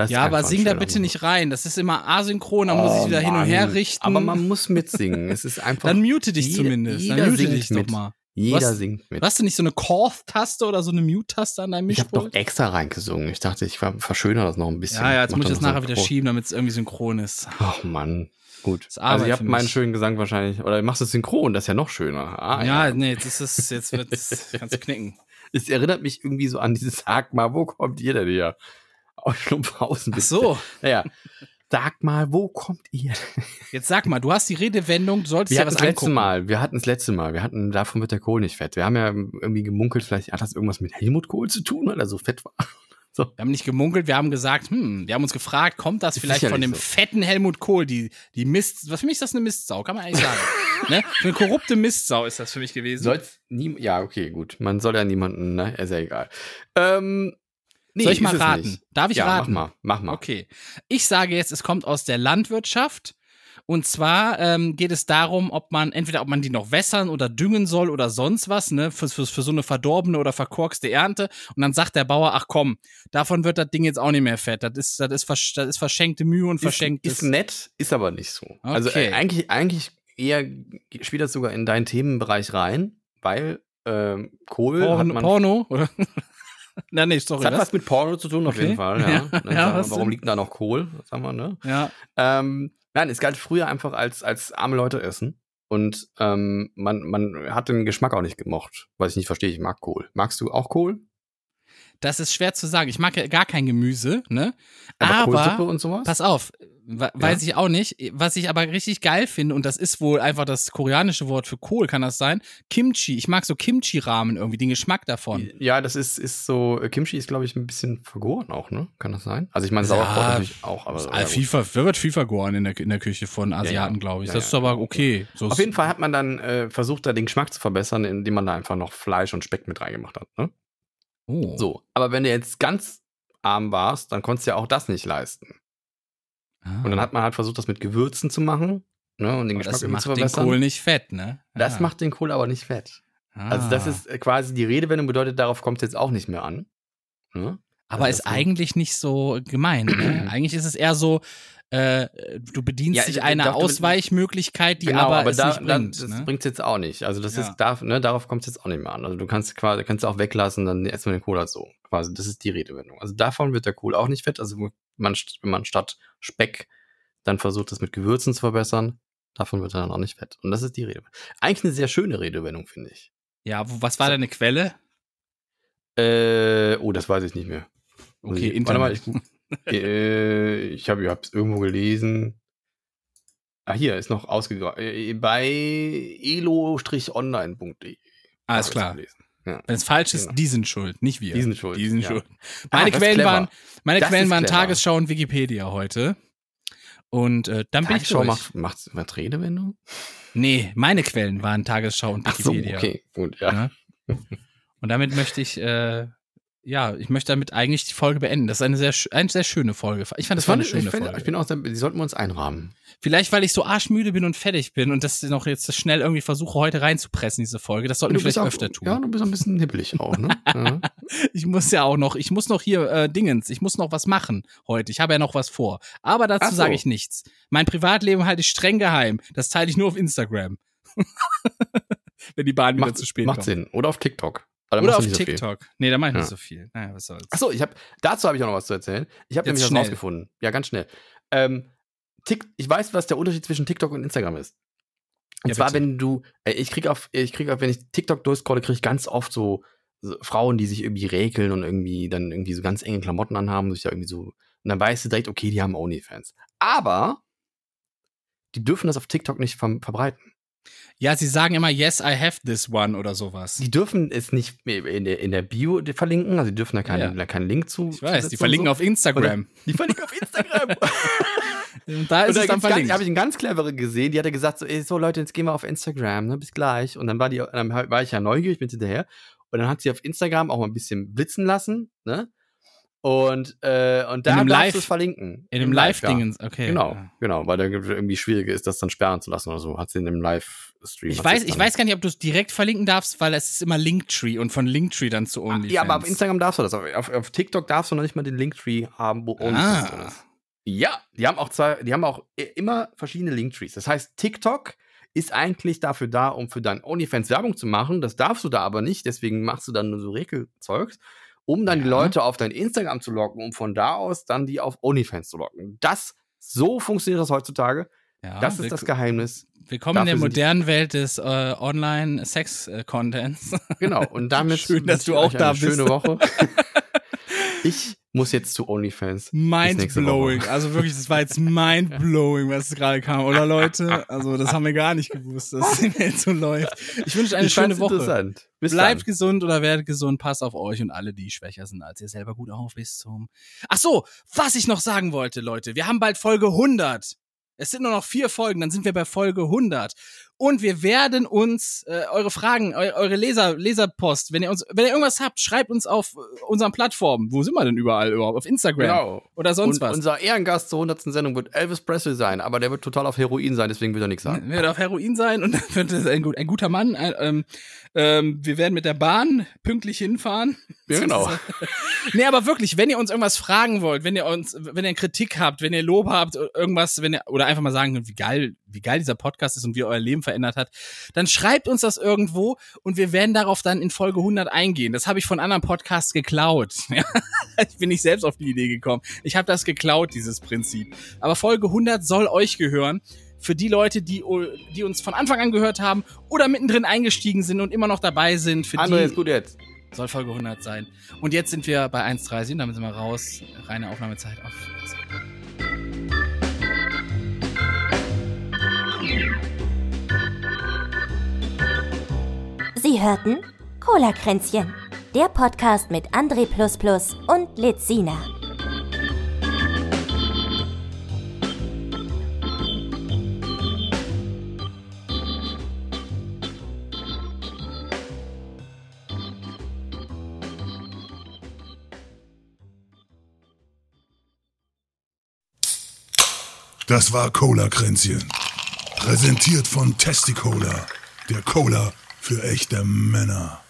Ja, aber sing da bitte nicht rein. Das ist immer asynchron, da oh, muss ich wieder Mann. hin und her richten. Aber man muss mitsingen. Es ist einfach. <laughs> Dann mute dich jeder, zumindest. Jeder Dann mute dich doch mal. Jeder was, singt mit. Hast du nicht so eine Call-Taste oder so eine Mute-Taste an deinem Mischpult? Ich habe doch extra reingesungen. Ich dachte, ich verschönere das noch ein bisschen. Ja, ja, jetzt muss ich das nachher wieder schieben, damit es irgendwie synchron ist. Ach Mann. Gut. Also ihr habt meinen schönen Gesang wahrscheinlich, oder machst du synchron, das ist ja noch schöner. Ah, ja, ja, nee, das ist, jetzt wird kannst du knicken. <laughs> Es erinnert mich irgendwie so an dieses Sag mal, wo kommt ihr denn hier? Aus Schlumpfhausen. Ach so. Naja. Sag mal, wo kommt ihr? Jetzt sag mal, du hast die Redewendung, du solltest wir ja was das letzte Mal, wir hatten das letzte Mal, wir hatten, davon wird der Kohl nicht fett. Wir haben ja irgendwie gemunkelt, vielleicht hat das irgendwas mit Helmut Kohl zu tun, weil er so fett war. <laughs> So. Wir haben nicht gemunkelt, wir haben gesagt, hm, wir haben uns gefragt, kommt das vielleicht von dem so. fetten Helmut Kohl, die, die Mist, was für mich ist das eine Mistsau, kann man eigentlich sagen. <laughs> ne? Eine korrupte Mistsau ist das für mich gewesen. Soll's nie, ja, okay, gut. Man soll ja niemanden, ne, ist ja egal. Ähm, Nee, Soll ich mal raten? Darf ich ja, raten? Mach mal, mach mal. Okay. Ich sage jetzt, es kommt aus der Landwirtschaft. Und zwar ähm, geht es darum, ob man entweder ob man die noch wässern oder düngen soll oder sonst was, ne, für, für, für so eine verdorbene oder verkorkste Ernte. Und dann sagt der Bauer, ach komm, davon wird das Ding jetzt auch nicht mehr fett. Das ist, das ist, versch das ist verschenkte Mühe und verschenkt. Ist, nett, ist aber nicht so. Also, okay. Also äh, eigentlich, eigentlich eher spielt das sogar in deinen Themenbereich rein, weil ähm, Kohl Porno, hat man Porno oder? Na, nee, sorry. Das hat was mit Porno zu tun, auf okay. jeden Fall. <laughs> Ja. ja, ja wir, warum liegt da noch Kohl? Sagen wir, ne? Ja. Ähm, nein, es galt früher einfach als, als arme Leute essen. Und ähm, man, man hat den Geschmack auch nicht gemocht, was ich nicht verstehe. Ich mag Kohl. Magst du auch Kohl? Das ist schwer zu sagen. Ich mag ja gar kein Gemüse, ne? Aber, Aber und sowas? pass auf, weiß ja. ich auch nicht. Was ich aber richtig geil finde, und das ist wohl einfach das koreanische Wort für Kohl, kann das sein? Kimchi. Ich mag so Kimchi-Rahmen irgendwie, den Geschmack davon. Ja, das ist, ist so, Kimchi ist, glaube ich, ein bisschen vergoren auch, ne? Kann das sein? Also ich meine, Sauerkraut ja, natürlich auch, aber. Ja, viel, wird viel vergoren in der, in der Küche von Asiaten, ja, glaube ich. das ist aber okay. So Auf jeden Fall hat man dann äh, versucht, da den Geschmack zu verbessern, indem man da einfach noch Fleisch und Speck mit reingemacht hat, ne? Oh. So, aber wenn du jetzt ganz arm warst, dann konntest du ja auch das nicht leisten. Ah. Und dann hat man halt versucht, das mit Gewürzen zu machen. Ne, und den aber Geschmack das macht den Kohl nicht fett, ne? Ja. Das macht den Kohl aber nicht fett. Ah. Also das ah. ist äh, quasi die Redewendung bedeutet, darauf kommt es jetzt auch nicht mehr an. Ne? Aber also ist eigentlich nicht so gemein. Ne? <clears throat> eigentlich ist es eher so, äh, du bedienst ja, dich einer Ausweichmöglichkeit, die genau, aber, aber es da, nicht bringt. Da, das ne? bringt jetzt auch nicht. Also das ja. ist, darf, ne, darauf kommt es jetzt auch nicht mehr an. Also du kannst quasi, kannst auch weglassen, dann erstmal den Cola so. Quasi, das ist die Redewendung. Also davon wird der Kohl auch nicht fett. Also man, wenn man statt Speck dann versucht, das mit Gewürzen zu verbessern, davon wird er dann auch nicht fett. Und das ist die Rede. Eigentlich eine sehr schöne Redewendung, finde ich. Ja, was war deine Quelle? Äh, oh, das weiß ich nicht mehr. Okay, ich, Internet. Mal, ich, <laughs> äh, ich habe es irgendwo gelesen. Ah, hier ist noch ausgegraben. Äh, bei elo-online.de. Alles klar. Ja. Wenn es falsch ist, genau. die sind schuld, nicht wir. Die sind schuld. Die sind ja. schuld. Meine ah, Quellen waren, meine Quellen waren Tagesschau und Wikipedia heute. Und äh, dann bin ich durch. macht, macht, macht Redewendung? Nee, meine Quellen waren Tagesschau und Wikipedia. Ach so, okay, gut, ja. ja? Und damit möchte ich äh, ja, ich möchte damit eigentlich die Folge beenden. Das ist eine sehr, eine sehr schöne Folge. Ich fand das, das war eine schöne ich find, Folge. Ich bin auch, die sollten wir uns einrahmen. Vielleicht, weil ich so arschmüde bin und fertig bin und das noch jetzt schnell irgendwie versuche, heute reinzupressen, diese Folge. Das sollten wir vielleicht auch, öfter tun. Ja, du bist ein bisschen hibbelig auch, ne? <laughs> ja. Ich muss ja auch noch, ich muss noch hier äh, Dingens, ich muss noch was machen heute. Ich habe ja noch was vor. Aber dazu so. sage ich nichts. Mein Privatleben halte ich streng geheim. Das teile ich nur auf Instagram. <laughs> Wenn die Bahn wieder macht, zu spät macht kommt. Macht Sinn. Oder auf TikTok. Oder auf TikTok. So nee, da mache ich ja. nicht so viel. Naja, was soll's. Achso, ich hab, dazu habe ich auch noch was zu erzählen. Ich habe nämlich schnell. was rausgefunden. Ja, ganz schnell. Ähm, Tick, ich weiß, was der Unterschied zwischen TikTok und Instagram ist. Und ja, zwar, bitte. wenn du, äh, ich krieg auf, ich krieg auf, wenn ich TikTok durchscrolle, kriege ich ganz oft so, so, Frauen, die sich irgendwie räkeln und irgendwie dann irgendwie so ganz enge Klamotten anhaben, sich da irgendwie so, und dann weißt du direkt, okay, die haben Onlyfans. Aber die dürfen das auf TikTok nicht ver verbreiten. Ja, sie sagen immer, yes, I have this one oder sowas. Die dürfen es nicht in der, in der Bio verlinken, also die dürfen da keinen, ja. keinen Link zu. Ich weiß, die verlinken so. auf Instagram. die verlinken auf Instagram. <laughs> <laughs> und da ist und da es dann verlinkt. Da habe ich einen ganz clevere gesehen, die hatte gesagt, so, ey, so Leute, jetzt gehen wir auf Instagram, ne, bis gleich. Und dann war, die, dann war ich ja neugierig, bin hinterher. Und dann hat sie auf Instagram auch mal ein bisschen blitzen lassen, ne? Und, äh, und da darfst du es verlinken. In dem Live-Dingens, ja. okay. Genau, genau, weil da irgendwie schwierig ist, das dann sperren zu lassen oder so. Hat sie in dem Live-Stream. Ich weiß, ich weiß gar nicht, ob du es direkt verlinken darfst, weil es ist immer Linktree und von Linktree dann zu OnlyFans. Ja, aber auf Instagram darfst du das. Auf, auf, TikTok darfst du noch nicht mal den Linktree haben, wo OnlyFans ah. ist. Ja, die haben auch zwei, die haben auch immer verschiedene Linktrees. Das heißt, TikTok ist eigentlich dafür da, um für dein OnlyFans Werbung zu machen. Das darfst du da aber nicht, deswegen machst du dann nur so Regelzeugs um dann ja. die Leute auf dein Instagram zu locken, um von da aus dann die auf OnlyFans zu locken. Das, so funktioniert das heutzutage. Ja, das ist das Geheimnis. Willkommen Dafür in der modernen Welt des äh, Online-Sex-Contents. Genau, und <laughs> damit schön, dass du auch da bist. Schöne Woche. <laughs> ich muss jetzt zu OnlyFans. Mindblowing. Also wirklich, das war jetzt mindblowing, was gerade kam, oder Leute? Also das haben wir gar nicht gewusst, dass es jetzt so läuft. Ich wünsche eine ich schöne Woche. Bis Bleibt dann. gesund oder werdet gesund. Passt auf euch und alle, die schwächer sind als ihr selber gut auf. Bis zum. Ach so, was ich noch sagen wollte, Leute. Wir haben bald Folge 100. Es sind nur noch vier Folgen, dann sind wir bei Folge 100. Und wir werden uns äh, eure Fragen, eu eure Leser, Leserpost, wenn ihr uns, wenn ihr irgendwas habt, schreibt uns auf äh, unseren Plattformen. Wo sind wir denn überall überhaupt? Auf Instagram genau. oder sonst Und was. Unser Ehrengast zur 100. Sendung wird Elvis Presley sein, aber der wird total auf Heroin sein, deswegen wird er nichts sagen. Er <laughs> wird auf Heroin sein und <laughs> dann wird er ein, ein guter Mann. Ein, ähm, ähm, wir werden mit der Bahn pünktlich hinfahren. Ja, genau. <laughs> nee, aber wirklich, wenn ihr uns irgendwas fragen wollt, wenn ihr uns, wenn ihr Kritik habt, wenn ihr Lob habt, irgendwas, wenn ihr, oder einfach mal sagen, wie geil, wie geil dieser Podcast ist und wie euer Leben verändert hat, dann schreibt uns das irgendwo und wir werden darauf dann in Folge 100 eingehen. Das habe ich von anderen Podcasts geklaut. <laughs> ich bin nicht selbst auf die Idee gekommen. Ich habe das geklaut, dieses Prinzip. Aber Folge 100 soll euch gehören für die Leute, die, die uns von Anfang an gehört haben oder mittendrin eingestiegen sind und immer noch dabei sind. Für André die ist gut jetzt. Soll Folge 100 sein. Und jetzt sind wir bei 1.30, damit sind wir raus. Reine Aufnahmezeit auf. Sie hörten Cola-Kränzchen, der Podcast mit André und Litzina. Das war Cola-Kränzchen. Präsentiert von Testicola, der Cola für echte Männer.